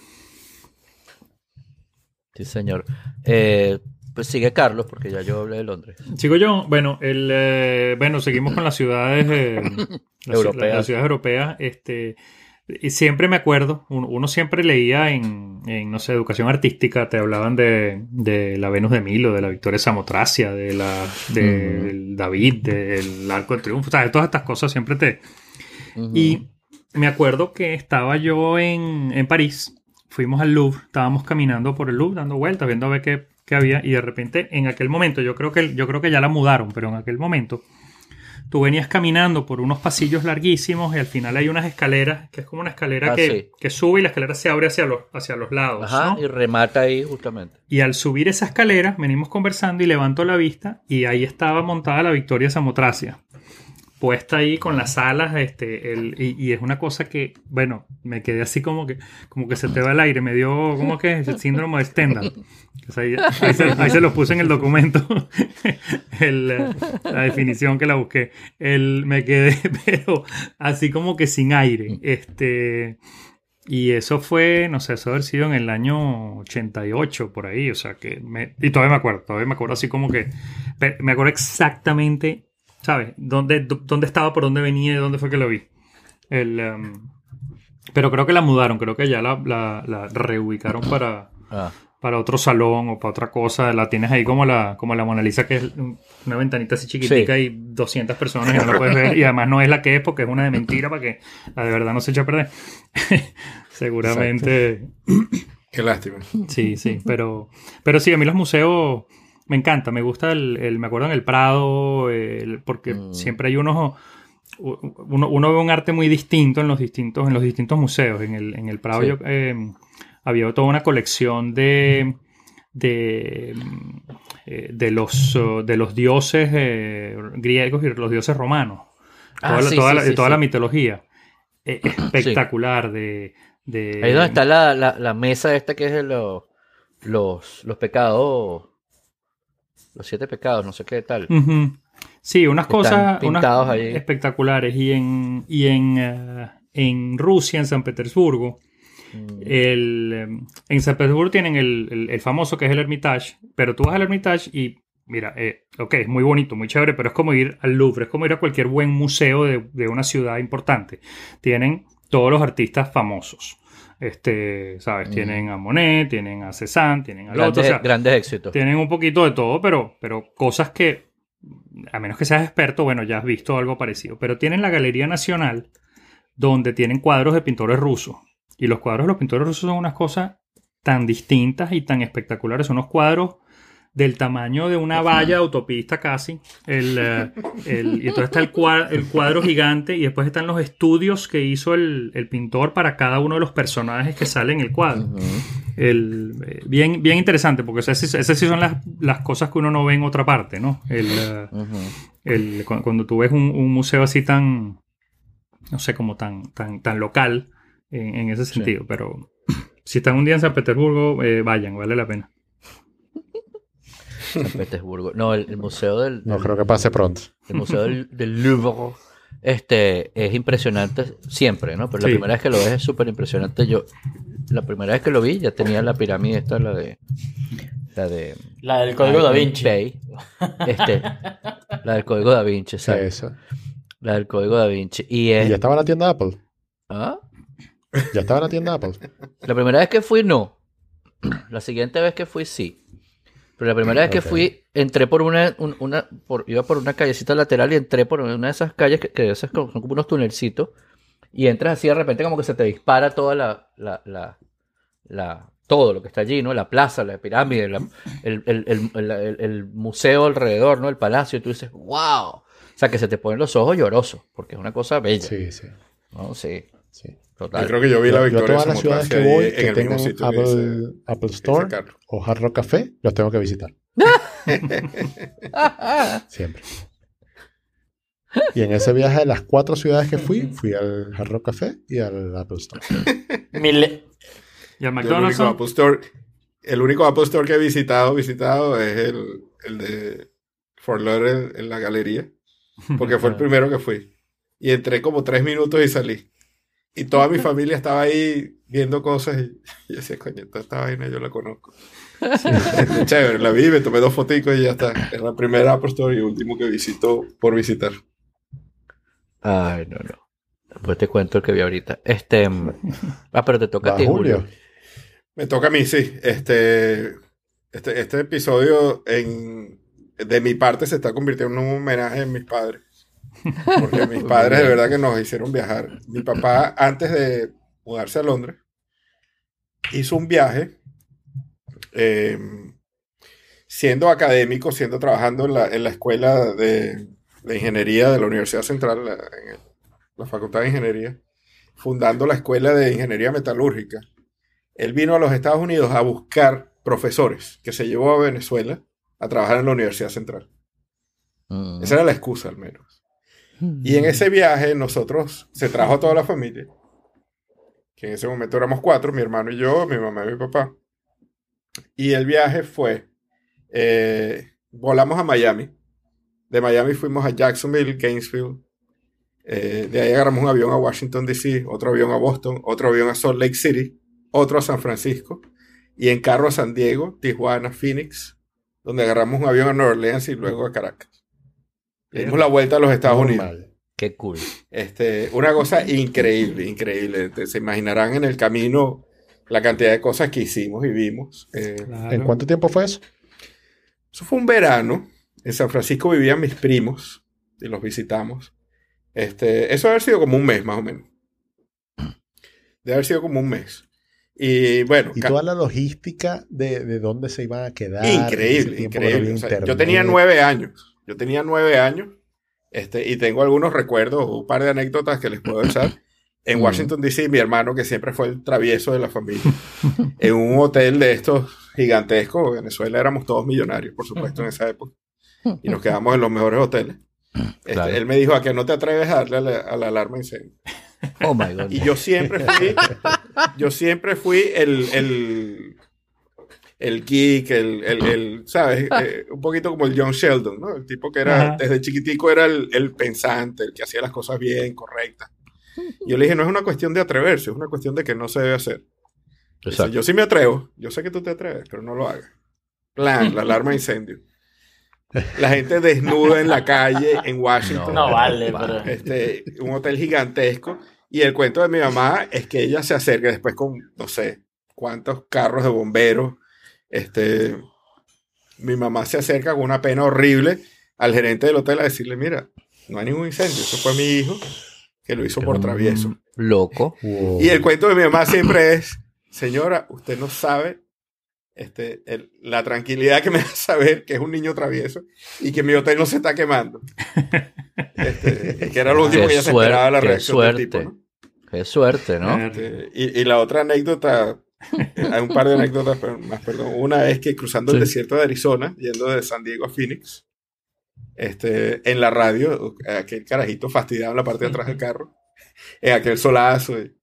sí, señor. Eh, pues sigue Carlos, porque ya yo hablé de Londres. Sigo yo. Bueno, el, eh, bueno, seguimos con las ciudades eh, [LAUGHS] las, Europeas. las ciudades europeas. Este, siempre me acuerdo, uno, siempre leía en, en, no sé, educación artística, te hablaban de, de la Venus de Milo, de la Victoria Samotracia, de la de- David, del Arco del Triunfo, o sea, de todas estas cosas siempre te, y me acuerdo que estaba yo en, en París, fuimos al Louvre, estábamos caminando por el Louvre, dando vueltas, viendo a ver qué, qué había, y de repente en aquel momento, yo creo, que, yo creo que ya la mudaron, pero en aquel momento, tú venías caminando por unos pasillos larguísimos y al final hay unas escaleras, que es como una escalera Ah, que, sí. que sube y la escalera se abre hacia los, hacia los lados. Ajá, ¿no? y remata ahí justamente. Y al subir esa escalera, venimos conversando y levanto la vista y ahí estaba montada la Victoria Samotracia. Puesta ahí con las alas, este, el, y, y es una cosa que, bueno, me quedé así como que, como que se te va el aire, me dio, ¿cómo que es? El síndrome de Stendhal. Ahí, ahí se, ahí se lo puse en el documento, [LAUGHS] el, la definición que la busqué. El, me quedé, [LAUGHS] pero así como que sin aire. Este, y eso fue, no sé, eso haber sido en el año 88, por ahí, o sea que, me, y todavía me acuerdo, todavía me acuerdo así como que, me acuerdo exactamente, ¿sabes? Dónde, dó- dónde estaba, por dónde venía y dónde fue que lo vi. El, em, pero creo que la mudaron, creo que ya la, la, la reubicaron para, Ah, para otro salón o para otra cosa. La tienes ahí como la, como la Mona Lisa, que es un- una ventanita así chiquitica y 200 personas y no la puedes ver. Y además no es la que es porque es una de mentira para que la de verdad no se eche a perder. [LAUGHS] Seguramente. Qué lástima. Sí, sí. Pero, pero sí, a mí los museos me encanta. Me gusta el, el- me acuerdo en el Prado, el- porque Mm. siempre hay unos. Uno, uno ve un arte muy distinto en los distintos, en los distintos museos. En el, en el Prado Sí. yo, eh, había toda una colección de, de, eh, de, los, uh, de los dioses eh, griegos y los dioses romanos. Ah, toda la, sí, toda sí, la- de sí, toda sí. la mitología. [CLEARS THROAT] Eh, espectacular de, de- Ahí donde está la, la, la mesa esta que es de los, los, los pecados, los siete pecados, no sé qué tal. Sí, unas cosas pintados unas ahí. espectaculares. Y en, y en, eh, en Rusia, en San Petersburgo, Mm, el, eh, en San Petersburgo tienen el, el- el famoso que es el Hermitage, pero tú vas al Hermitage y mira, eh, ok, es muy bonito, muy chévere, pero es como ir al Louvre, es como ir a cualquier buen museo de, de una ciudad importante. Tienen todos los artistas famosos. Este, ¿sabes? Mm. Tienen a Monet, tienen a Cézanne, tienen otro. grandes, o sea, grandes éxitos. tienen un poquito de todo, pero, pero cosas que, a menos que seas experto, bueno, ya has visto algo parecido. Pero tienen la Galería Nacional, donde tienen cuadros de pintores rusos. Y los cuadros de los pintores rusos son unas cosas tan distintas y tan espectaculares. Son unos cuadros del tamaño de una valla de autopista casi. El, eh, el- y entonces está el cuadro, el cuadro gigante y después están los estudios que hizo el, el pintor para cada uno de los personajes que salen en el cuadro. Eh, bien, bien interesante, porque esas, sí- esas sí son las, las cosas que uno no ve en otra parte, ¿no? El, eh, cu- cuando tú ves un, un museo así tan, no sé, como tan, tan, tan local en, en ese sentido, pero [CLEARS THROAT] si están un día en San Petersburgo, eh, vayan, vale la pena. San Petersburgo. No, el, el museo del, No creo que pase pronto. el museo del, del Louvre este, es impresionante siempre, ¿no? Pero la Sí. primera vez que lo ves es súper impresionante. Yo, la primera vez que lo vi ya tenía la pirámide esta, la de... La de... La del código da Vinci. Bay. Este, la del código da Vinci, Sí, exacto. eso. La del código da Vinci. Y ¿Y ya estaba en la tienda Apple? ¿Ah? ¿Ya estaba en la tienda Apple? La primera vez que fui, no. La siguiente vez que fui, sí. Pero la primera vez que fui, entré por una, un- una por, iba por una callecita lateral y entré por una de esas calles que, que esas son como unos tunelcitos. Y entras así de repente como que se te dispara toda la, la, la, la- todo lo que está allí, ¿no? La plaza, la pirámide, la- el, el- el- el- el- el museo alrededor, ¿no? El palacio. Y tú dices, wow. O sea, que se te ponen los ojos llorosos, porque es una cosa bella. Sí, sí. ¿no? Sí, sí. total. Yo creo que yo vi la Yo, yo victoria todas las ciudades que voy que tengan Apple, Apple Store o Hard Rock Café, los tengo que visitar. [LAUGHS] Siempre. Y en ese viaje de las cuatro ciudades que fui, fui al Hard Rock Café y al Apple Store. [LAUGHS] Y al Yo el McDonald's. único. Apple Store, el único Apple Store que he visitado, visitado es el, el de Fort Lauderdale en la galería, porque fue el [LAUGHS] primero que fui. Y entré como tres minutos y salí. Y toda mi familia estaba ahí viendo cosas y [LAUGHS] yo decía, coño, toda esta vaina yo la conozco. [LAUGHS] Chévere, la vi, me tomé dos fotitos y ya está. Es la primera Apple Store y último que visito por visitar. Ay, no, no. Después te cuento el que vi ahorita. Este. mm, Ah, pero te toca a ti, Julio. Julio. Me toca a mí, sí. Este, este, este episodio en, de mi parte se está convirtiendo en un homenaje a mis padres. Porque mis padres de verdad que nos hicieron viajar. Mi papá, antes de mudarse a Londres, hizo un viaje eh, siendo académico, siendo trabajando en la, en la escuela de, de ingeniería de la Universidad Central, la, en el- la Facultad de Ingeniería, fundando la escuela de ingeniería metalúrgica él vino a los Estados Unidos a buscar profesores que se llevó a Venezuela a trabajar en la Universidad Central. Mm. Esa era la excusa al menos. Y en ese viaje nosotros se trajo toda la familia, que en ese momento éramos cuatro, mi hermano y yo, mi mamá y mi papá. Y el viaje fue, eh, volamos a Miami, de Miami fuimos a Jacksonville, Gainesville, eh, de ahí agarramos un avión a Washington, D.C., otro avión a Boston, otro avión a Salt Lake City, otro a San Francisco, y en carro a San Diego, Tijuana, Phoenix, donde agarramos un avión a Nueva Orleans y luego a Caracas. Le dimos la vuelta a los Estados Unidos. Qué cool. Este, una cosa increíble, increíble. Te- Se imaginarán en el camino la cantidad de cosas que hicimos y vimos. Eh, Claro. ¿En cuánto tiempo fue eso? eso fue un verano. En San Francisco vivían mis primos y los visitamos. Este, eso debe haber sido como un mes más o menos. Debe haber sido como un mes. Y bueno, Y toda la logística de, de dónde se iban a quedar. increíble, no increíble. O sea, yo tenía nueve años. Yo tenía nueve años. Este, y tengo algunos recuerdos, un par de anécdotas que les puedo echar. [LAUGHS] En. Washington, D.C., mi hermano, que siempre fue el travieso de la familia, en un hotel de estos gigantescos. En Venezuela éramos todos millonarios, por supuesto, en esa época. Y nos quedamos en los mejores hoteles. Este, Claro. Él me dijo, ¿a que no te atreves a darle a la, a la alarma incendio? Oh my god. Y yo siempre fui, yo siempre fui el, el, el geek, el, el, el, ¿sabes? [LAUGHS] Eh, un poquito como el John Sheldon, ¿no? El tipo que era, Ajá. desde chiquitico era el, el pensante, el que hacía las cosas bien, correctas. Yo le dije, no es una cuestión de atreverse, es una cuestión de que no se debe hacer. Dice, Exacto. yo sí me atrevo, yo sé que tú te atreves, pero no lo hagas. Plan, la alarma de incendio. La gente desnuda en la calle en Washington. No vale, vale. pero. Este, un hotel gigantesco. Y el cuento de mi mamá es que ella se acerca después con, no sé, cuántos carros de bomberos. Este, mi mamá se acerca con una pena horrible al gerente del hotel a decirle, mira, no hay ningún incendio, eso fue mi hijo que lo hizo por Un este, el- la tranquilidad que me da saber que es un niño travieso y que mi hotel no se está quemando. [LAUGHS] Este, que era lo último Qué que ya se esperaba la qué reacción del suerte. tipo. ¿no? Qué suerte, ¿no? Este, y, y la otra anécdota, hay un par de anécdotas pero más, perdón. Una es que cruzando el desierto de Arizona, yendo de San Diego a Phoenix, este, en la radio, aquel carajito fastidiado en la parte de atrás del carro, en aquel solazo, y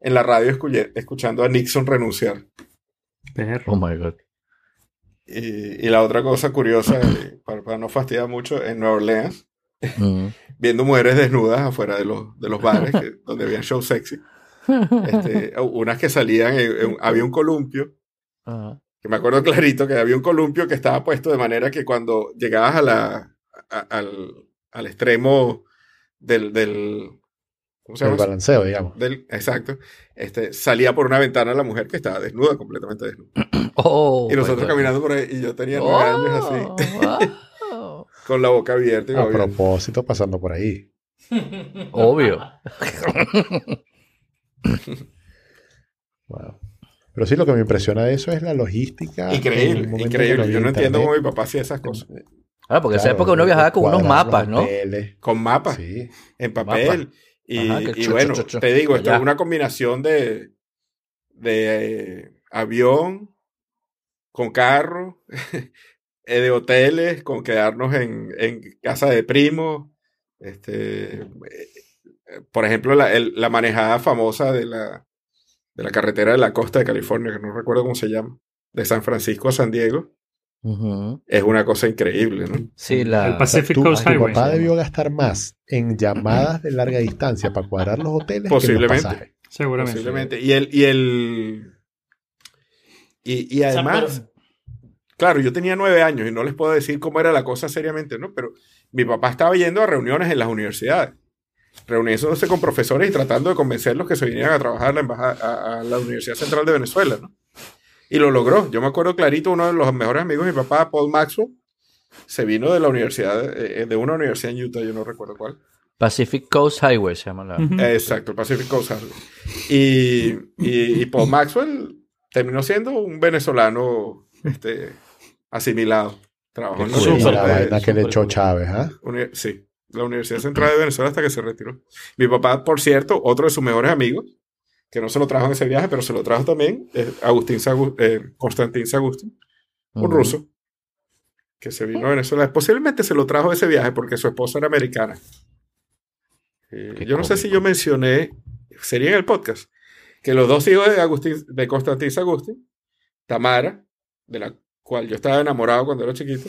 en la radio escuchando a Nixon renunciar. Perro. Oh my God. Y, y la otra cosa curiosa, eh, para, para no fastidiar mucho, en Nueva Orleans, Mm. viendo mujeres desnudas afuera de los, de los bares, que- donde habían show sexy, este, [LAUGHS] unas que salían, en- en- había un columpio, Ajá. que me acuerdo clarito que había un columpio que estaba puesto de manera que cuando llegabas a la, a- al, al extremo del, del ¿cómo se El llama? eso? balanceo, digamos. Del, exacto, este, salía por una ventana la mujer que estaba desnuda, completamente desnuda. [CLEARS THROAT] Oh, y nosotros caminando por ahí, y yo tenía nueve años así, Oh, [LAUGHS] con la boca abierta y A propósito, pasando por ahí. [LAUGHS] Obvio. [LAUGHS] Wow. Pero sí, lo que me impresiona de eso es la logística. Increíble, increíble. Yo no entiendo cómo mi papá hacía esas cosas. Ah, porque en esa Claro, época uno viajaba con unos mapas, ¿no? Con mapas, Sí. en papel. Y, Ajá, bueno, te digo, esto es una combinación de, de eh, avión con carro, [LAUGHS] eh, de hoteles, con quedarnos en, en casa de primos. Este, por ejemplo, la, el- la manejada famosa de la, de la carretera de la costa de California, que no recuerdo cómo se llama, de San Francisco a San Diego, es una cosa increíble, ¿no? Sí, la... El Pacific Coast tu Highway. papá se llama. debió gastar más en llamadas de larga distancia para cuadrar los hoteles que en los Posiblemente. pasajes. Seguramente. Posiblemente. Y el, y el. Y, y O sea, además, claro, yo tenía nueve años y no les puedo decir cómo era la cosa seriamente, ¿no? Pero mi papá estaba yendo a reuniones en las universidades, reuniéndose con profesores y tratando de convencerlos que se vinieran a trabajar a la, embajada, a, a la Universidad Central de Venezuela, ¿no? Y lo logró. Yo me acuerdo clarito, uno de los mejores amigos de mi papá, Paul Maxwell, se vino de la universidad, eh, de una universidad en Utah, yo no recuerdo cuál. Pacific Coast Highway se llama la... Ujú. Exacto, Pacific Coast Highway. Y, y, y Paul Maxwell terminó siendo un venezolano este, asimilado. Trabajó en la la vaina que le echó. Chávez, ¿ah? sí, la Universidad Central de Venezuela hasta que se retiró. Mi papá, por cierto, otro de sus mejores amigos, que no se lo trajo en ese viaje, pero se lo trajo también, es Agustín Sagu- eh, Constantín Sagustin, un ruso, que se vino a Venezuela. Posiblemente se lo trajo ese viaje porque su esposa era americana. Eh, yo no sé si yo mencioné, sería en el podcast, que los dos hijos de, Agustín, de Constantín Sagustin, Tamara, de la cual yo estaba enamorado cuando era chiquito,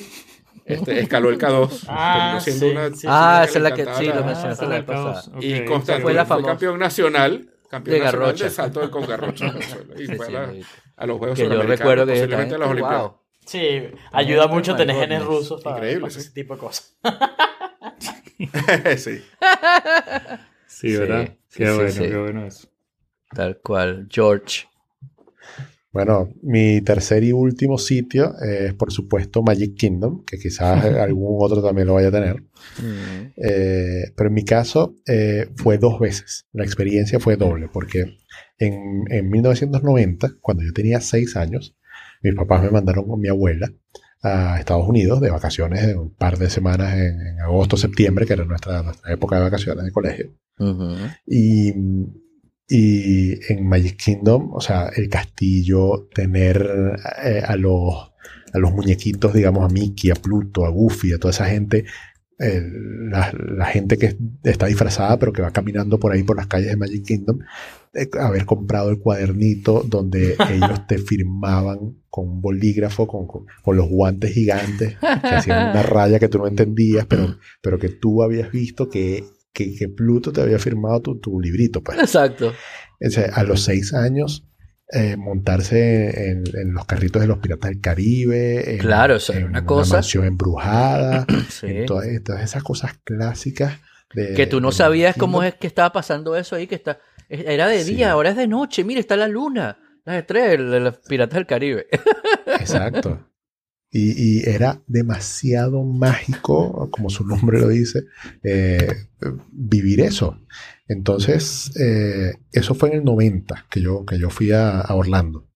este, escaló el K2. [LAUGHS] Ah, terminó siendo sí, una- sí, Ah, esa es la que sí, lo Ah, mencionaste esa la pasada. y sí, Constantín fue la fue, famosa. campeón nacional, campeón De nacional garrocha. de salto de con garrocha. [LAUGHS] Y fue sí, a, los Juegos Que yo recuerdo que posiblemente a las Olimpiadas. wow. Sí, ayuda mucho tener genes rusos para, Increíble, para sí. ese tipo de cosas. [LAUGHS] sí. Sí, ¿verdad? Qué sí, bueno, sí. qué bueno eso. Tal cual. George. Bueno, mi tercer y último sitio es, por supuesto, Magic Kingdom, que quizás [LAUGHS] algún otro también lo vaya a tener. Mm. Eh, pero en mi caso eh, fue dos veces. La experiencia fue doble, porque en, en 1990, cuando yo tenía seis años, mis papás me mandaron con mi abuela a Estados Unidos de vacaciones de un par de semanas en, en agosto, septiembre, que era nuestra, nuestra época de vacaciones de colegio. Y, y en Magic Kingdom, o sea, el castillo, tener eh, a, los, a los muñequitos, digamos, a Mickey, a Pluto, a Goofy, a toda esa gente, eh, la, la gente que está disfrazada pero que va caminando por ahí por las calles de Magic Kingdom, eh, haber comprado el cuadernito donde [LAUGHS] ellos te firmaban con un bolígrafo, con, con- con los guantes gigantes, que hacían una raya que tú no entendías, pero, pero que tú habías visto que, que, que Pluto te había firmado tu, tu librito. Pues. Exacto. O sea, a los seis años, eh, montarse en, en los carritos de los piratas del Caribe, en, Claro, eso era en una cosa. mansión embrujada, [CLEARS THROAT] Sí. en todas, todas esas cosas clásicas. de- Que tú no sabías cómo es que estaba pasando eso ahí, que está... Era de Sí. día, ahora es de noche. Mira, está la luna. Las estrellas de los piratas del Caribe. [LAUGHS] Exacto. Y, y era demasiado mágico, como su nombre lo dice, eh, vivir eso. Entonces, eh, eso fue en el 90 que yo, que yo fui a, a Orlando.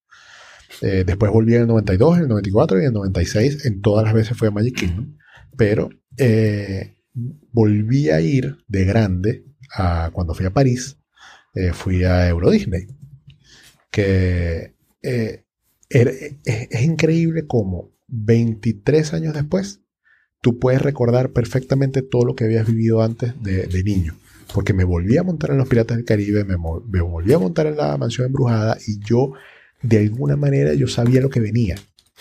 Eh, después volví en el 92, en el 94 y en el 96. En todas las veces fue a Magic Kingdom. Pero volví a ir de grande a, cuando fui a París. fui a Euro Disney. Que eh, era- es, es increíble cómo 23 años después tú puedes recordar perfectamente todo lo que habías vivido antes de, de niño. Porque me volví a montar en los Piratas del Caribe, me, me volví a montar en la mansión embrujada y yo, de alguna manera, yo sabía lo que venía.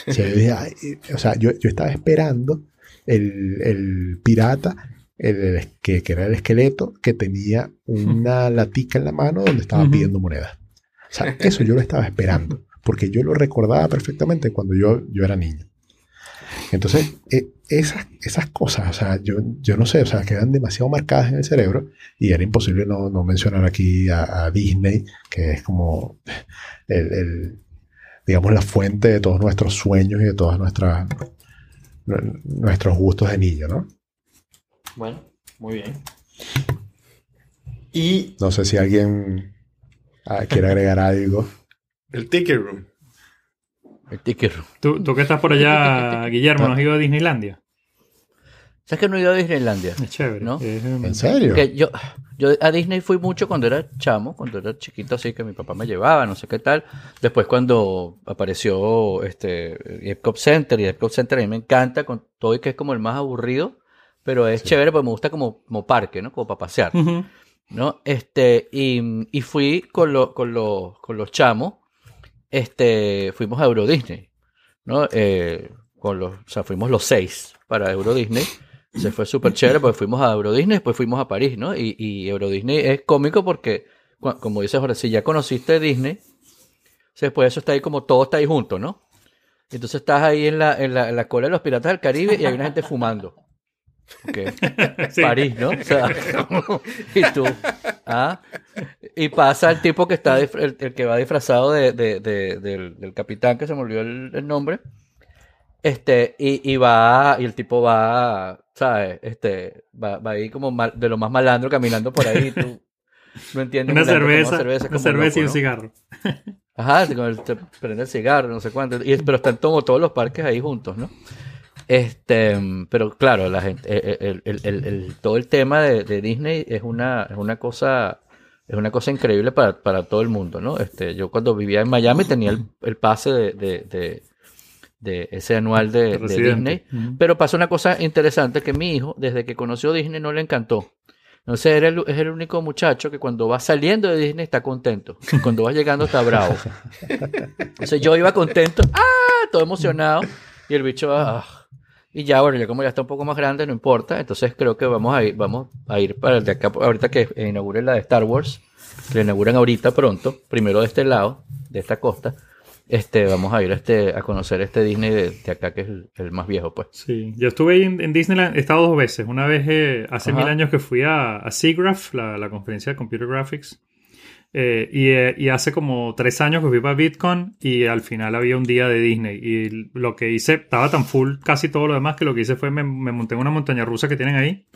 O sea, yo, dije, "Ay", o sea, yo- yo estaba esperando el, el pirata, el, el que, que era el esqueleto, que tenía una [LAUGHS] latica en la mano donde estaba pidiendo monedas. O sea, eso yo lo estaba esperando, porque yo lo recordaba perfectamente cuando yo, yo era niño. Entonces, eh, esas, esas cosas, o sea, yo, yo no sé, o sea, quedan demasiado marcadas en el cerebro y era imposible no, no mencionar aquí a, a Disney, que es como el, el, digamos, la fuente de todos nuestros sueños y de todos nuestros gustos de niño, ¿no? Bueno, muy bien. Y No sé si alguien ah, quiere agregar algo. El Ticket Room. El ticket room. ¿Tú, tú que estás por allá, Guillermo, ¿no has ido a Disneylandia? ¿Sabes que no he ido a Disneylandia? Es chévere. ¿No? Es, ¿En serio? Que yo, yo a Disney fui mucho cuando era chamo, cuando era chiquito, así que mi papá me llevaba, no sé qué tal. Después cuando apareció este Epcot Center, y Epcot Center a mí me encanta, con todo y que es como el más aburrido, pero es chévere porque me gusta como, como parque, ¿no? Como para pasear. ¿no? Este, y, y fui con, lo- con, los, con los chamos, este, fuimos a Euro Disney, ¿no? Eh, con los, o sea, fuimos los seis para Euro Disney. Se fue súper chévere porque fuimos a Euro Disney, después fuimos a París, ¿no? Y, y Euro Disney es cómico porque, como dices ahora, si ya conociste Disney, después eso está ahí como todo está ahí junto, ¿no? Entonces estás ahí en la, en la, en la cola de los piratas del Caribe y hay una gente fumando. Porque [LAUGHS] Sí. París, ¿no? O sea, [LAUGHS] y tú, ¿ah? Y pasa el tipo que está, el, el que va disfrazado de, de- de- del, del capitán, que se me olvidó el, el nombre, este, y, y va, y el tipo va, ¿sabes? Este, va, va ahí como mal- de lo más malandro caminando por ahí, tú no entiendes. Una toma cerveza, una cerveza y un cigarro. Ajá, te- prende el cigarro, no sé cuánto. Y, pero están todos los parques ahí juntos, ¿no? Este, pero claro, la gente, eh, el, el- el- el- todo el tema de, de Disney es una, es una cosa, es una cosa increíble para, para todo el mundo, ¿no? Este, yo cuando vivía en Miami tenía el, el pase de, de, de- de ese anual de. Disney. Pero pasa una cosa interesante que mi hijo, desde que conoció Disney, no le encantó. Entonces era el- es el único muchacho que cuando va saliendo de Disney está contento. Cuando va llegando está bravo. [LAUGHS] Entonces yo iba contento, ¡ah! todo emocionado. Y el bicho, ¡ah! Y ya, bueno, ya como ya está un poco más grande, no importa. Entonces creo que vamos a ir, vamos a ir para el de acá, ahorita que inauguren la de Star Wars, que la inauguran ahorita pronto, primero de este lado, de esta costa. Este, vamos a ir a, este, a conocer este Disney de, de acá, que es el, el más viejo, pues. Sí, yo estuve ahí en, en Disneyland, he estado dos veces. Una vez eh, hace Ajá. mil años que fui a, a SIGGRAPH, la, la conferencia de Computer Graphics. Eh, y, eh, y hace como tres años que fui para VidCon y al final había un día de Disney. Y lo que hice, estaba tan full casi todo lo demás que lo que hice fue me, me monté en una montaña rusa que tienen ahí.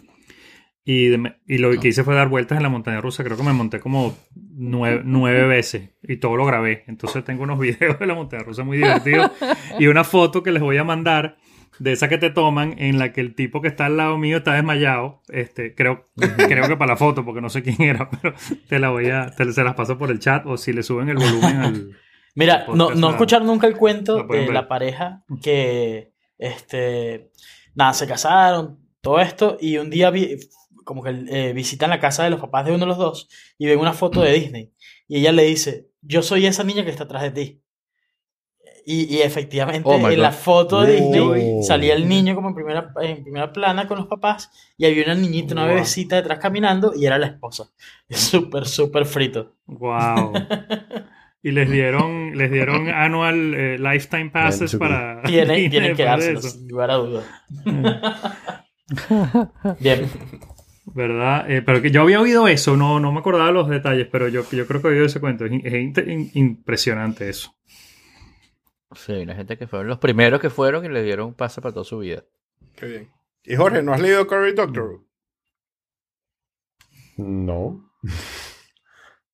Y, de- y lo que hice fue dar vueltas en la montaña rusa. Creo que me monté como nueve, nueve veces y todo lo grabé. Entonces tengo unos [LAUGHS] videos de la montaña rusa muy divertidos [LAUGHS] y una foto que les voy a mandar de esa que te toman en la que el tipo que está al lado mío está desmayado. Este, creo, [LAUGHS] creo que para la foto, porque no sé quién era, [LAUGHS] pero te la voy a, te, se las paso por el chat o si le suben el volumen al. [LAUGHS] Mira, no, no escucharon nunca el cuento de ver. la pareja que, este, nada, se casaron, todo esto, y un día vi- como que eh, visitan la casa de los papás de uno de los dos y ven una foto de Disney. Y ella le dice, yo soy esa niña que está atrás de ti. Y, y efectivamente, Oh, en la foto de Disney Oh. salía el niño como en primera, en primera plana con los papás y había una niñita, una Wow. bebecita detrás caminando y era la esposa. [LAUGHS] Es súper, súper frito. ¡Wow! [LAUGHS] Y les dieron, les dieron annual eh, lifetime passes para. [LAUGHS] Tienen, Disney tienen que después de dárselo, eso. sin lugar a dudas. Bien. ¿Verdad? Eh, pero que yo había oído eso, no, no me acordaba los detalles, pero yo, yo creo que he oído ese cuento. Es, impresionante eso. Sí, una gente que fueron los primeros que fueron y le dieron un pase para toda su vida. Qué bien. Y Jorge, ¿no has leído Cory Doctorow? No.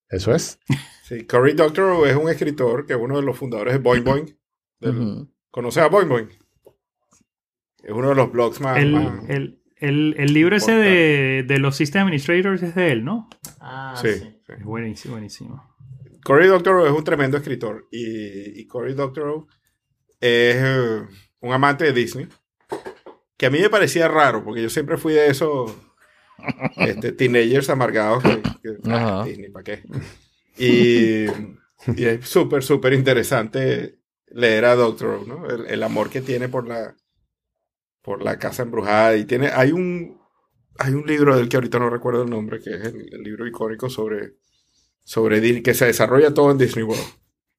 Eso es. Sí, Cory Doctorow es un escritor que es uno de los fundadores de Boing Boing. del-. ¿Conoces a Boing Boing? Es uno de los blogs más... El, más- el, el, el libro ese de, de los System Administrators es de él, ¿no? Ah, sí, sí. sí. Es buenísimo, buenísimo. Cory Doctorow es un tremendo escritor y, y Cory Doctorow es eh, un amante de Disney que a mí me parecía raro porque yo siempre fui de esos este, [LAUGHS] teenagers amargados que, que, ah. Disney, ¿para qué? Y, y es súper, súper interesante leer a Doctorow, ¿no? El, el amor que tiene por la por la casa embrujada y tiene hay un hay un libro del que ahorita no recuerdo el nombre que es el, el libro icónico sobre sobre Disney, que se desarrolla todo en Disney World.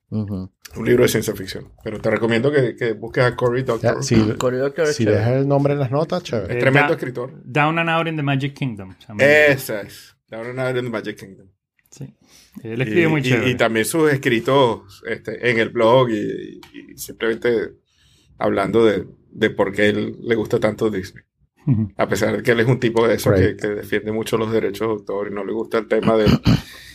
Un libro de ciencia ficción. Pero te recomiendo que, que busques a Cory Ya, Doctorow. si Cory Doctorow es si dejas el nombre en las notas, Es chévere. Eh, tremendo da- escritor. Down and Out in the Magic Kingdom. Esa es. Down and Out in the Magic Kingdom. Sí. Él escribe y, muy y- chévere. y también sus escritos este, en el blog y, y simplemente hablando de, de por qué él le gusta tanto Disney. A pesar de que él es un tipo de eso que, que defiende mucho los derechos de autor y no le gusta el tema de, [CLEARS THROAT]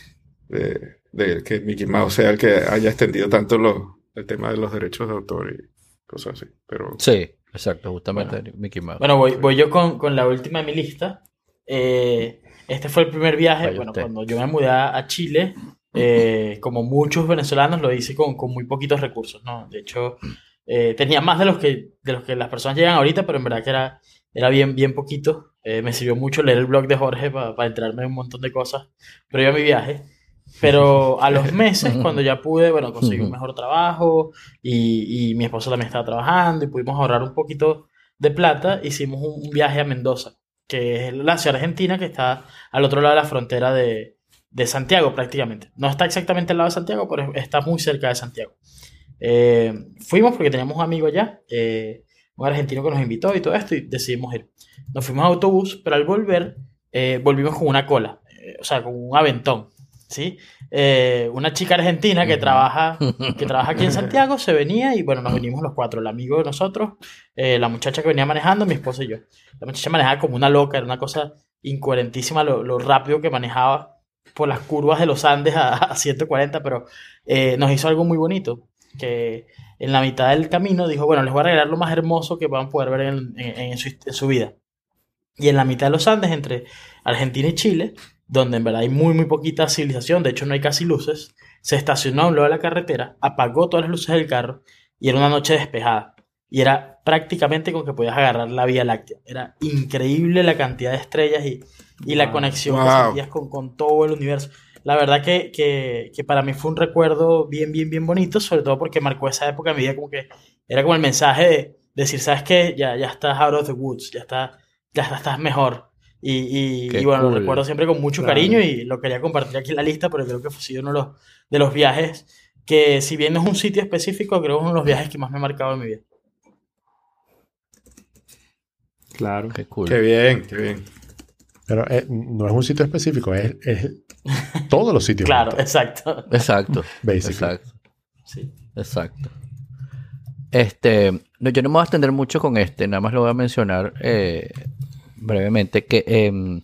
de, de que Mickey Mouse sea el que haya extendido tanto los, el tema de los derechos de autor y cosas así. Pero Sí, exacto, justamente Mickey Mouse. Bueno, voy, voy yo con, con la última de mi lista. Eh, este fue el primer viaje. Vaya bueno, usted. cuando yo me mudé a Chile, eh, [LAUGHS] como muchos venezolanos, lo hice con, con muy poquitos recursos, ¿no? De hecho, eh, tenía más de los que, de los que las personas llegan ahorita, pero en verdad que era, era bien, bien poquito. Eh, me sirvió mucho leer el blog de Jorge para enterarme de un montón de cosas previo a mi viaje. Pero [LAUGHS] a los meses, cuando ya pude, bueno, conseguir un mejor trabajo y, y mi esposo también estaba trabajando y pudimos ahorrar un poquito de plata, hicimos un, un viaje a Mendoza, que es la ciudad argentina que está al otro lado de la frontera de, de Santiago prácticamente. No está exactamente al lado de Santiago, pero está muy cerca de Santiago. Eh, fuimos porque teníamos un amigo allá, eh, un argentino que nos invitó y todo esto, y decidimos ir. Nos fuimos a autobús, pero al volver eh, volvimos con una cola, o sea, con un aventón. ¿Sí? Eh, una chica argentina que trabaja, que trabaja aquí en [LAUGHS] Santiago se venía y bueno, nos venimos los cuatro, el amigo de nosotros, eh, la muchacha que venía manejando, mi esposo y yo. La muchacha manejaba como una loca, era una cosa incoherentísima lo, lo rápido que manejaba por las curvas de los Andes a, a 140, pero eh, nos hizo algo muy bonito, que en la mitad del camino dijo, bueno, les voy a regalar lo más hermoso que van a poder ver en, en- en su, en su vida. Y en la mitad de los Andes, entre Argentina y Chile, donde en verdad hay muy, muy poquita civilización, de hecho no hay casi luces, se estacionó a un lado de la carretera, apagó todas las luces del carro y era una noche despejada. Y era prácticamente como que podías agarrar la Vía Láctea. Era increíble la cantidad de estrellas y, y la Wow. conexión que sentías con, con todo el universo. La verdad que, que, que para mí fue un recuerdo bien, bien, bien bonito, sobre todo porque marcó esa época de mi vida como que era como el mensaje de decir, ¿sabes qué? Ya, ya estás out of the woods, ya, está, ya estás mejor. Y, y, y bueno, lo cool. recuerdo siempre con mucho Claro. cariño y lo quería compartir aquí en la lista porque creo que fue sido uno de los, de los viajes que, si bien no es un sitio específico, creo que es uno de los viajes que más me ha marcado en mi vida. Claro. Qué cool. qué bien, qué bien. Pero eh, no es un sitio específico, es, es todos los sitios. [LAUGHS] Claro, juntos, exacto. Exacto. basically. Exacto. Sí. Exacto. Este, no, yo no me voy a extender mucho con este, nada más lo voy a mencionar eh, brevemente, que em,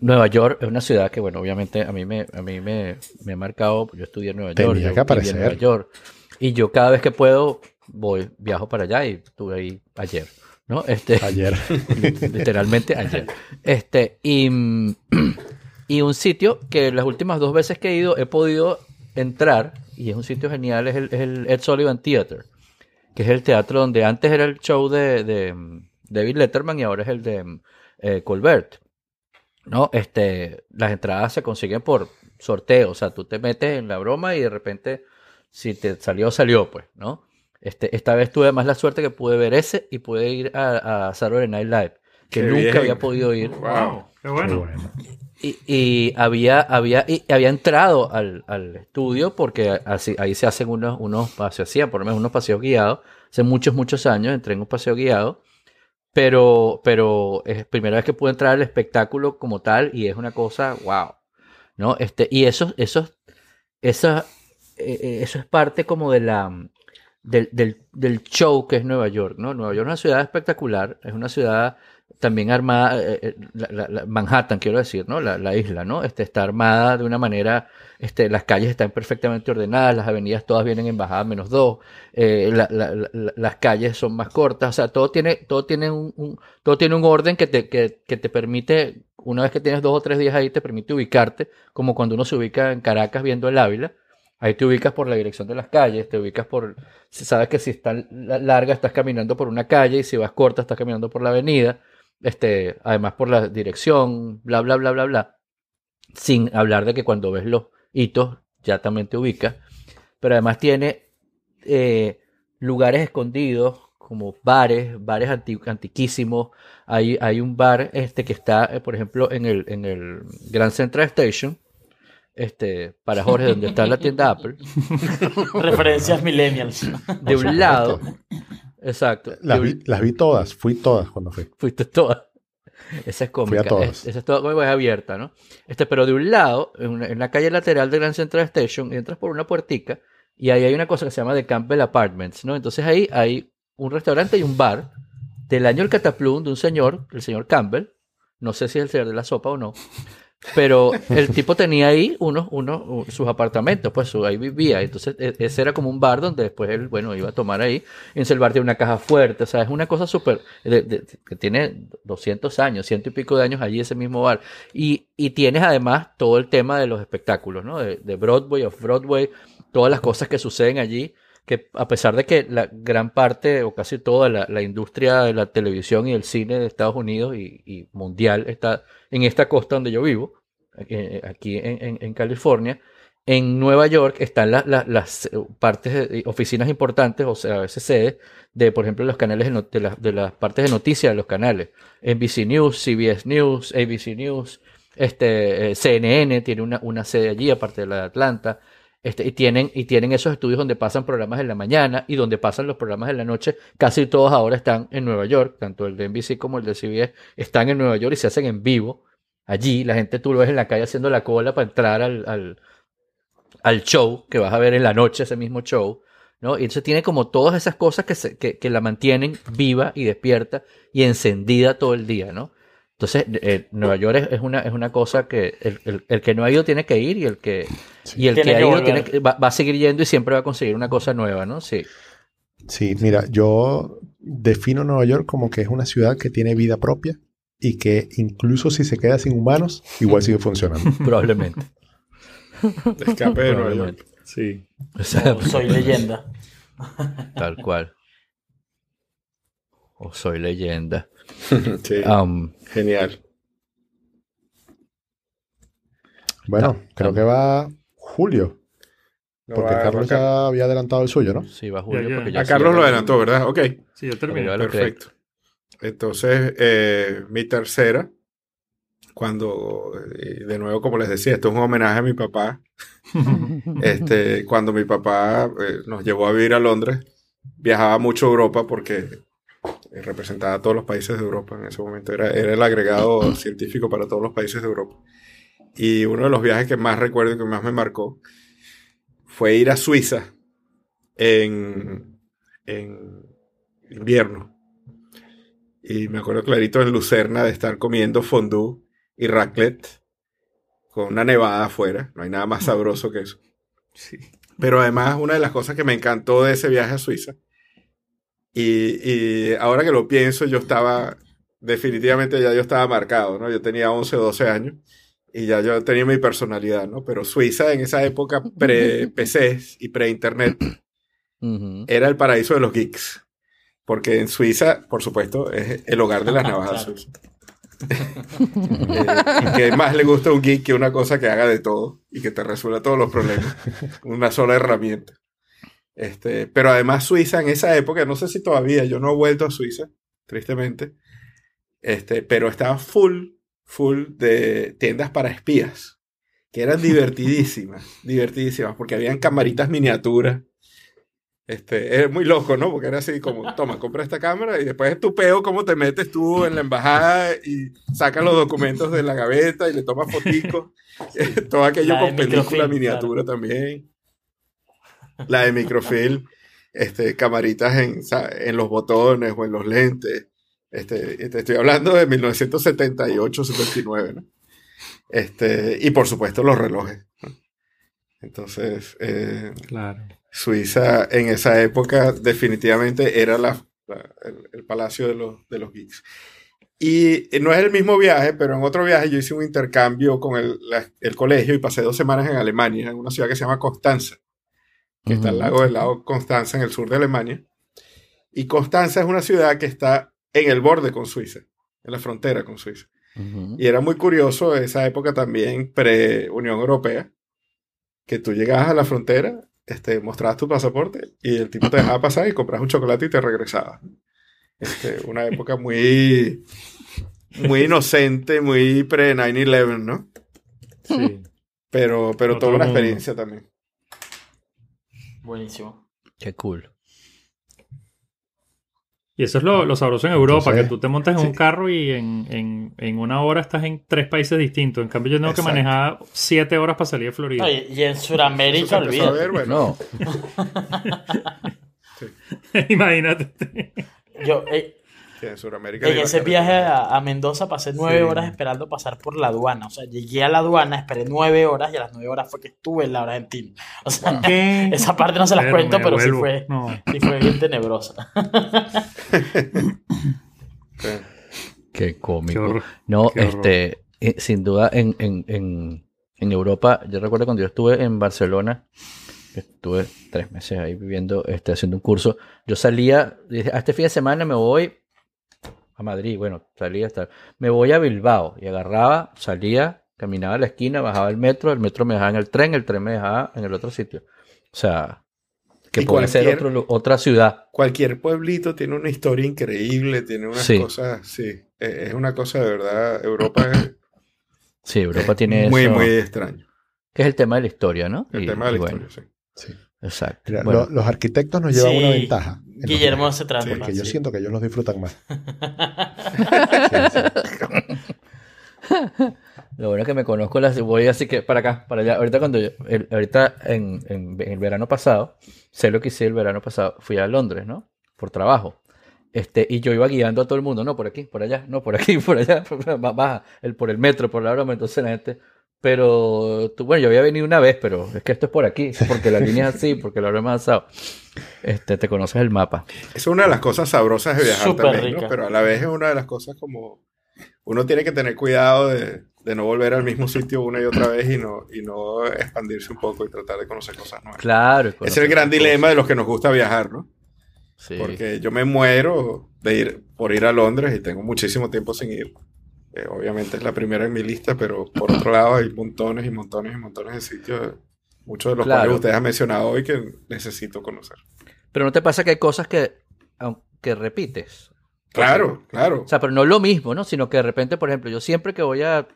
Nueva York es una ciudad que, bueno, obviamente a mí me, a mí me, me ha marcado, yo estudié en Nueva York, yo que viví en. Nueva York, y yo cada vez que puedo voy, viajo para allá y estuve ahí ayer, ¿no? Este, Ayer. [LAUGHS] literalmente ayer. Este, y, [CLEARS THROAT] y un sitio que las últimas dos veces que he ido he podido entrar, y es un sitio genial, es el, es el Ed Sullivan Theater, que es el teatro donde antes era el show de, de David Letterman y ahora es el de eh, Colbert. ¿No? Este, las entradas se consiguen por sorteo, o sea, tú te metes en la broma y de repente, si te salió, salió, pues, ¿no? Este, esta vez tuve más la suerte que pude ver ese y pude ir a, a Saturday Night Live, que Qué nunca bien. había podido ir. Wow. Qué bueno. Y, y había, había, y había entrado al, al estudio porque así, ahí se hacen unos, unos paseos, hacían por lo menos unos paseos guiados. Hace muchos, muchos años entré en un paseo guiado, pero, pero es primera vez que pude entrar al espectáculo como tal y es una cosa, wow, ¿no? Este, y eso, eso, esa, eh, eh, eso es parte como de la, del, del, del show que es Nueva York, ¿no? Nueva York es una ciudad espectacular, es una ciudad también armada, eh, eh, la- Manhattan, quiero decir, ¿no? La, la isla, ¿no? Este, está armada de una manera, este, las calles están perfectamente ordenadas, las avenidas todas vienen en bajada menos dos, eh, la- la- la- las calles son más cortas, o sea, todo tiene, todo tiene un, todo tiene un orden que te, que, que te permite, una vez que tienes dos o tres días ahí, te permite ubicarte, como cuando uno se ubica en Caracas viendo el Ávila. Ahí te ubicas por la dirección de las calles, te ubicas por, sabes que si está la- larga estás caminando por una calle y si vas corta estás caminando por la avenida, este, además por la dirección, bla, bla, bla, bla, bla. Sin hablar de que cuando ves los hitos ya también te ubicas. Pero además tiene eh, lugares escondidos como bares, bares anti- antiquísimos. Hay, hay un bar este, que está, eh, por ejemplo, en el, en el Grand Central Station. Este, para Jorge, donde está la tienda Apple. [LAUGHS] Referencias millennials. De un lado. Exacto. Las vi, un- las vi todas, fui todas cuando fui. Fuiste toda. Esa es cómica. Fui a todas. Es- esa es toda cómica, es abierta, ¿no? Este, pero de un lado, en, una- en la calle lateral de Grand Central Station, entras por una puertica y ahí hay una cosa que se llama The Campbell Apartments, ¿no? Entonces ahí hay un restaurante y un bar del año El Cataplum de un señor, el señor Campbell. No sé si es el señor de la sopa o no. Pero el tipo tenía ahí unos, unos, sus apartamentos, pues su- ahí vivía. Entonces e- ese era como un bar donde después él, bueno, iba a tomar ahí. En el bar tiene una caja fuerte, o sea, es una cosa súper, que tiene 200 años, ciento y pico de años allí ese mismo bar. Y, y tienes además todo el tema de los espectáculos, ¿no? De, de Broadway, of Broadway, todas las cosas que suceden allí, que a pesar de que la gran parte o casi toda la, la industria de la televisión y el cine de Estados Unidos y, mundial está en esta costa donde yo vivo, eh, aquí en, en- California, en Nueva York están la- la- las eh, partes, de- oficinas importantes, o sea, a veces sedes, de, por ejemplo, los canales de, las- de las partes de noticias de los canales. NBC News, CBS News, ABC News, este, eh, CNN tiene una, una sede allí, aparte de la de Atlanta. Este, y, tienen, y tienen esos estudios donde pasan programas en la mañana y donde pasan los programas en la noche. Casi todos ahora están en Nueva York, tanto el de NBC como el de CBS están en Nueva York y se hacen en vivo. Allí la gente tú lo ves en la calle haciendo la cola para entrar al, al, al show que vas a ver en la noche, ese mismo show. ¿no? Y entonces tiene como todas esas cosas que, se- que, que la mantienen viva y despierta y encendida todo el día, ¿no? Entonces, eh, Nueva York es, es una, es una cosa que el, el- el que no ha ido tiene que ir y el que, y el Tiene que ha ido volver. tiene que- va, va a seguir yendo y siempre va a conseguir una cosa nueva, ¿no? Sí, Sí, mira, yo defino Nueva York como que es una ciudad que tiene vida propia y que incluso si se queda sin humanos, igual sigue funcionando. [LAUGHS] probablemente. Escape de Nueva. York. Sí. O sea, soy leyenda. tal cual. O soy leyenda. [LAUGHS] Sí, Am, genial. Bueno, creo que va Julio, No porque va- Carlos ya había adelantado el suyo, ¿no? sí, va Julio. Ya, ya. porque ya A sí, Carlos lo adelantó, ¿verdad? Ok, Sí, yo terminé. perfecto. Entonces, eh, mi tercera, cuando, eh, de nuevo, como les decía, esto es un homenaje a mi papá. [LAUGHS] Este, cuando mi papá eh, nos llevó a vivir a Londres, viajaba mucho a Europa porque representaba a todos los países de Europa en ese momento. Era, era el agregado [CLEARS THROAT] científico para todos los países de Europa. Y uno de los viajes que más recuerdo y que más me marcó fue ir a Suiza en, en invierno. Y me acuerdo clarito en Lucerna de estar comiendo fondue y raclette con una nevada afuera. No hay nada más sabroso que eso. Sí. Pero además, una de las cosas que me encantó de ese viaje a Suiza, y, y ahora que lo pienso, yo estaba, definitivamente ya yo estaba marcado, ¿no? Yo tenía 11 o 12 años y ya yo tenía mi personalidad, ¿no? Pero Suiza en esa época pre-PCs [LAUGHS] y pre-internet era el paraíso de los geeks. Porque en Suiza, por supuesto, es el hogar de las [LAUGHS] navajas Claro. suizas. Eh, que más le gusta a un geek que una cosa que haga de todo y que te resuelva todos los problemas. Una sola herramienta. Este, pero además Suiza en esa época, no sé si todavía, yo no he vuelto a Suiza, tristemente, este, pero estaba full, full de tiendas para espías, que eran divertidísimas, [LAUGHS] divertidísimas, porque habían camaritas miniaturas. Este, es muy loco, ¿no? Porque era así como, toma, compra esta cámara y después es tu peo cómo te metes tú en la embajada y sacas los documentos de la gaveta y le tomas foticos. [LAUGHS] [LAUGHS] Todo aquello La con película miniatura también. La de microfilm, este, camaritas en, en los botones o en los lentes. Este, te estoy hablando de 1978-79, ¿no? Este, y por supuesto los relojes. ¿no? Entonces, eh, Claro. Suiza en esa época definitivamente era la, la- el, el palacio de los, de los geeks. Y no es el mismo viaje, pero en otro viaje yo hice un intercambio con el, la- el colegio y pasé dos semanas en Alemania, en una ciudad que se llama Constanza, que está al lago del lago Constanza, en el sur de Alemania. Y Constanza es una ciudad que está en el borde con Suiza, en la frontera con Suiza. Ujú. Y era muy curioso esa época también pre-Unión Europea, que tú llegabas a la frontera, este, mostrabas tu pasaporte y el tipo te dejaba pasar y comprabas un chocolate y te regresabas. Este, una época muy, muy inocente, muy pre-9-11, ¿no? Sí. Pero, pero toda una mundo. experiencia también. Buenísimo. Qué cool. Y eso es lo, lo sabroso en Europa, Entonces, que tú te montas en un carro y en, en- en una hora estás en tres países distintos. En cambio, yo tengo Exacto. que manejar siete horas para salir de Florida. Y en Sudamérica, a olvídate. ver, bueno, No, [LAUGHS] Imagínate. Yo, eh, que en Sudamérica en hay ese viaje a, a Mendoza pasé nueve Sí. horas esperando pasar por la aduana. O sea, llegué a la aduana, esperé nueve horas y a las nueve horas fue que estuve en la Argentina. O sea, ¿Qué? esa parte no se las Pero cuento, pero sí fue, No. sí fue bien tenebrosa. Qué cómico. Qué. No, Qué este, eh, sin duda en, en, en, en Europa, yo recuerdo cuando yo estuve en Barcelona, estuve tres meses ahí viviendo, este, haciendo un curso, yo salía, dije, "Ah, este fin de semana me voy a Madrid, bueno, salía hasta, me voy a Bilbao, y agarraba, salía, caminaba a la esquina, bajaba el metro, el metro me dejaba en el tren, el tren me dejaba en el otro sitio. O sea, que Y puede ser otro, otra ciudad. Cualquier pueblito tiene una historia increíble, tiene unas Sí. cosas, sí, eh, es una cosa de verdad, Europa es Sí, Europa tiene muy, eso, muy extraño. que es el tema de la historia, ¿no? El Y- tema de la bueno, historia, sí. Sí. Exacto. Mira, Bueno, lo- los arquitectos nos llevan Sí, una ventaja. en los Guillermo se trata. Porque yo siento que ellos los disfrutan más. [LAUGHS] Lo bueno es que me conozco las voy así que para acá, para allá. Ahorita cuando yo, el- ahorita en, en- en el verano pasado, sé lo que hice el verano pasado, fui a Londres, ¿no? Por trabajo. Este, y yo iba guiando a todo el mundo, no por aquí, por allá, no por aquí, [LAUGHS] por allá, [LAUGHS] ba- baja, el, por el metro, por la broma, entonces la gente, pero tú, bueno, yo había venido una vez, pero es que esto es por aquí, [LAUGHS] porque la línea es así, porque la broma es asado. Este, te conoces el mapa. Es una de las cosas sabrosas de viajar Súper también, ¿no? Pero a la vez es una de las cosas como uno tiene que tener cuidado de, de no volver al mismo sitio una y otra vez y no, y no expandirse un poco y tratar de conocer cosas nuevas. Claro. Ese es el gran dilema de los que nos gusta viajar, ¿no? Sí. Porque yo me muero de ir por ir a Londres y tengo muchísimo tiempo sin ir. Eh, obviamente es la primera en mi lista, pero por otro lado hay montones y montones y montones de sitios, muchos de los Claro. cuales ustedes han mencionado hoy que necesito conocer. Pero no te pasa que hay cosas que, aunque repites. Claro, claro. O sea, pero no lo mismo, ¿no? Sino que de repente, por ejemplo, yo siempre que voy a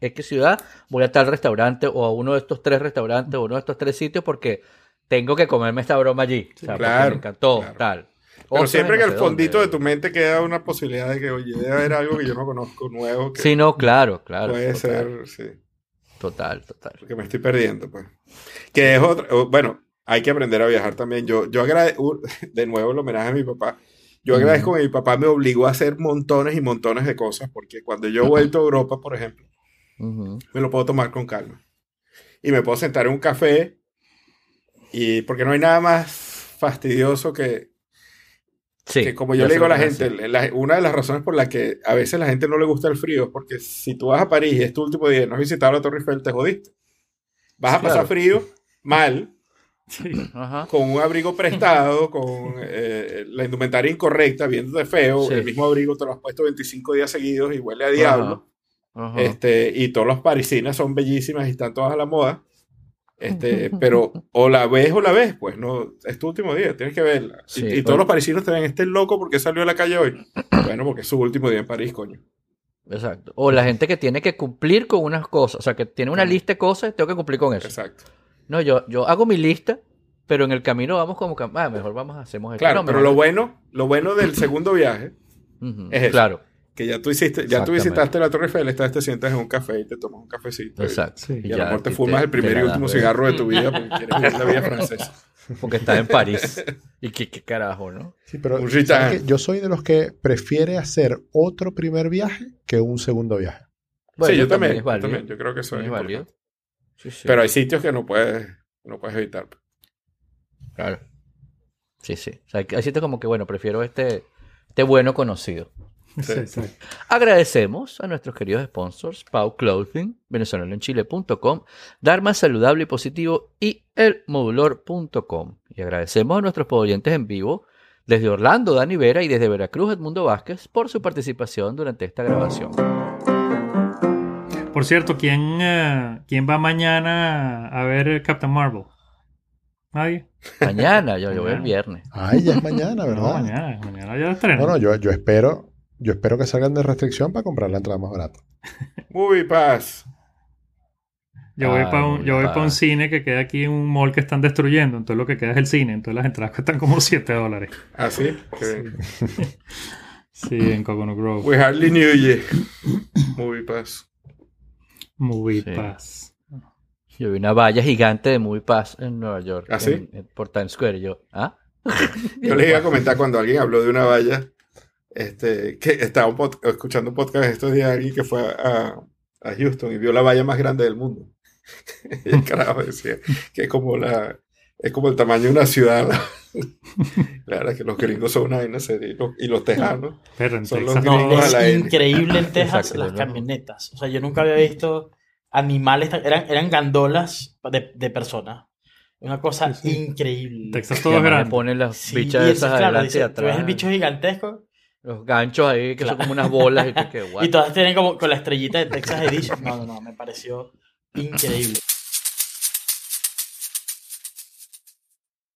X ciudad, voy a tal restaurante o a uno de estos tres restaurantes o uno de estos tres sitios porque tengo que comerme esta broma allí. O sea, porque claro, me encantó, claro. tal. Pero Otra siempre en que no al sé fondito de dónde. tu mente queda una posibilidad de que, oye, debe haber algo que yo no conozco nuevo que Sí, no, claro, claro. puede total, ser, sí, Total, total. porque me estoy perdiendo, pues. Que es otra, o- bueno, hay que aprender a viajar también. Yo, yo agradezco, [LAUGHS] de nuevo el homenaje a mi papá. Yo agradezco que mi papá me obligó a hacer montones y montones de cosas, porque cuando yo he vuelto a Europa, por ejemplo, Ujú. me lo puedo tomar con calma. Y me puedo sentar en un café, y porque no hay nada más fastidioso que, Sí. que como yo le digo a la gente, la- una de las razones por las que a veces la gente no le gusta el frío es porque si tú vas a París y es tu último día y no has visitado la Torre Eiffel, te jodiste. Vas a Claro. pasar frío, mal, [LAUGHS] decir. Ajá. con un abrigo prestado, con eh, la indumentaria incorrecta, viéndote feo, Sí. el mismo abrigo te lo has puesto 25 días seguidos y huele a diablo. Ajá. Este, y todas las parisinas son bellísimas y están todas a la moda. Este, [LAUGHS] pero o la ves o la ves, pues no, es tu último día, tienes que verla. Y- Sí, y, bueno. todos los parisinos te ven, este es loco porque salió a la calle hoy. [CLEARS THROAT] Bueno, porque es su último día en París, coño. Exacto. O la gente que tiene que cumplir con unas cosas. O sea, que tiene una lista de cosas, tengo que cumplir con eso. Exacto. No, yo, yo hago mi lista, pero en el camino vamos como que, ah, mejor vamos, hacemos esto. Claro, No, pero lo bueno, lo bueno del [CLEARS THROAT] segundo viaje es eso. Claro. Que ya tú hiciste, ya tú visitaste la Torre Eiffel, esta vez te sientas en un café y te tomas un cafecito. y- Exacto. Sí. Y a lo mejor te fumas el primer y último cigarro de tu vida porque quieres vivir la vida francesa. [LAUGHS] Porque estás en París. Y qué, qué carajo, ¿no? Sí, pero yo soy de los que prefiere hacer otro primer viaje que un segundo viaje. Bueno, sí, yo también, yo válido. también. Yo creo que eso es, Es válido. importante. Sí, sí. Pero hay sitios que no puedes, no puedes evitar. Claro. Sí, sí. O sea, hay sitios como que, bueno, prefiero este, este bueno conocido. Sí. Agradecemos a nuestros queridos sponsors, Pau Clothing, venezolanoenchile.com, Dharma Saludable y Positivo y elmodulor.com. Y agradecemos a nuestros oyentes en vivo desde Orlando, Dani Vera, y desde Veracruz, Edmundo Vázquez, por su participación durante esta grabación. Por cierto, ¿quién, eh, ¿quién va mañana a ver Captain Marvel? ¿Nadie? Mañana, yo, yo voy el viernes. Ay, ya es mañana, [LAUGHS] No, ¿verdad? mañana, mañana ya estreno. No, no, yo, yo espero, yo espero que salgan de restricción para comprar la entrada más barata. [LAUGHS] Movie Pass. Yo voy Ay, para un, yo voy pa. pa un cine que queda aquí en un mall que están destruyendo. Entonces lo que queda es el cine. Entonces las entradas [LAUGHS] cuestan como 7 dólares. ¿Ah, sí? Que- [LAUGHS] Sí, en Coconut Grove. We hardly knew you. Movie Pass. Movie Sí. Pass. Yo vi una valla gigante de Movie Pass en Nueva York. ¿Ah, sí? en- en- por Times Square. Y yo, ¿ah? Yo les iba a comentar cuando alguien habló de una valla, este, que estaba un escuchando un podcast estos días de alguien que fue a, a Houston y vio la valla más grande del mundo. [LAUGHS] y el carajo decía que es como la es como el tamaño de una ciudad. [LAUGHS] la verdad es que los gringos son una vaina seria y los, y los tejanos. Pero Son los Texas gringos. no. No, a es la increíble en Texas las camionetas. O sea, yo nunca había visto animales, eran, eran gandolas de, de personas. Una cosa Sí, sí. increíble. Texas todo es grande. ponen las Sí, bichas esas claro, adelante y dice, tú atrás. ves el bicho gigantesco Los ganchos ahí que son como unas bolas. Y, que, what? [LAUGHS] y todas tienen como con la estrellita de Texas Edition. No, no, no, me pareció increíble.